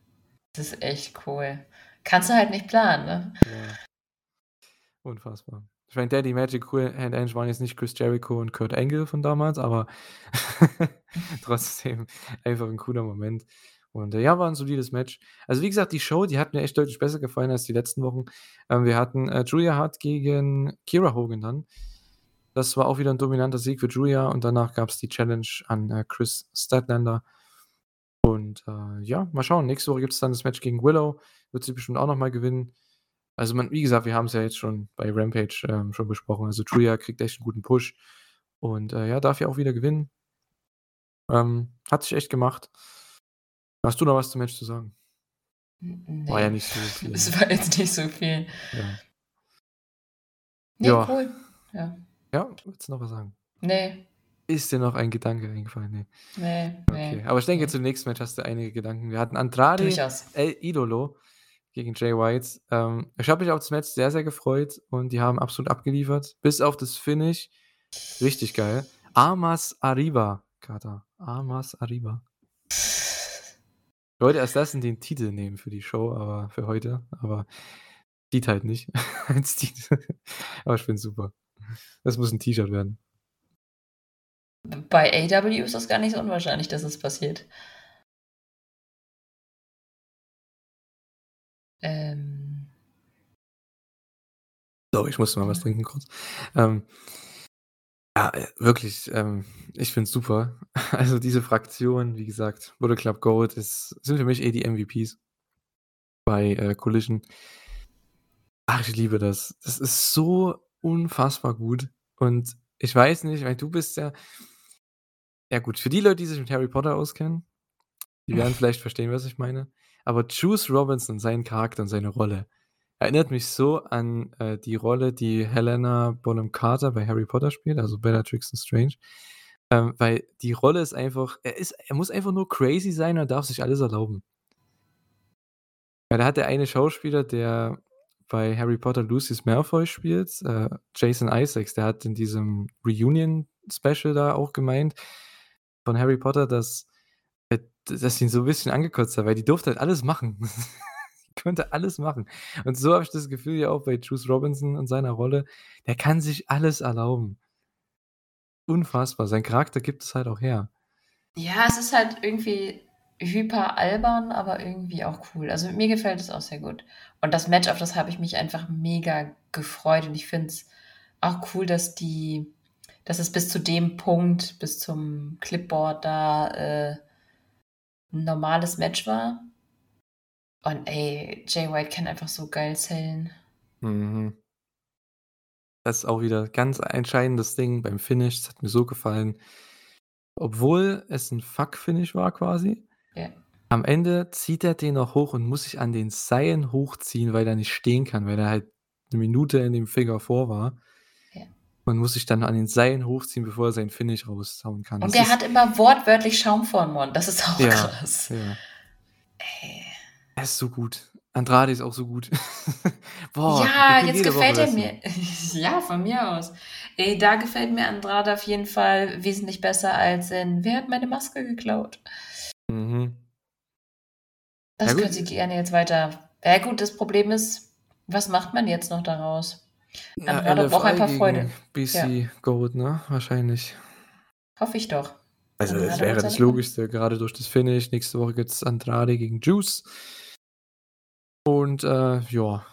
Das ist echt cool. Kannst du halt nicht planen, ne? Ja. Unfassbar. Ich meine, Daddy Magic, Cool Hand Angel waren jetzt nicht Chris Jericho und Kurt Angle von damals, aber trotzdem einfach 'n cooler Moment. Und, äh, ja, war 'n solides Match. Also, wie gesagt, die Show, die hat mir echt deutlich besser gefallen als die letzten Wochen. Ähm, wir hatten, äh, Julia Hart gegen Kiera Hogan dann. Das war auch wieder 'n dominanter Sieg für Julia und danach gab's die Challenge an, äh, Chris Statlander. Und, äh, ja, mal schauen. Nächste Woche gibt's dann das Match gegen Willow. Wird sie bestimmt auch noch mal gewinnen. Also, man wie gesagt, wir haben's ja jetzt schon bei Rampage, ähm, schon besprochen. Also, Julia kriegt echt 'n guten Push und, äh, ja, darf ja auch wieder gewinnen. Ähm, hat sich echt gemacht. Hast du noch was zum Match zu sagen? N War ja nicht so viel, Es ne? war jetzt nicht so viel. Ja. Ne, Ja. cool. Ja. Ja, willst du noch was sagen? Ne. Ist dir noch ein Gedanke eingefallen? Ne. Ne, Okay, ne, aber ich denke, ne. zum nächsten Match hast du einige Gedanken. Wir hatten Andrade Durchaus. El Idolo gegen Jay White. Ähm, ich habe mich auf das Match sehr, sehr gefreut und die haben absolut abgeliefert, bis auf das Finish. Richtig geil. Armas Arriba, Kater. Armas Arriba. Ich wollte erst das in den Titel nehmen für die Show, aber für heute, aber geht halt nicht als Titel. Aber ich finde es super. Das muss 'n T-Shirt werden. Bei AEW ist das gar nicht so unwahrscheinlich, dass es passiert. Ähm. So, ich musste mal was Ja. trinken kurz. Ähm. Ja, äh, wirklich, ähm, ich finde es super. Also, diese Fraktion, wie gesagt, Bullet Club Gold ist sind für mich eh die MVPs bei, äh, Collision. Ach, ich liebe das. Das ist so unfassbar gut und ich weiß nicht, weil du bist ja ja gut, für die Leute, die sich mit Harry Potter auskennen, die werden vielleicht verstehen, was ich meine. Aber Juice Robinson, sein Charakter und seine Rolle, Erinnert mich so an, äh, die Rolle, die Helena Bonham Carter bei Harry Potter spielt, also Bellatrix Lestrange. Ähm, weil die Rolle ist einfach er ist er muss einfach nur crazy sein und darf sich alles erlauben. Weil da hat der eine Schauspieler, der bei Harry Potter Lucius Malfoy spielt, äh, Jason Isaacs, der hat in diesem Reunion-Special da auch gemeint von Harry Potter, dass äh, dass ihn so 'n bisschen angekotzt hat, weil die durfte halt alles machen. Die konnte alles machen. Und so habe ich das Gefühl ja auch bei Juice Robinson und seiner Rolle, der kann sich alles erlauben. Unfassbar. Sein Charakter gibt es halt auch her. Ja, es ist halt irgendwie hyper albern, aber irgendwie auch cool. Also, mir gefällt es auch sehr gut. Und das Match, auf das habe ich mich einfach mega gefreut und ich finde es auch cool, dass die dass es bis zu dem Punkt, bis zum Clipboard da, äh 'n normales Match war. Und ey, Jay White kann einfach so geil sellen. Mhm. Das ist auch wieder ganz entscheidendes Ding beim Finish. Das hat mir so gefallen. Obwohl es 'n Fuck-Finish war quasi. Ja. Am Ende zieht er den noch hoch und muss sich an den Seilen hochziehen, weil er nicht stehen kann, weil er halt 'ne Minute in dem Figure 4 war. Ja. Und muss sich dann an den Seilen hochziehen, bevor er sein Finish raushauen kann. Und Das der hat immer wortwörtlich Schaum vorm Mund. Das ist auch Ja, krass. ja. Ey. Er ist so gut. Andrade ist auch so gut. Boah, Ja, jetzt gefällt er mir. Ja, von mir aus. Ey, da gefällt mir Andrade auf jeden Fall wesentlich besser als in „Wer hat meine Maske geklaut?“ Mhm. Das Ja, können sie gerne jetzt weiter ja gut, das Problem ist, was macht man jetzt noch daraus? Ja, Andrade braucht ein LFI paar gegen Freunde. Ja. BC Goat, ne? Wahrscheinlich. Hoffe ich doch. Also, das wäre das. Logischste, gerade durch das Finish. Nächste Woche gibt's Andrade gegen Juice. Und, äh, ja,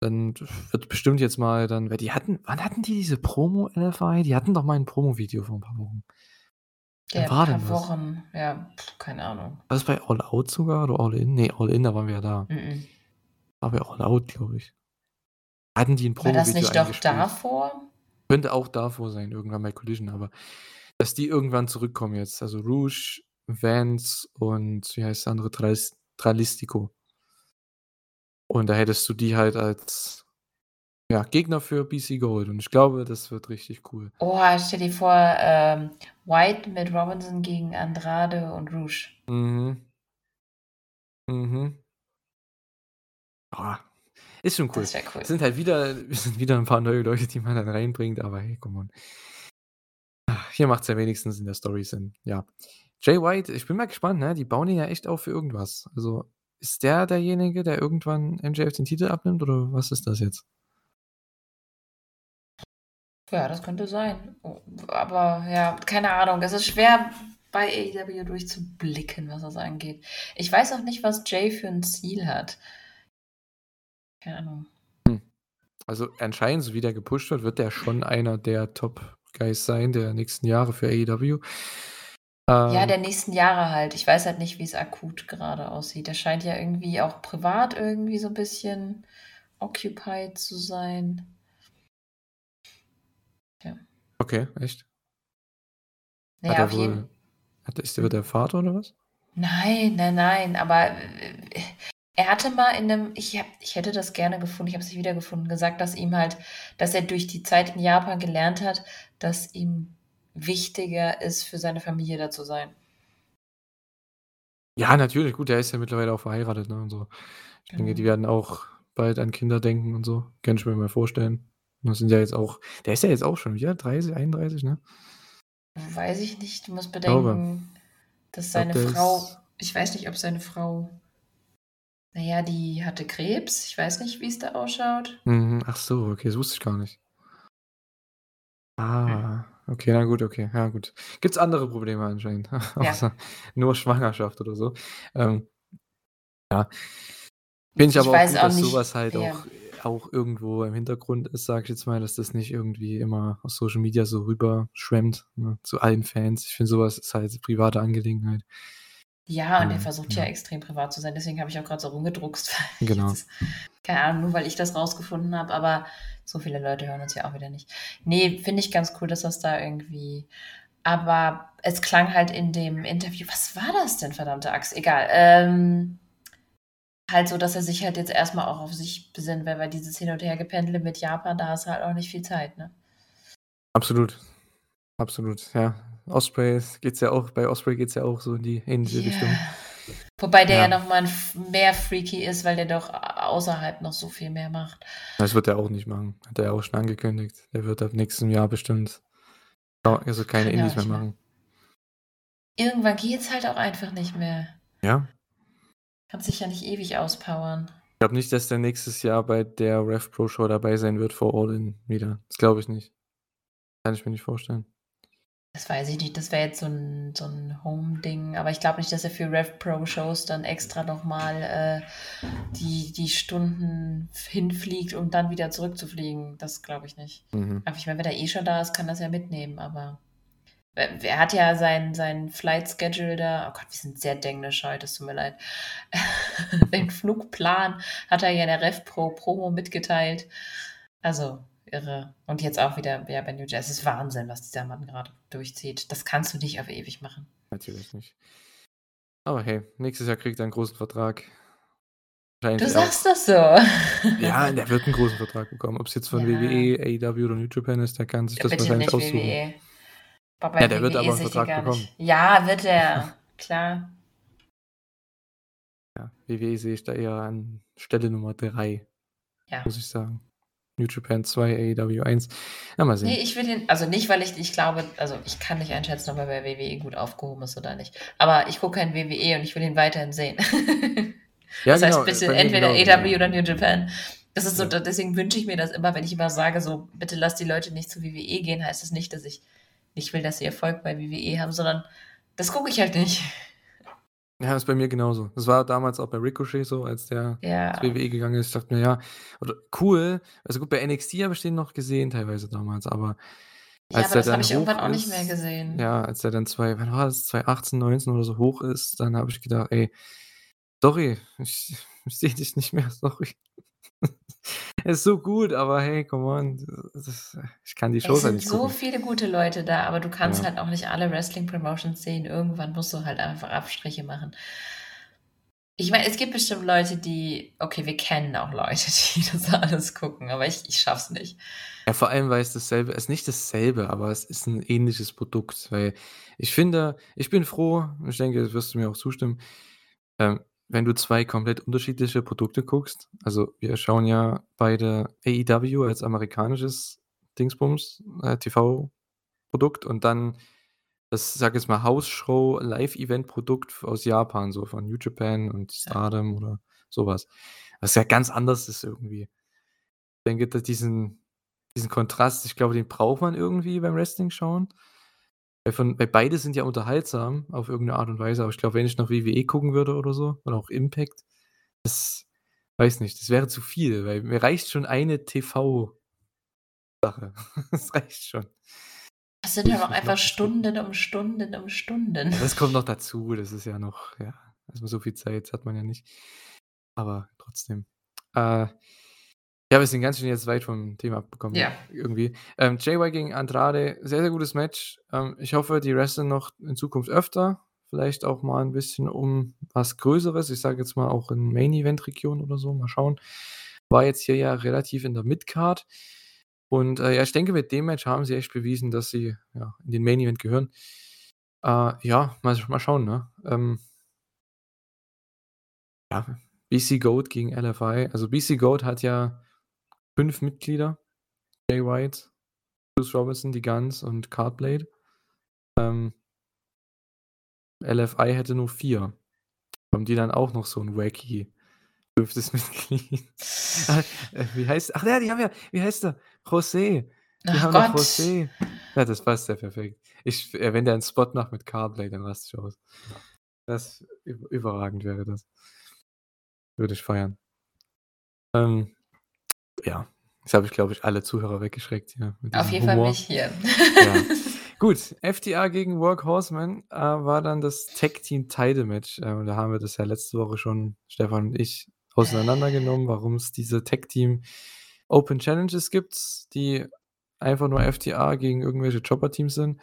dann wird bestimmt jetzt mal dann die hatten wann hatten die diese Promo LFI? Die hatten doch mal 'n Promovideo vor 'n paar Wochen. Ja, war paar denn das? Wochen. Ja, keine Ahnung. War das bei All Out sogar oder All In? Ne, All In, da waren wir ja da. Mhm. War bei All Out, glaube ich. Hatten die 'n War das nicht doch davor? Könnte auch davor sein, irgendwann bei Collision, aber dass die irgendwann zurückkommen jetzt. Also, Rouge, Vance und wie heißt der andere? Tras Dralistico. Und da hättest du die halt als, ja, Gegner für BC Gold und ich glaube, das wird richtig cool. Oh, stell dir vor, ähm, White mit Robinson gegen Andrade und Rouge. Mhm. Mhm. Ah, ist schon cool. Das wäre cool. Es sind halt wieder es sind wieder 'n paar neue Leute, die man dann reinbringt, aber hey, come on. Ah, Hier macht's ja wenigstens in der Story Sinn, ja. Jay White, ich bin mal gespannt, ne? Die bauen ihn ja echt auf für irgendwas. Also, ist der derjenige, der irgendwann MJF den Titel abnimmt oder was ist das jetzt? Ja, das könnte sein. Aber ja, keine Ahnung. Es ist schwer, bei AEW durchzublicken, was das angeht. Ich weiß auch nicht, was Jay für 'n Ziel hat. Keine Ahnung. Hm. Also, anscheinend, so wie der gepusht wird, wird der schon einer der Top Guys sein der nächsten Jahre für AEW. Ja, Ähm der nächsten Jahre halt. Ich weiß halt nicht, wie's akut grade aussieht. Der scheint ja irgendwie auch privat irgendwie so 'n bisschen occupied zu sein. Ja. Okay, echt? Na Hat er auf jeden wohl hat ist wird der Vater oder was? Nein, nein, nein, aber, äh, er hatte mal in 'nem ich habe ich hätte das gerne gefunden, ich habe es nicht wiedergefunden, gesagt, dass ihm halt dass er durch die Zeit in Japan gelernt hat, dass ihm wichtiger ist, für seine Familie da zu sein. Ja, natürlich. Gut, der ist ja mittlerweile auch verheiratet, ne, und so. Ich denke, die Genau. werden auch bald an Kinder denken und so. Kann ich mir mal vorstellen. Das sind ja jetzt auch der ist ja jetzt auch schon wie alt? 30, 31, ne? Weiß ich nicht. Du musst bedenken, dass seine Frau ist ich weiß nicht, ob seine Frau na ja, die hatte Krebs. Ich weiß nicht, wie's da ausschaut. Mhm. Ach so, okay, das wusste ich gar nicht. Ah, okay, na gut, okay. Ja, gut. Gibt's andere Probleme anscheinend, Ja. nur Schwangerschaft oder so. Ähm, ja. Finde ich Ich aber auch weiß gut, auch dass nicht was halt ja. auch auch irgendwo im Hintergrund ist, sage ich jetzt mal, dass das nicht irgendwie immer auf Social Media so rüberschwemmt, ne, zu allen Fans. Ich finde, so was ist halt private Angelegenheit. Ja, und er Ähm, versucht ja ja. extrem privat zu sein. Deswegen habe ich auch grad so rumgedruckst, Genau. jetzt keine Ahnung, nur weil ich das rausgefunden habe, aber so viele Leute hören uns ja auch wieder nicht. Ne, finde ich ganz cool, dass das da irgendwie aber es klang halt in dem Interview was war das denn, verdammte Axt? Egal. Ähm Halt so, dass er sich halt jetzt erstmal auch auf sich besinnt, weil wir dieses Hin und Hergependle mit Japan, da hast du halt auch nicht viel Zeit, ne? Absolut. Absolut, ja. Osprey geht's ja auch bei Osprey geht's ja auch so in die ähnliche Ja. Richtung. Wobei der ja Ja. noch mal 'n f mehr freaky ist, weil der doch außerhalb noch so viel mehr macht. Das wird er auch nicht machen. Hat er ja auch schon angekündigt. Er wird ab nächstem Jahr bestimmt also keine Kann Indies mehr. machen. Irgendwann geht's halt auch einfach nicht mehr. Ja. Kannst dich ja nicht ewig auspowern. Ich glaube nicht, dass der nächstes Jahr bei der Rev Pro Show dabei sein wird vor All In wieder. Das glaube ich nicht. Kann ich mir nicht vorstellen. Das weiß ich nicht. Das wäre jetzt so 'n so 'n Home-Ding, aber ich glaube nicht, dass er für Rev Pro Shows dann extra noch mal, äh, die die Stunden hinfliegt, um dann wieder zurückzufliegen. Das glaube ich nicht. Mhm. Aber ich meine, wenn er eh schon da ist, kann er's ja mitnehmen, aber er hat ja sein sein Flight Schedule da oh Gott, wir sind sehr denglisch heute, es tut mir leid. Den Flugplan hat er ja in der Rev Pro Promo mitgeteilt. Also, irre. Und jetzt auch wieder, ja, bei New Japan. Es ist Wahnsinn, was dieser Mann grade durchzieht. Das kannst du nicht auf ewig machen. Natürlich nicht. Aber hey, nächstes Jahr kriegt er 'n großen Vertrag. Du sagst auch das so. Ja, der wird 'n großen Vertrag bekommen. Ob's jetzt von Ja. WWE, AEW oder New Japan ist, der kann sich Ja, das wahrscheinlich nicht aussuchen. WWE. Boah, bei Ja, der wird WWE aber 'n sehe ich den Vertrag bekommen. Ja, wird er. Klar. Ja, WWE sehe ich da eher an Stelle Nummer 3, Ja. muss ich sagen. New Japan 2, AEW 1. Ja, mal sehen. ich will ihn also nicht, weil ich ich glaube also, ich kann nicht einschätzen, ob er bei WWE gut aufgehoben ist oder nicht. Aber ich gucke kein WWE und ich will ihn weiterhin sehen. Ja, Das heißt, genau, bisschen bei mir entweder AEW ja. oder New Japan. Das ist so deswegen wünsche ich mir das immer, wenn ich immer sage so: „Bitte lasst die Leute nicht zu WWE gehen“, heißt das nicht, dass ich nicht will, dass sie Erfolg bei WWE haben, sondern das gucke ich halt nicht. Ja, ist bei mir genauso. Das war damals auch bei Ricochet so, als der Ja. WWE gegangen ist. Ich dachte mir, ja oder cool. Also gut, bei NXT habe ich den noch gesehen teilweise damals, aber Ja, als aber das habe ich irgendwann hoch auch nicht mehr ist gesehen. ja, als der dann zwei wann war das? 2018, 19 oder so hoch ist, dann habe ich gedacht: „Ey, sorry, ich ich sehe dich nicht mehr, sorry.“ Er ist so gut, aber hey, come on, das ich kann die Es Shows halt sind nicht so gucken. viele gute Leute da, aber du kannst Ja. halt auch nicht alle Wrestling-Promotions sehen. Irgendwann musst du halt einfach Abstriche machen. Ich meine, es gibt bestimmt Leute, die okay, wir kennen auch Leute, die das alles gucken, aber ich ich schaffe es nicht. Ja, vor allem, weil es dasselbe ist nicht dasselbe, aber es ist 'n ähnliches Produkt, weil ich finde ich bin froh, ich denke, da wirst du mir auch zustimmen, ähm, wenn du 2 komplett unterschiedliche Produkte guckst. Also, wir schauen ja beide AEW als amerikanisches Dingsbums, äh, TV-Produkt und dann das, sage jetzt mal, House-Show Live-Event-Produkt aus Japan, so von New Japan und Ja. Stardom oder so was. Ja ganz anders ist irgendwie. Ich denke, da diesen diesen Kontrast, ich glaube, den braucht man irgendwie beim Wrestling schauen. Weil von weil beide sind ja unterhaltsam auf irgend 'ne Art und Weise, aber ich glaube, wenn ich noch WWE gucken würde oder so oder auch Impact, das weiß nicht, das wäre zu viel, weil mir reicht schon eine TV-Sache. Das reicht schon. Das sind einfach noch gucken. Stunden um Stunden um Stunden. Ja, das kommt noch dazu. Das ist ja noch ja, also, so viel Zeit hat man ja nicht. Aber trotzdem. Äh, ja, wir sind ganz schön jetzt weit vom Thema abgekommen Ja. irgendwie. Ähm, JY gegen Andrade, sehr, sehr gutes Match. Ähm, ich hoffe, die wresteln noch in Zukunft öfter, vielleicht auch mal 'n bisschen um was Größeres. Ich sage jetzt mal auch in Main-Event-Region oder so, mal schauen. War jetzt hier ja relativ in der Mid-Card und, äh, ja, ich denke, mit dem Match haben sie echt bewiesen, dass sie, ja, in den Main-Event gehören. Äh, ja, mal mal schauen, ne? Ähm ja, BC Goat gegen LFI. Also, BC Goat hat ja 5 Mitglieder. Jay White, Bruce Robinson, die Guns und Cardblade. Ähm LFI hätte nur 4. Haben die dann auch noch so 'n wacky 5. Mitglied? Ah, äh, wie heißt ach ja, die haben ja wie heißt der? José. Die Ach haben noch Gott. José. Ja, das passt ja perfekt. Ich äh, wenn der 'n Spot macht mit Cardblade, dann raste ich aus. Das üb überragend wäre das. Würde ich feiern. Ähm, ja, jetzt habe ich, glaube ich, alle Zuhörer weggeschreckt hier Auf jeden Fall Humor. mich hier. Ja. Gut, FTR gegen Workhorsemen, äh, war dann das Tag-Team-Title-Match. Äh, und da haben wir das ja letzte Woche schon, Stefan und ich, auseinandergenommen, warum's diese Tag-Team Open Challenges gibt, die einfach nur FTR gegen irgendwelche Jobber-Teams sind.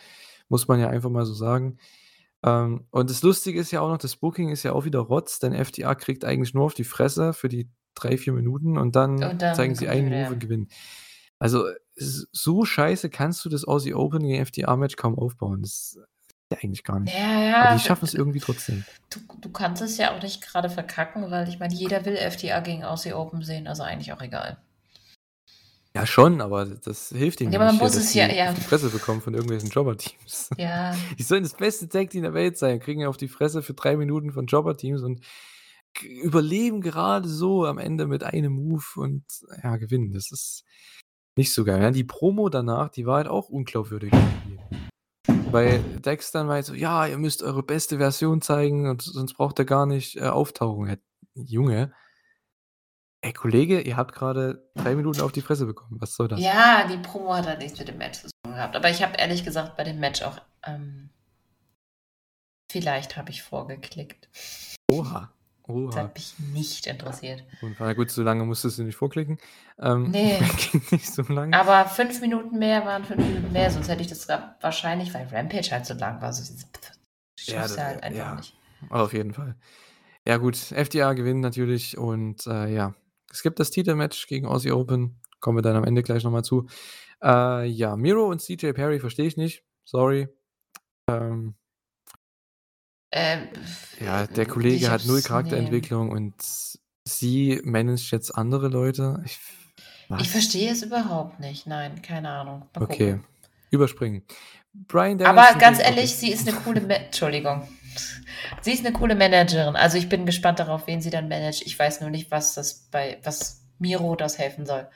Muss man ja einfach mal so sagen. Ähm, und das Lustige ist ja auch noch, das Booking ist ja auch wieder Rotz, denn FTA kriegt eigentlich nur auf die Fresse für die drei, vier Minuten und dann, Und dann zeigen sie einen Move ja. und gewinnen. Also, so scheiße kannst du das Aussie Open gegen FTA-Match kaum aufbauen. Das ja eigentlich gar nicht. Ja, Aber ja, die schaffen es irgendwie trotzdem. du du kannst es ja auch nicht gerade verkacken, weil ich meine, jeder will FTA gegen Aussie Open sehen, also eigentlich auch egal. Ja, schon, aber das hilft ihnen Ja, ja aber man nicht, muss es ja ja. auf die Fresse bekommen von irgendwelchen Jobber-Teams. Ja. Die sollen das beste Tag-Team der Welt sein, kriegen ja auf die Fresse für 3 Minuten von Jobber-Teams und überleben gerade so am Ende mit einem Move und, ja, gewinnen. Das ist nicht so geil. Ja, die Promo danach, die war halt auch unglaubwürdig. Weil Dex dann meint so: „Ja, ihr müsst eure beste Version zeigen und sonst braucht ihr gar nicht, äh, auftauchen.“ Ja, Junge Ey, Kollege, ihr habt gerade 3 Minuten auf die Fresse bekommen. Was soll das? Ja, die Promo hat halt nichts mit dem Match zu tun gehabt. Aber ich habe ehrlich gesagt bei dem Match auch, ähm vielleicht habe ich vorgeklickt. Oha, Das oha. hat mich nicht interessiert. Na gut, so lange musstest du nicht vorklicken. Ähm, Ne. ging nicht so lang. Aber 5 Minuten mehr waren 5 Minuten mehr, sonst hätte ich das wahrscheinlich, weil Rampage halt so lang war, so Ja, halt einfach ja, nicht. auf jeden Fall. Ja gut, FTA gewinnt natürlich und, äh, ja, es gibt das Titelmatch gegen Aussie Open, kommen wir dann am Ende gleich noch mal zu. Äh, ja, Miro und CJ Perry verstehe ich nicht, sorry. Ähm Ähm, Ja, der Kollege hat habe 0 es ne. Charakterentwicklung und sie managt jetzt andere Leute. Ich Ich verstehe es überhaupt nicht. Nein, keine Ahnung. Mal Okay, gucken. überspringen. Bryan Aber ganz ehrlich, sie ist 'ne coole Ma Entschuldigung. Sie ist 'ne coole Managerin. Also, ich bin gespannt darauf, wen sie dann managt. Ich weiß nur nicht, was das bei was Miro das helfen soll,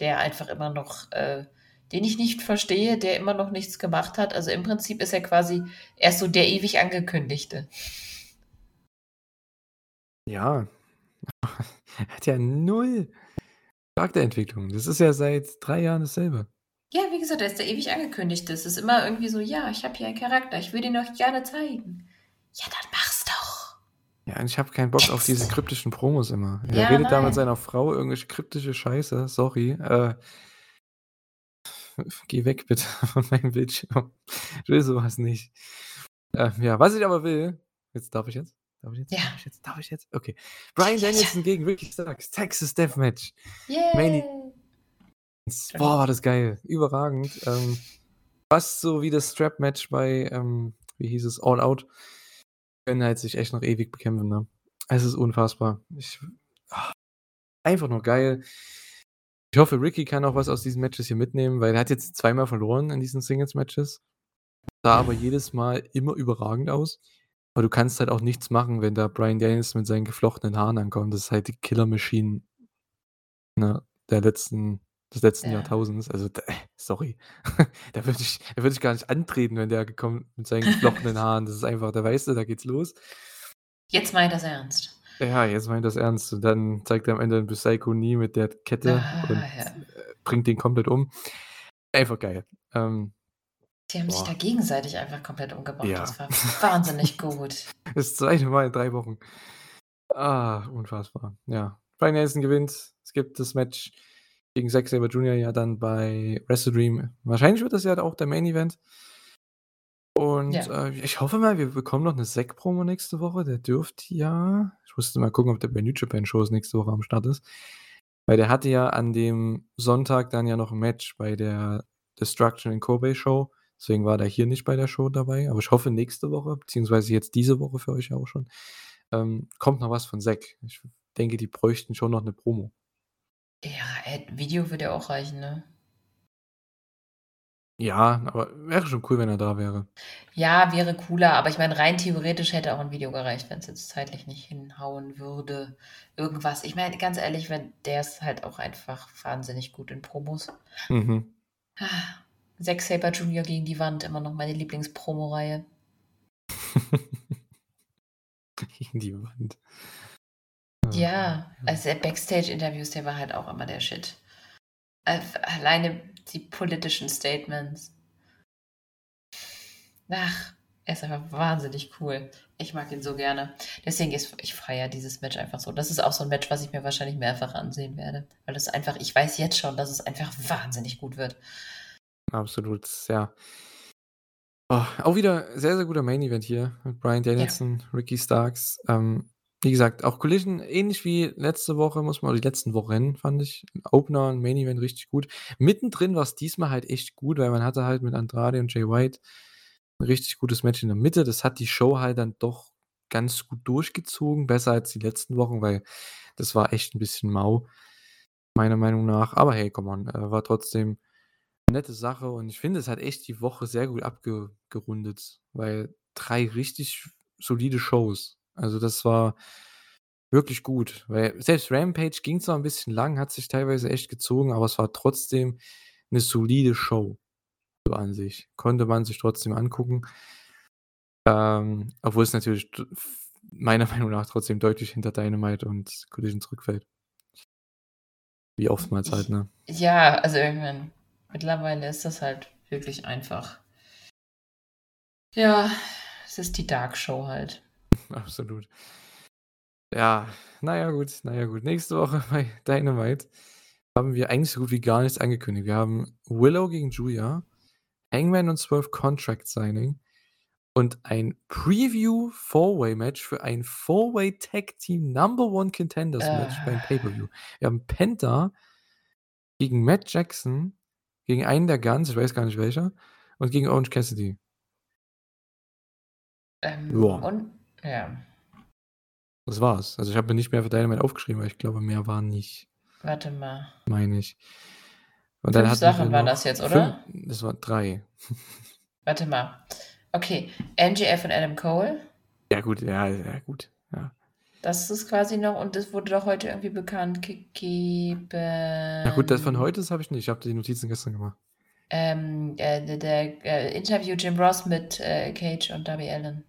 der einfach immer noch äh, den ich nicht verstehe, der immer noch nichts gemacht hat. Also, im Prinzip ist er quasi er ist so der ewig Angekündigte. Ja. Er hat ja 0 Charakterentwicklung. Das ist ja seit 3 Jahren dasselbe. Ja, wie gesagt, er ist der ewig Angekündigte. Es ist immer irgendwie so: „Ja, ich habe hier einen Charakter, ich würde ihn euch gerne zeigen.“ Ja, dann mach's doch. Ja, und ich habe keinen Bock auf diese Jetzt. kryptischen Promos immer. Er Ja, redet da mit nein. seiner Frau irgendwelche kryptische Scheiße, sorry. Äh geh weg bitte von meinem Bildschirm. Ich will so was nicht. Ähm, ja, was ich aber will jetzt darf ich jetzt? Darf ich jetzt? Ja. Darf ich jetzt? Darf ich jetzt? Okay. Bryan Ja, ja. Danielson gegen Ricky Starks, Texas Deathmatch. Yay. Boah, war das geil. Überragend. Ähm, fast so wie das Strap-Match bei, ähm, wie hieß es, All Out. Können halt sich echt noch ewig bekämpfen, ne? Es ist unfassbar. Ich ah, einfach nur geil. Ich hoffe, Ricky kann auch was aus diesen Matches hier mitnehmen, weil er hat jetzt zweimal verloren in diesen Singles-Matches. Sah aber jedes Mal immer überragend aus. Aber du kannst halt auch nichts machen, wenn da Bryan Danielson mit seinen geflochtenen Haaren ankommt. Das ist halt die Killer Machine, ne, der letzten des letzten Ja. Jahrtausends. Also, sorry. Da würde ich da würde ich gar nicht antreten, wenn der gekommen mit seinen geflochtenen Haaren. Das ist einfach da weißt du, da geht's los. Jetzt meint er's ernst. Ja, jetzt meint er's ernst. Und dann zeigt er am Ende 'n Psycho Knee mit der Kette Ah, und, ja. äh, bringt den komplett um. Einfach geil. Ähm Die haben sich boah. da gegenseitig einfach komplett umgebracht. Ja. Das war wahnsinnig gut. Das 2. Mal in 3 Wochen. Ah, unfassbar. Ja. Bryan Danielson gewinnt. Es gibt das Match gegen Zack Sabre Jr. ja dann bei Wrestle Dream. Wahrscheinlich wird das ja auch der Main Event. Und, Ja. äh, ich hoffe mal, wir bekommen noch 'ne Zack-Promo nächste Woche. Der dürfte ja ich musste mal gucken, ob der bei New Japan Shows nächste Woche am Start ist. Weil der hatte ja an dem Sonntag dann ja noch 'n Match bei der Destruction in Kobe Show. Deswegen war der hier nicht bei der Show dabei. Aber ich hoffe nächste Woche, beziehungsweise jetzt diese Woche für euch ja auch schon, ähm, kommt noch was von Zack. Ich denke, die bräuchten schon noch 'ne Promo. Ja, äh, Video würde ja auch reichen, ne? Ja, aber wäre schon cool, wenn er da wäre. Ja, wäre cooler, aber ich meine, rein theoretisch hätte auch 'n Video gereicht, wenn's jetzt zeitlich nicht hinhauen würde. Irgendwas. Ich meine, ganz ehrlich, wenn der ist halt auch einfach wahnsinnig gut in Promos. Mhm. Zack Sabre Jr. gegen die Wand, immer noch meine Lieblingspromoreihe. Gegen die Wand. Ja, also der Backstage-Interviews, der war halt auch immer der Shit. Äh, alleine die politischen Statements. Ach, er ist einfach wahnsinnig cool. Ich mag ihn so gerne. Deswegen ist ich feiere dieses Match einfach so. Das ist auch so 'n Match, was ich mir wahrscheinlich mehrfach ansehen werde, weil das einfach ich weiß jetzt schon, dass es einfach wahnsinnig gut wird. Absolut, ja. Oh, auch wieder sehr, sehr guter Main Event hier mit Bryan Ja. Danielson, Ricky Starks. Ähm, wie gesagt, auch Collision ähnlich wie letzte Woche, muss man die letzten Wochen, fand ich. Opener und Main Event richtig gut. Mittendrin war's diesmal halt echt gut, weil man hatte halt mit Andrade und Jay White 'n richtig gutes Match in der Mitte. Das hat die Show halt dann doch ganz gut durchgezogen, besser als die letzten Wochen, weil das war echt 'n bisschen mau, meiner Meinung nach. Aber hey, come on, äh, war trotzdem nette Sache und ich finde, es hat echt die Woche sehr gut abge gerundet, weil 3 richtig solide Shows. Also, das war wirklich gut, weil selbst Rampage ging zwar 'n bisschen lang, hat sich teilweise echt gezogen, aber es war trotzdem 'ne solide Show so an sich. Konnte man sich trotzdem angucken. Ähm, obwohl es natürlich meiner Meinung nach trotzdem deutlich hinter Dynamite und Collision zurückfällt. Wie oftmals halt, ne? ja, also irgendwann mittlerweile ist das halt wirklich einfach ja, es ist die Dark Show halt. Absolut. Ja, na ja, gut, na ja, gut. Nächste Woche bei Dynamite haben wir eigentlich so gut wie gar nichts angekündigt. Wir haben Willow gegen Giulia, Hangman und Swerve Contract Signing und ein Preview Four-Way-Match für ein Four-Way Tag Team Number One Contenders Match beim Äh. Pay-Per-View. Wir haben Penta gegen Matt Jackson, gegen einen der Guns, ich weiß gar nicht welcher, und gegen Orange Cassidy. Ähm, und ja. Das war's. Also, ich habe mir nicht mehr für Dynamite aufgeschrieben, weil ich glaube, mehr war nicht. Warte mal. Meine ich. Und dann 5 hatten wir Sachen waren das jetzt, oder? das waren 3. Warte mal. Okay, MJF und Adam Cole. Ja gut, ja, ja gut, ja. Das ist quasi noch und das wurde doch heute irgendwie bekannt gegeben. Na gut, das von heute, das habe ich nicht. Ich habe die Notizen gestern gemacht. Ähm, äh, der der, äh, Interview Jim Ross mit, äh, Cage und Darby Allin.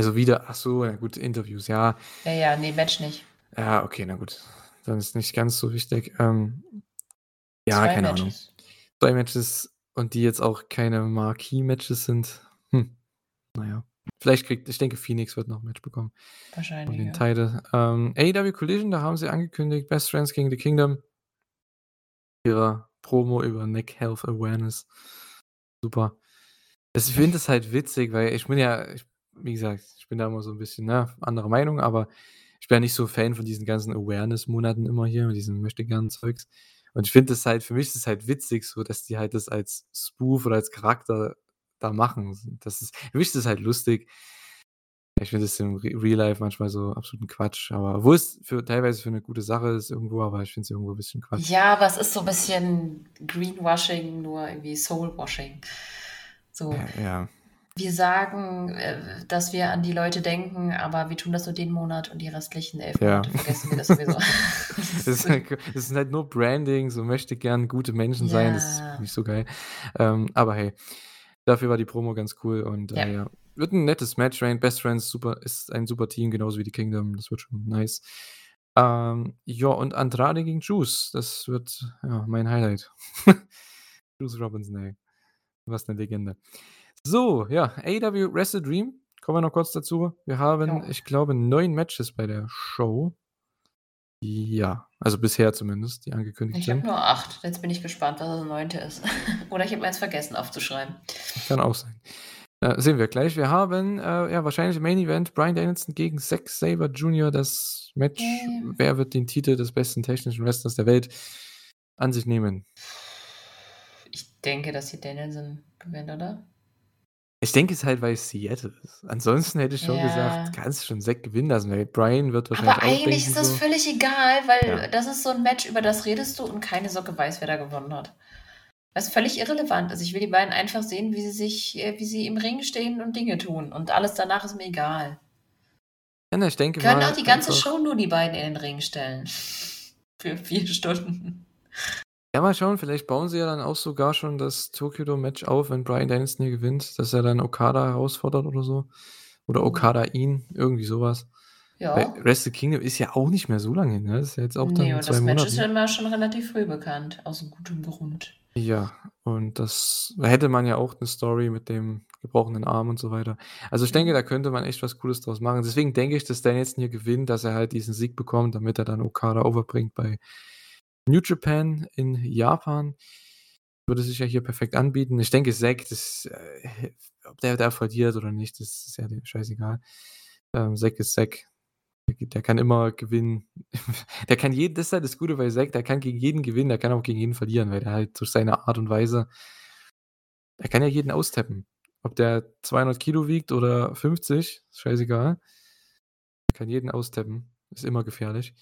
Also wieder ach so, ja gut, Interviews, ja. Ja, ja, ne, Match nicht. Ja, okay, na gut. Dann ist nicht ganz so wichtig. Ähm, ja, 2 keine Ahnung. Matches. 2 Matches und die jetzt auch keine Marquee-Matches sind. Hm, na ja. Vielleicht kriegt ich denke, Phoenix wird noch 'n Match bekommen Wahrscheinlich, den ja. Title. Ähm, AEW Collision, da haben sie angekündigt, Best Friends gegen The Kingdom. Ihre Promo über Neck Health Awareness. Super. Also, ich finde das halt witzig, weil ich bin ja ich wie gesagt, ich bin da immer so 'n bisschen, ne, anderer Meinung, aber ich bin ja nicht so Fan von diesen ganzen Awareness-Monaten immer hier, mit diesem Möchtegern-Zeugs. Und ich finde das halt für mich ist es halt witzig so, dass die halt das als Spoof oder als Charakter da machen. Das ist für mich ist das halt lustig. Ich finde das im Re Real Life manchmal so absoluten Quatsch, aber obwohl es für teilweise für 'ne gute Sache ist irgendwo, aber ich finde es irgendwo 'n bisschen Quatsch. Ja, aber es ist so 'n bisschen Greenwashing, nur irgendwie Soulwashing. So, Ja, ja. Wir sagen, äh, dass wir an die Leute denken, aber wir tun das nur den Monat und die restlichen 11 Ja. Monate vergessen wir das sowieso. Das ist halt das ist halt nur Branding, so möchte gern gute Menschen sein, das ist Ja. nicht so geil. Ähm, aber hey, dafür war die Promo ganz cool und, Ja. äh, ja, wird 'n nettes Match rein. Best Friends super ist ein super Team, genauso wie die Kingdom. Das wird schon nice. Ähm, ja, und Andrade gegen Juice, das wird, ja, mein Highlight. Juice Robinson, ey. Was 'ne Legende. So, ja, AEW Wrestle Dream, kommen wir noch kurz dazu. Wir haben, Jo. ich glaube, 9 Matches bei der Show. Ja, also bisher zumindest, die angekündigt Ich habe sind. nur 8. Jetzt bin ich gespannt, was das 9. ist. Oder ich habe eins vergessen aufzuschreiben. Kann auch sein. Äh, sehen wir gleich. Wir haben, äh, ja, wahrscheinlich im Main Event Bryan Danielson gegen Zack Sabre Jr. Das Match, Ähm. wer wird den Titel des besten technischen Wrestlers der Welt an sich nehmen? Ich denke, dass hier Danielson gewinnt, oder? Ich denke es halt, weil es Seattle ist. Ansonsten hätte ich schon Ja. gesagt, kannst schon Zack gewinnen lassen, weil Bryan wird wahrscheinlich Aber eigentlich denken ist das so völlig egal, weil Ja. das ist so 'n Match, über das redest du und keine Socke weiß, wer da gewonnen hat. Was völlig irrelevant ist. Ich will die beiden einfach sehen, wie sie sich äh, wie sie im Ring stehen und Dinge tun und alles danach ist mir egal. Ja, ne, ich denke Können mal auch die ganze Show nur die beiden in den Ring stellen. Für 4 Stunden. Ja, mal schauen, vielleicht bauen sie ja dann auch sogar schon das Tokyo Dome Match auf, wenn Bryan Danielson hier gewinnt, dass er dann Okada herausfordert oder so. Oder Oh. Okada ihn, irgendwie so was. Weil Ja. Wrestle Kingdom ist ja auch nicht mehr so lange hin, ne? Das ist ja jetzt auch dann Ne, in und 2 das Match ist ja Monaten. immer schon relativ früh bekannt, aus gutem Grund. Ja, und das da hätte man ja auch 'ne Story mit dem gebrochenen Arm und so weiter. Also, ich denke, Mhm. da könnte man echt was Cooles draus machen. Deswegen denke ich, dass Danielson hier gewinnt, dass er halt diesen Sieg bekommt, damit er dann Okada overbringt bei New Japan in Japan. würde sich ja hier perfekt anbieten. Ich denke, Zack, das, äh, ob der da verliert oder nicht, das ist ja dem scheißegal. Ähm, Zack ist Zack. Der kann immer gewinnen. Der kann jeden das ist halt das Gute bei Zack, der kann gegen jeden gewinnen, der kann auch gegen jeden verlieren, weil der halt durch seine Art und Weise der kann ja jeden austappen. Ob der 200 Kilo wiegt oder 50, ist scheißegal. Der kann jeden austappen. Ist immer gefährlich.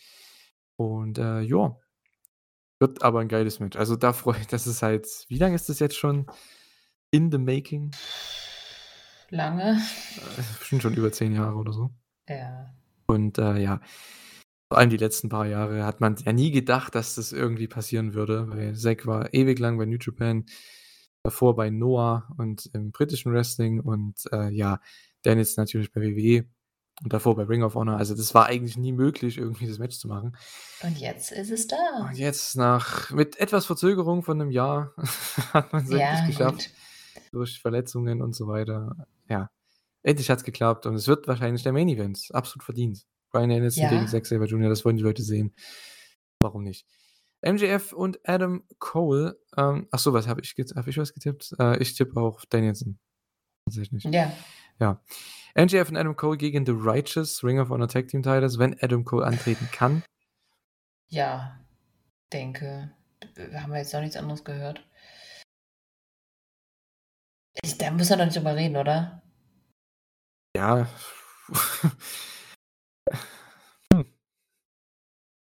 Und, äh, ja. Wird aber ein geiles Match. Also, da freue ich das ist halt wie lange ist das jetzt schon in the making? Lange. Äh, bestimmt schon über 10 Jahre oder so. Ja. Und, äh, ja, vor allem die letzten paar Jahre hat man ja nie gedacht, dass das irgendwie passieren würde, weil Zack war ewig lang bei New Japan, davor bei Noah und im britischen Wrestling und, äh, ja, jetzt natürlich bei WWE und davor bei Ring of Honor. Also, das war eigentlich nie möglich, irgendwie das Match zu machen. Und jetzt ist es da. Und jetzt nach mit etwas Verzögerung von 'nem Jahr hat man's Ja, endlich geschafft gut. durch Verletzungen und so weiter. Ja, endlich hat's geklappt und es wird wahrscheinlich der Main Event. Absolut verdient. Bryan Danielson Ja. gegen Zack Sabre Jr., das wollen die Leute sehen. Warum nicht? MJF und Adam Cole, ähm ach so, was habe ich habe ich was getippt? Äh, ich tippe auch Danielson. Tatsächlich. Ja. Ja. MJF und Adam Cole gegen The Righteous, Ring of Honor Tag Team Titles, wenn Adam Cole antreten kann. Ja, denke. Haben wir jetzt noch nichts anderes gehört? Ich da müssen wir doch nicht drüber reden, oder? Ja.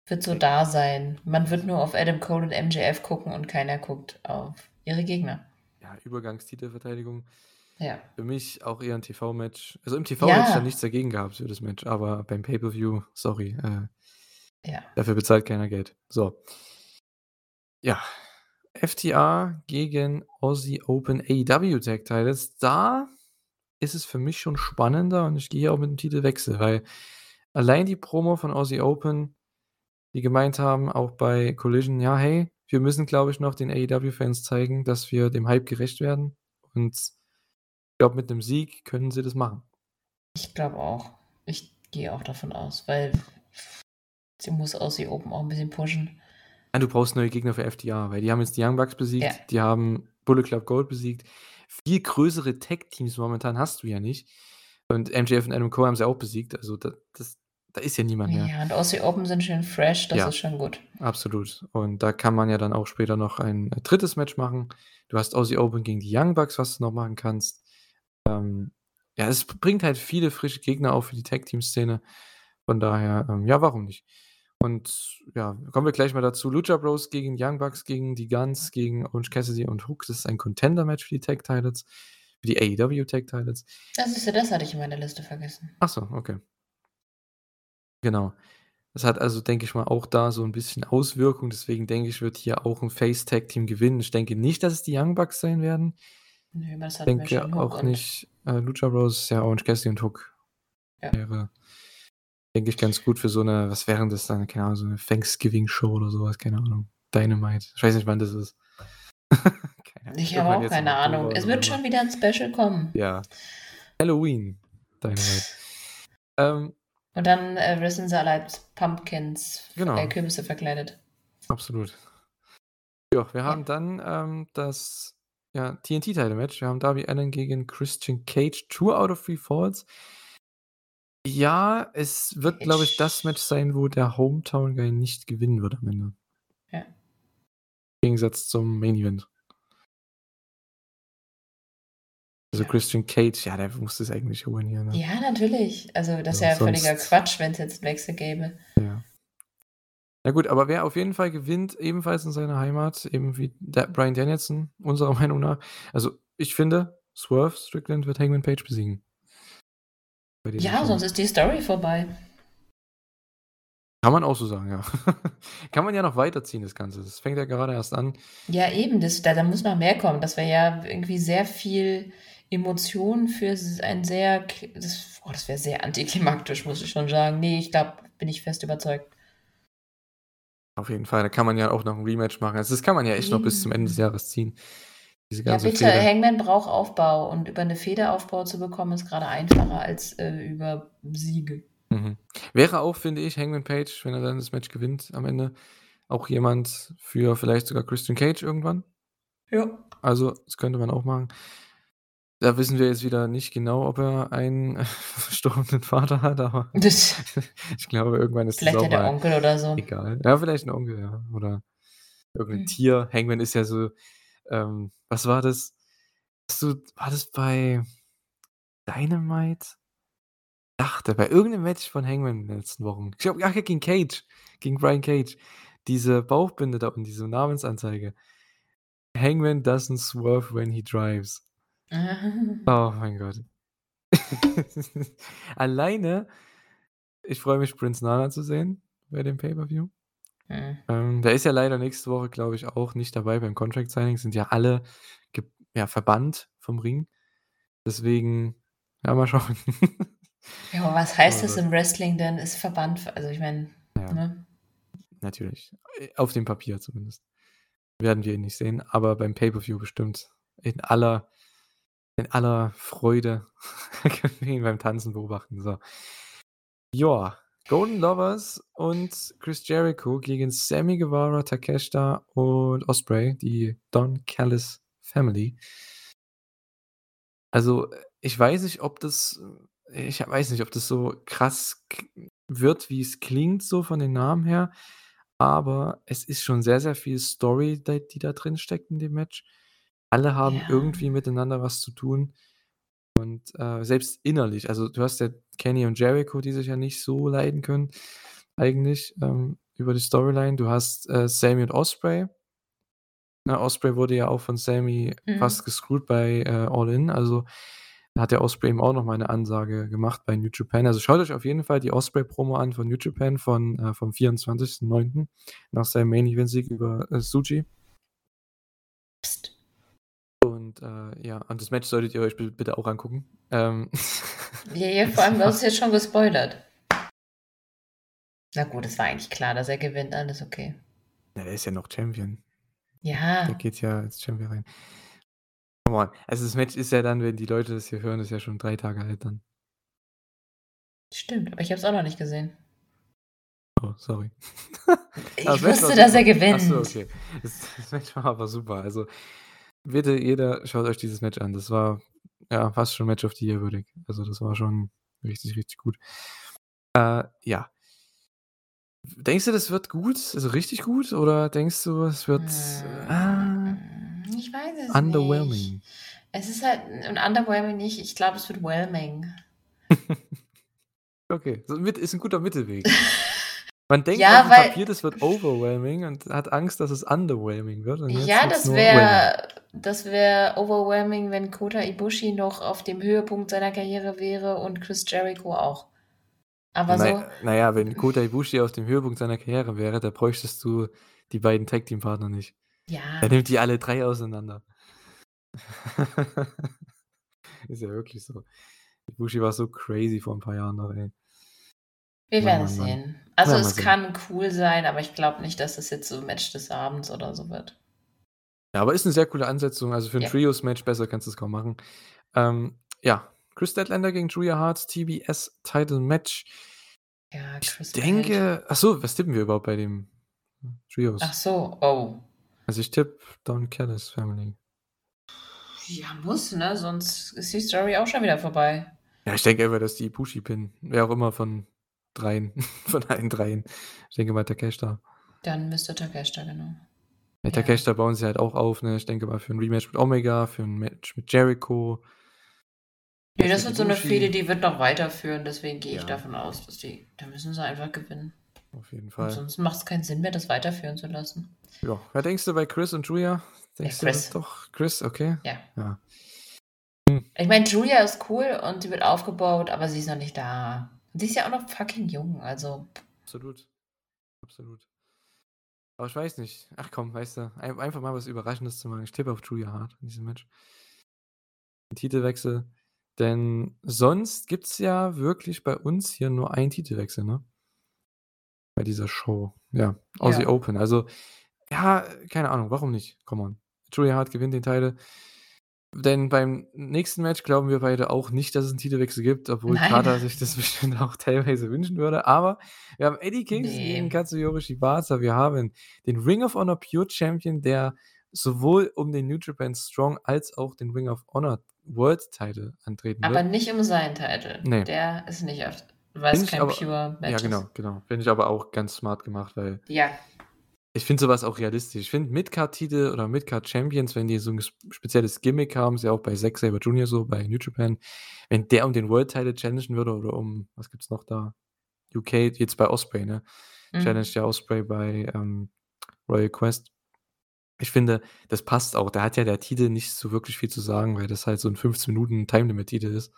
Wird so da sein. Man wird nur auf Adam Cole und MJF gucken und keiner guckt auf ihre Gegner. Ja, Übergangstitelverteidigung. Ja. Für mich auch eher 'n TV-Match. Also, im TV hätte ich da Ja. nichts dagegen gehabt für das Match, aber beim Pay-per-View, sorry, äh, Ja. dafür bezahlt keiner Geld. So. Ja. FTA gegen Aussie Open AEW Tag Titles. Da ist es für mich schon spannender und ich gehe hier auch mit dem Titelwechsel, weil allein die Promo von Aussie Open, die gemeint haben, auch bei Collision: „Ja, hey, wir müssen, glaube ich, noch den AEW-Fans zeigen, dass wir dem Hype gerecht werden.“ Und glaube, mit 'nem Sieg können sie das machen. Ich glaube auch. Ich gehe auch davon aus, weil sie muss Aussie Open auch 'n bisschen pushen. Ja, du brauchst neue Gegner für FTA, weil die haben jetzt die Young Bucks besiegt, Ja. die haben Bullet Club Gold besiegt. Viel größere Tag-Teams momentan hast du ja nicht. Und MJF und Adam Cole haben sie auch besiegt. Also, da das da ist ja niemand mehr. Ja, und Aussie Open sind schön fresh, das Ja. ist schon gut. Absolut. Und da kann man ja dann auch später noch ein, 3. Match machen. Du hast Aussie Open gegen die Young Bucks, was du noch machen kannst. Ähm, ja, es bringt halt viele frische Gegner auch für die Tag-Team-Szene. Von daher, ähm, ja, warum nicht? Und ja, kommen wir gleich mal dazu. Lucha Bros gegen Young Bucks, gegen die Guns, gegen Orange Cassidy und Hook. Das ist ein Contender-Match für die Tag Titles, für die AEW Tag Titles. Ah, siehst du, das hatte ich in meiner Liste vergessen. Ach so, okay. Genau. Das hat also, denke ich mal, auch da so 'n bisschen Auswirkung. Deswegen denke ich, wird hier auch 'n Face-Tag-Team gewinnen. Ich denke nicht, dass es die Young Bucks sein werden. Nö, das Ich hatten wir denke schon. Hook auch und nicht, äh, Lucha Bros, ja, Orange Cassidy und Hook Ja. wäre, denke ich, ganz gut für so 'ne was wäre denn das dann? Keine Ahnung, so 'ne Thanksgiving-Show oder so was, keine Ahnung. Dynamite. Ich weiß nicht, wann das ist. Keine Ahnung. Ich habe auch keine Ahnung. Es wird schon wieder 'n Special kommen. Ja. Halloween Dynamite. Ähm Und dann, äh, wresteln sie alle als Pumpkins, Genau. äh, Kürbisse verkleidet. Absolut. Ja, wir Ja. haben dann, ähm, das, ja, TNT-Title-Match. Wir haben Darby Allin gegen Christian Cage. 2 out of 3 Falls. Ja, es wird, glaube ich, das Match sein, wo der Hometown Guy nicht gewinnen wird am Ende. Ja. Im Gegensatz zum Main Event. Also, Ja. Christian Cage, ja, der muss das eigentlich holen hier, ne? Ja, natürlich. Also, das Ja, wäre ja völliger Quatsch, wenn's jetzt 'n Wechsel gäbe. Ja. Na gut, aber wer auf jeden Fall gewinnt, ebenfalls in seiner Heimat, eben wie da Bryan Danielson, unserer Meinung nach also, ich finde, Swerve Strickland wird Hangman Page besiegen. Ja, Show. sonst ist die Story vorbei. Kann man auch so sagen, ja. Kann man ja noch weiterziehen, das Ganze. Das fängt ja gerade erst an. Ja, eben, das da da muss noch mehr kommen. Das wäre ja irgendwie sehr viel Emotion für ein sehr das oh, das wäre sehr antiklimaktisch, muss ich schon sagen. Ne, ich glaube bin ich fest überzeugt. Auf jeden Fall, da kann man ja auch noch 'n Rematch machen. Also, das kann man ja echt noch bis zum Ende des Eben. Jahres ziehen. Diese Ja, ganze bitte, Fehde. Hangman braucht Aufbau und über 'ne Fehde Aufbau zu bekommen, ist grade einfacher als, äh, über Siege. Mhm. Wäre auch, finde ich, Hangman Page, wenn er dann das Match gewinnt am Ende, auch jemand für vielleicht sogar Christian Cage irgendwann. Ja. Also, das könnte man auch machen. Da wissen wir jetzt wieder nicht genau, ob er einen verstorbenen Vater hat, aber Das ich glaube, irgendwann ist Vielleicht auch ja der mal Onkel oder so. egal. Ja, vielleicht 'n Onkel, ja, oder irgend 'n Hm. Tier. Hangman ist ja so ähm, was war das? Hast du war das bei Dynamite? Dachte, bei irgend 'nem Match von Hangman in den letzten Wochen. Ich glaube, ach ja, gegen Cage, gegen Brian Cage. Diese Bauchbinde da und diese Namensanzeige. Hangman doesn't swerve when he drives. Oh mein Gott. Alleine ich freue mich, Prince Nana zu sehen bei dem Pay-per-View. Mhm. Ähm, der ist ja leider nächste Woche, glaube ich, auch nicht dabei beim Contract Signing. Sind ja alle ja, verbannt vom Ring. Deswegen, ja, mal schauen. Ja, aber was heißt Oh das im Wrestling denn? Ist verbannt also, ich meine, Ja. ne? Natürlich. Auf dem Papier zumindest. Werden wir ihn nicht sehen, aber beim Pay-per-View bestimmt in aller in aller Freude können wir ihn beim Tanzen beobachten, so. Ja, Golden Lovers und Chris Jericho gegen Sammy Guevara, Takeshita und Ospreay, die Don Callis Family. Also, ich weiß nicht, ob das ich weiß nicht, ob das so krass wird, wie's klingt so von den Namen her, aber es ist schon sehr, sehr viel Story, die da drin steckt in dem Match. Alle haben Ja. irgendwie miteinander was zu tun und, äh, selbst innerlich also, du hast ja Kenny und Jericho, die sich ja nicht so leiden können eigentlich, ähm, über die Storyline. Du hast, äh, Sammy und Ospreay. Ne, Ospreay wurde ja auch von Sammy fast Mhm. gescrewt bei, äh, All In. Also, da hat der Ospreay ihm auch noch mal 'ne Ansage gemacht bei New Japan. Also, schaut euch auf jeden Fall die Ospreay-Promo an von New Japan von äh, vom 24.09. nach seinem Main-Event-Sieg über, äh, Tsuji. Und, äh, ja, und das Match solltet ihr euch bi bitte auch angucken. Ähm, Ja, ja, vor allem, du hast jetzt schon gespoilert. Na gut, es war eigentlich klar, dass er gewinnt, alles okay. Ja, der ist ja noch Champion. Der Ja. geht ja als Champion rein. Come on. Also, das Match ist ja dann, wenn die Leute das hier hören, ist ja schon 3 Tage alt dann. Stimmt, aber ich habe es auch noch nicht gesehen. Oh, sorry. Ich wusste, dass er gewinnt. okay. Das das Match war aber super. Also, bitte jeder schaut euch dieses Match an. Das war, ja, fast schon Match of the Year würdig. Also, das war schon richtig, richtig gut. Äh, ja. Denkst du, das wird gut, also, richtig gut oder denkst du, es wird, ah Hm, ich weiß es nicht. underwhelming? Es ist halt und underwhelming nicht, ich glaube, es wird whelming. Okay, so ist 'n guter Mittelweg. Man denkt Ja, aufm weil Papier, das wird overwhelming und hat Angst, dass es underwhelming wird Ja, das wäre das wäre overwhelming, wenn Kota Ibushi noch auf dem Höhepunkt seiner Karriere wäre und Chris Jericho auch. Aber Na so na ja, wenn Kota Ibushi auf dem Höhepunkt seiner Karriere wäre, da bräuchtest du die beiden Tag-Team-Partner nicht. Er Ja. nimmt die alle 3 auseinander. Ist ja wirklich so. Ibushi war so crazy vor 'n paar Jahren noch, ey. Wir werden es sehen. Also, es sehen. kann cool sein, aber ich glaube nicht, dass das jetzt so Match des Abends oder so wird. Ja, aber ist 'ne sehr coole Ansetzung. Also, für 'n Ja. Trios-Match besser kannst du's kaum machen. Ähm, ja, Chris Statlander gegen Julia Hart, TBS Title Match. Ja, Ich Chris behält. denke ach so, was tippen wir überhaupt bei dem Ach Trios? so, oh. Also, ich tippe Don Callis Family. Ja, muss, ne? Sonst ist die Story auch schon wieder vorbei. Ja, ich denke einfach, dass die Ibushi pinnen. Wer auch immer von dreien von allen dreien. Ich denke mal Takeshita. Dann müsste Takeshita, genau. Ja, Ja. Takeshita bauen sie halt auch auf, ne? Ich denke mal für 'n Rematch mit Omega, für 'n Match mit Jericho. Match das wird so 'ne Ibushi. Fehde, die wird noch weiterführen, deswegen gehe ich Ja. davon aus, dass die da müssen sie einfach gewinnen. Auf jeden Und Fall. sonst macht's keinen Sinn mehr, das weiterführen zu lassen. Ja. Was denkst du bei Chris und Julia? Denkst du, das Chris. ist doch Chris, okay. Ja. Ja. Hm. Ich meine, Julia ist cool und sie wird aufgebaut, aber sie ist noch nicht da. Und sie ist ja auch noch fucking jung, also Absolut. Absolut. Aber ich weiß nicht. Ach komm, weißt du, ein einfach mal was Überraschendes zu machen. Ich tippe auf Julia Hart in diesem Match. Titelwechsel. Denn sonst gibt's ja wirklich bei uns hier nur einen Titelwechsel, ne? Bei dieser Show. Ja, Aussie Ja. Open. Also, ja, keine Ahnung, warum nicht? Come on. Julia Hart gewinnt den Title. Denn beim nächsten Match glauben wir beide auch nicht, dass es 'n Titelwechsel gibt, obwohl Nein. Kata sich das bestimmt auch teilweise wünschen würde. Aber wir haben Eddie Kingston gegen Ne. Katsuyori Shibata. Wir haben den Ring of Honor Pure Champion, der sowohl um den New Japan Strong als auch den Ring of Honor World Title antreten Aber wird. nicht um seinen Title. Ne. Der ist nicht auf weil es kein aber pure Match ja, ist. genau, genau. Finde ich aber auch ganz smart gemacht, weil Ja. Ich finde so was auch realistisch. Ich finde Midcard-Titel oder Midcard-Champions, wenn die so 'n ges spezielles Gimmick haben, ist ja auch bei Zack Sabre Jr. so, bei New Japan, wenn der um den World Title challengen würde oder um was gibt's noch da? UK, jetzt bei Ospreay, ne? Mhm. ja Ospreay bei, ähm, Royal Quest. Ich finde, das passt auch. Da hat ja der Titel nicht so wirklich viel zu sagen, weil das halt so 'n 15 Minuten Time Limit Titel ist.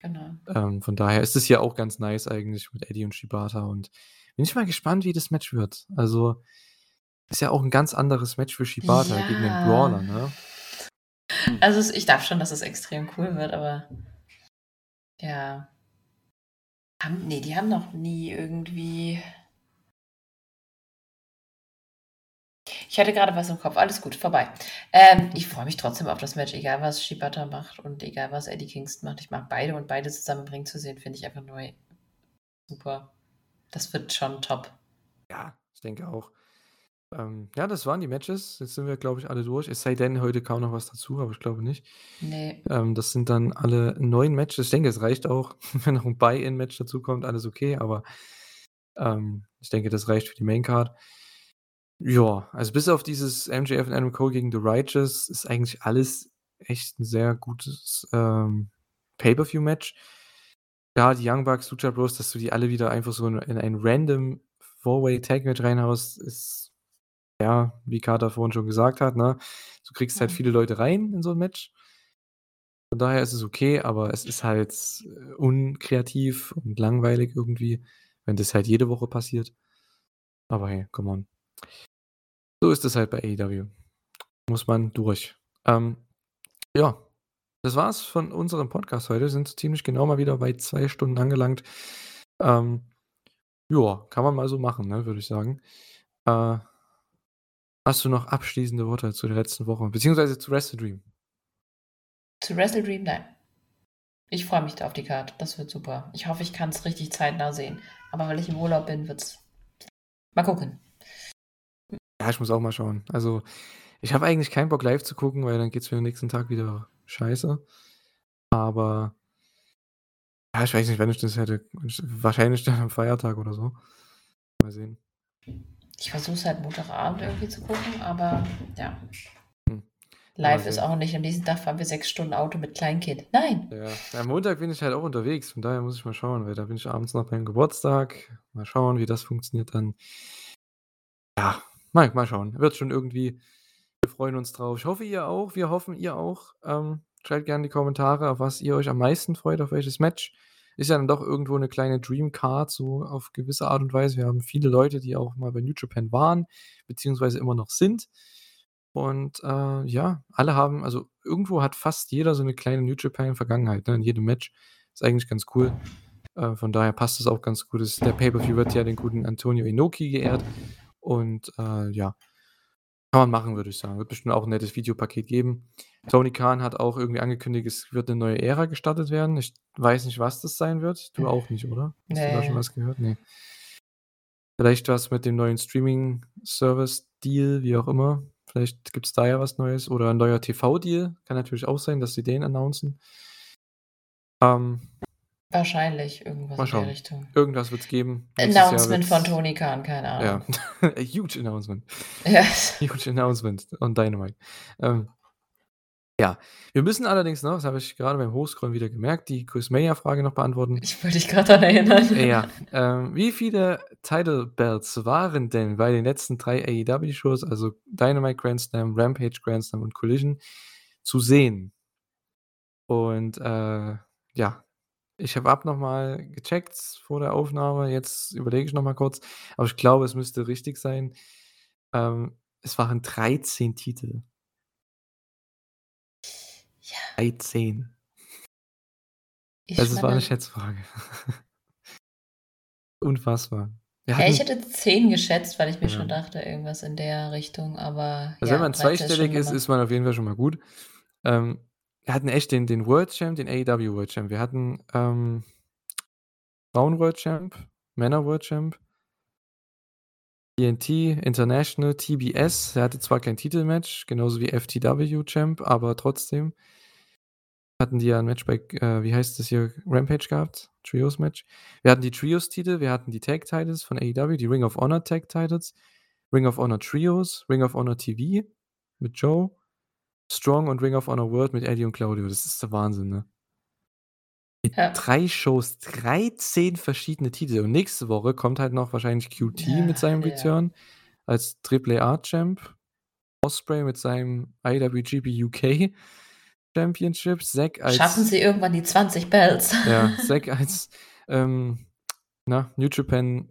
Genau. Ähm, von daher ist es hier auch ganz nice eigentlich mit Eddie und Shibata und bin ich mal gespannt, wie das Match wird. Also, ist ja auch 'n ganz anderes Match für Shibata gegen den Brawler, Ja. ne? Also, es ich glaube schon, dass es extrem cool wird, aber ja. Haben ne, die haben noch nie irgendwie Ich hatte grade was im Kopf. Alles gut, vorbei. Ähm, ich freue mich trotzdem auf das Match, egal was Shibata macht und egal was Eddie Kingston macht. Ich mag beide und beide zusammen im Ring zu sehen, finde ich einfach nur super. Das wird schon top. Ja, ich denke auch. Ähm, ja, das waren die Matches. Jetzt sind wir, glaube ich, alle durch. Es sei denn, heute kam noch was dazu, aber ich glaube nicht. Ne. Ähm, das sind dann alle 9 Matches. Ich denke, es reicht auch, wenn noch 'n Buy-in-Match dazukommt, alles okay, aber, ähm, ich denke, das reicht für die Maincard. Ja, also bis auf dieses MJF und Adam Cole gegen The Righteous ist eigentlich alles echt 'n sehr gutes, ähm, Pay-per-View-Match. Ja, die Young Bucks, Lucha Bros, dass du die alle wieder einfach so in in ein random Four-Way-Tag-Match reinhaust, ist ja, wie Carter vorhin schon gesagt hat, ne? Du kriegst halt Mhm. viele Leute rein in so 'n Match. Von daher ist es okay, aber es ist halt, äh, unkreativ und langweilig irgendwie, wenn das halt jede Woche passiert. Aber hey, come on. So ist es halt bei AEW. Muss man durch. Ähm, ja, das war's von unserem Podcast heute. Sind so ziemlich genau mal wieder bei 2 Stunden angelangt. Ähm, ja, kann man mal so machen, ne, würde ich sagen. Äh hast du noch abschließende Worte zu der letzten Woche, beziehungsweise zu Wrestle Dream? Zu Wrestle Dream, nein. Ich freue mich da auf die Card. Das wird super. Ich hoffe, ich kann's richtig zeitnah sehen. Aber weil ich im Urlaub bin, wird's mal gucken. Ja, ich muss auch mal schauen. Also, ich habe eigentlich keinen Bock, live zu gucken, weil dann geht's mir am nächsten Tag wieder scheiße. Aber ja, ich weiß nicht, wann ich das hätte. Wahrscheinlich dann am Feiertag oder so. Mal sehen. Ich versuche es halt Montagabend irgendwie zu gucken, aber ja. Hm. Live Mal ist auch nicht am nächsten Tag fahren wir 6 Stunden Auto mit Kleinkind. Nein! Ja, am Montag bin ich halt auch unterwegs, von daher muss ich mal schauen, weil da bin ich abends noch beim Geburtstag. Mal schauen, wie das funktioniert dann. Ja, mal mal schauen. Wird schon irgendwie. Wir freuen uns drauf. Ich hoffe, ihr auch. Wir hoffen, ihr auch. Ähm, schreibt gerne in die Kommentare, auf was ihr euch am meisten freut, auf welches Match. Ist ja dann doch irgendwo 'ne kleine Dream Card, so auf gewisse Art und Weise. Wir haben viele Leute, die auch mal bei New Japan waren, beziehungsweise immer noch sind. Und, äh, ja, alle haben also, irgendwo hat fast jeder so 'ne kleine New Japan-Vergangenheit, ne, in jedem Match. Ist eigentlich ganz cool. Äh, von daher passt das auch ganz gut. Der Pay-per-View wird ja den guten Antonio Inoki geehrt und, äh, ja, kann man machen, würde ich sagen. Wird bestimmt auch 'n nettes Videopaket geben. Tony Khan hat auch irgendwie angekündigt, es wird 'ne neue Ära gestartet werden. Ich weiß nicht, was das sein wird. Du auch nicht, oder? Hast du da schon was gehört? Ne. Vielleicht was mit dem neuen Streaming-Service-Deal, wie auch immer. Vielleicht gibt's da ja was Neues oder 'n neuer TV-Deal. Kann natürlich auch sein, dass sie den announcen. Ähm Wahrscheinlich irgendwas Mal in der schauen. Richtung. Irgendwas wird's geben. Nächstes Jahr Announcement von Tony Khan, keine ja, Ahnung. a huge announcement. Ja. Huge announcement on Dynamite. Ähm, ja, wir müssen allerdings noch, das habe ich grade beim Hochscrollen wieder gemerkt, die Chris Mania-Frage noch beantworten. Ich wollte dich grad dran erinnern. Ja, ähm, wie viele Title Belts waren denn bei den letzten 3 AEW-Shows, also Dynamite Grand Slam, Rampage Grand Slam und Collision, zu sehen? Und, äh, ja, ich habe habe noch mal gecheckt vor der Aufnahme. Jetzt überlege ich noch mal kurz, aber ich glaube, es müsste richtig sein. Ähm, es waren 13 Titel. Ja. 13. Ich es war 'ne meine Schätzfrage. Unfassbar. Ja, ich hätte 10 geschätzt, weil ich mir Ja. schon dachte, irgendwas in der Richtung, aber Also, wenn ja, man 13 ist schon zweistellig ist, Nummer. ist man auf jeden Fall schon mal gut. Ähm, wir hatten echt den den World Champ, den AEW World Champ. Wir hatten, ähm, Frauen World Champ, Männer World Champ TNT International TBS. Er hatte zwar kein Titelmatch, genauso wie FTW Champ, aber trotzdem hatten die ja ein Match bei, äh, wie heißt das hier, Rampage gehabt, Trios Match. Wir hatten die Trios Titel, wir hatten die Tag Titles von AEW, die Ring of Honor Tag Titles, Ring of Honor Trios, Ring of Honor TV mit Joe, Strong und Ring of Honor World mit Eddie und Claudio. Das ist der Wahnsinn, ne? In Ja. drei Shows 13 verschiedene Titel. Und nächste Woche kommt halt noch wahrscheinlich QT Ja, mit seinem ja. Return als Triple A Champ. Osprey mit seinem IWGP UK Championship. Zack als. Schaffen sie irgendwann die 20 Bells? Ja, Zack als ähm, na, New Japan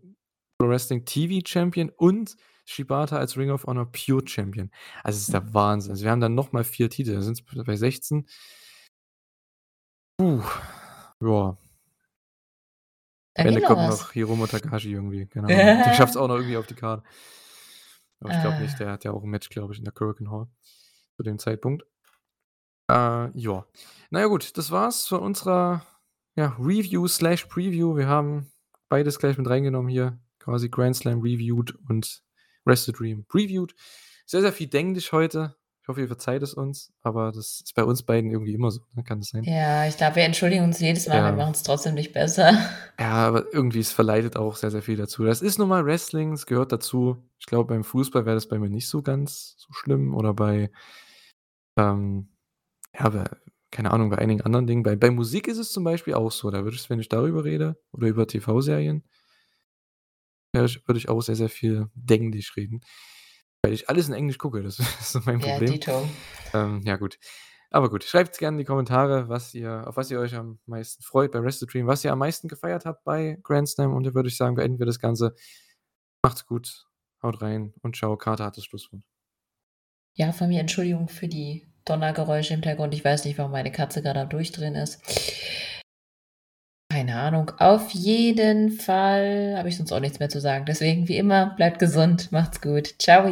Pro Wrestling TV Champion und Shibata als Ring of Honor Pure Champion. Also, es ist der Wahnsinn. Also, wir haben dann nochmal vier Titel. Da sind es bei 16. Puh. Ja. Da Ende kommt was. noch Hiromu Takahashi irgendwie. Ahnung. Der schafft es auch noch irgendwie auf die Karte. Aber ich glaube Ah. nicht. Der hat ja auch ein Match, glaube ich, in der Korakuen Hall zu dem Zeitpunkt. Äh, ja. Na ja, gut. Das war's von unserer ja, Review slash Preview. Wir haben beides gleich mit reingenommen hier. Quasi Grand Slam reviewed und Rested Dream previewed. Sehr, sehr viel Englisch heute. Ich hoffe, ihr verzeiht es uns. Aber das ist bei uns beiden irgendwie immer so. Ne? Kann das sein? Ja, ich glaube, wir entschuldigen uns jedes Mal, Ja. wir machen es trotzdem nicht besser. Ja, aber irgendwie, es verleitet auch sehr, sehr viel dazu. Das ist nun mal Wrestling, es gehört dazu. Ich glaube, beim Fußball wäre das bei mir nicht so ganz so schlimm oder bei, ähm, ja, bei, keine Ahnung, bei einigen anderen Dingen. Bei, bei Musik ist es zum Beispiel auch so. Da würde ich, wenn ich darüber rede oder über TV-Serien, ja, würde ich auch sehr, sehr viel Englisch reden. Weil ich alles in Englisch gucke, das ist so mein Ja, Problem. Dito. Ähm, ja, gut. Aber gut, schreibt gerne in die Kommentare, was ihr, auf was ihr euch am meisten freut bei Rested Dream, was ihr am meisten gefeiert habt bei Grand Slam. Und dann würde ich sagen, beenden wir das Ganze. Macht's gut, haut rein und ciao. Carter hat das Schlusswort. Ja, von mir Entschuldigung für die Donnergeräusche im Hintergrund. Ich weiß nicht, warum meine Katze gerade am Durchdrehen ist. Keine Ahnung. Auf jeden Fall habe ich sonst auch nichts mehr zu sagen. Deswegen, wie immer, bleibt gesund, macht's gut. Ciao.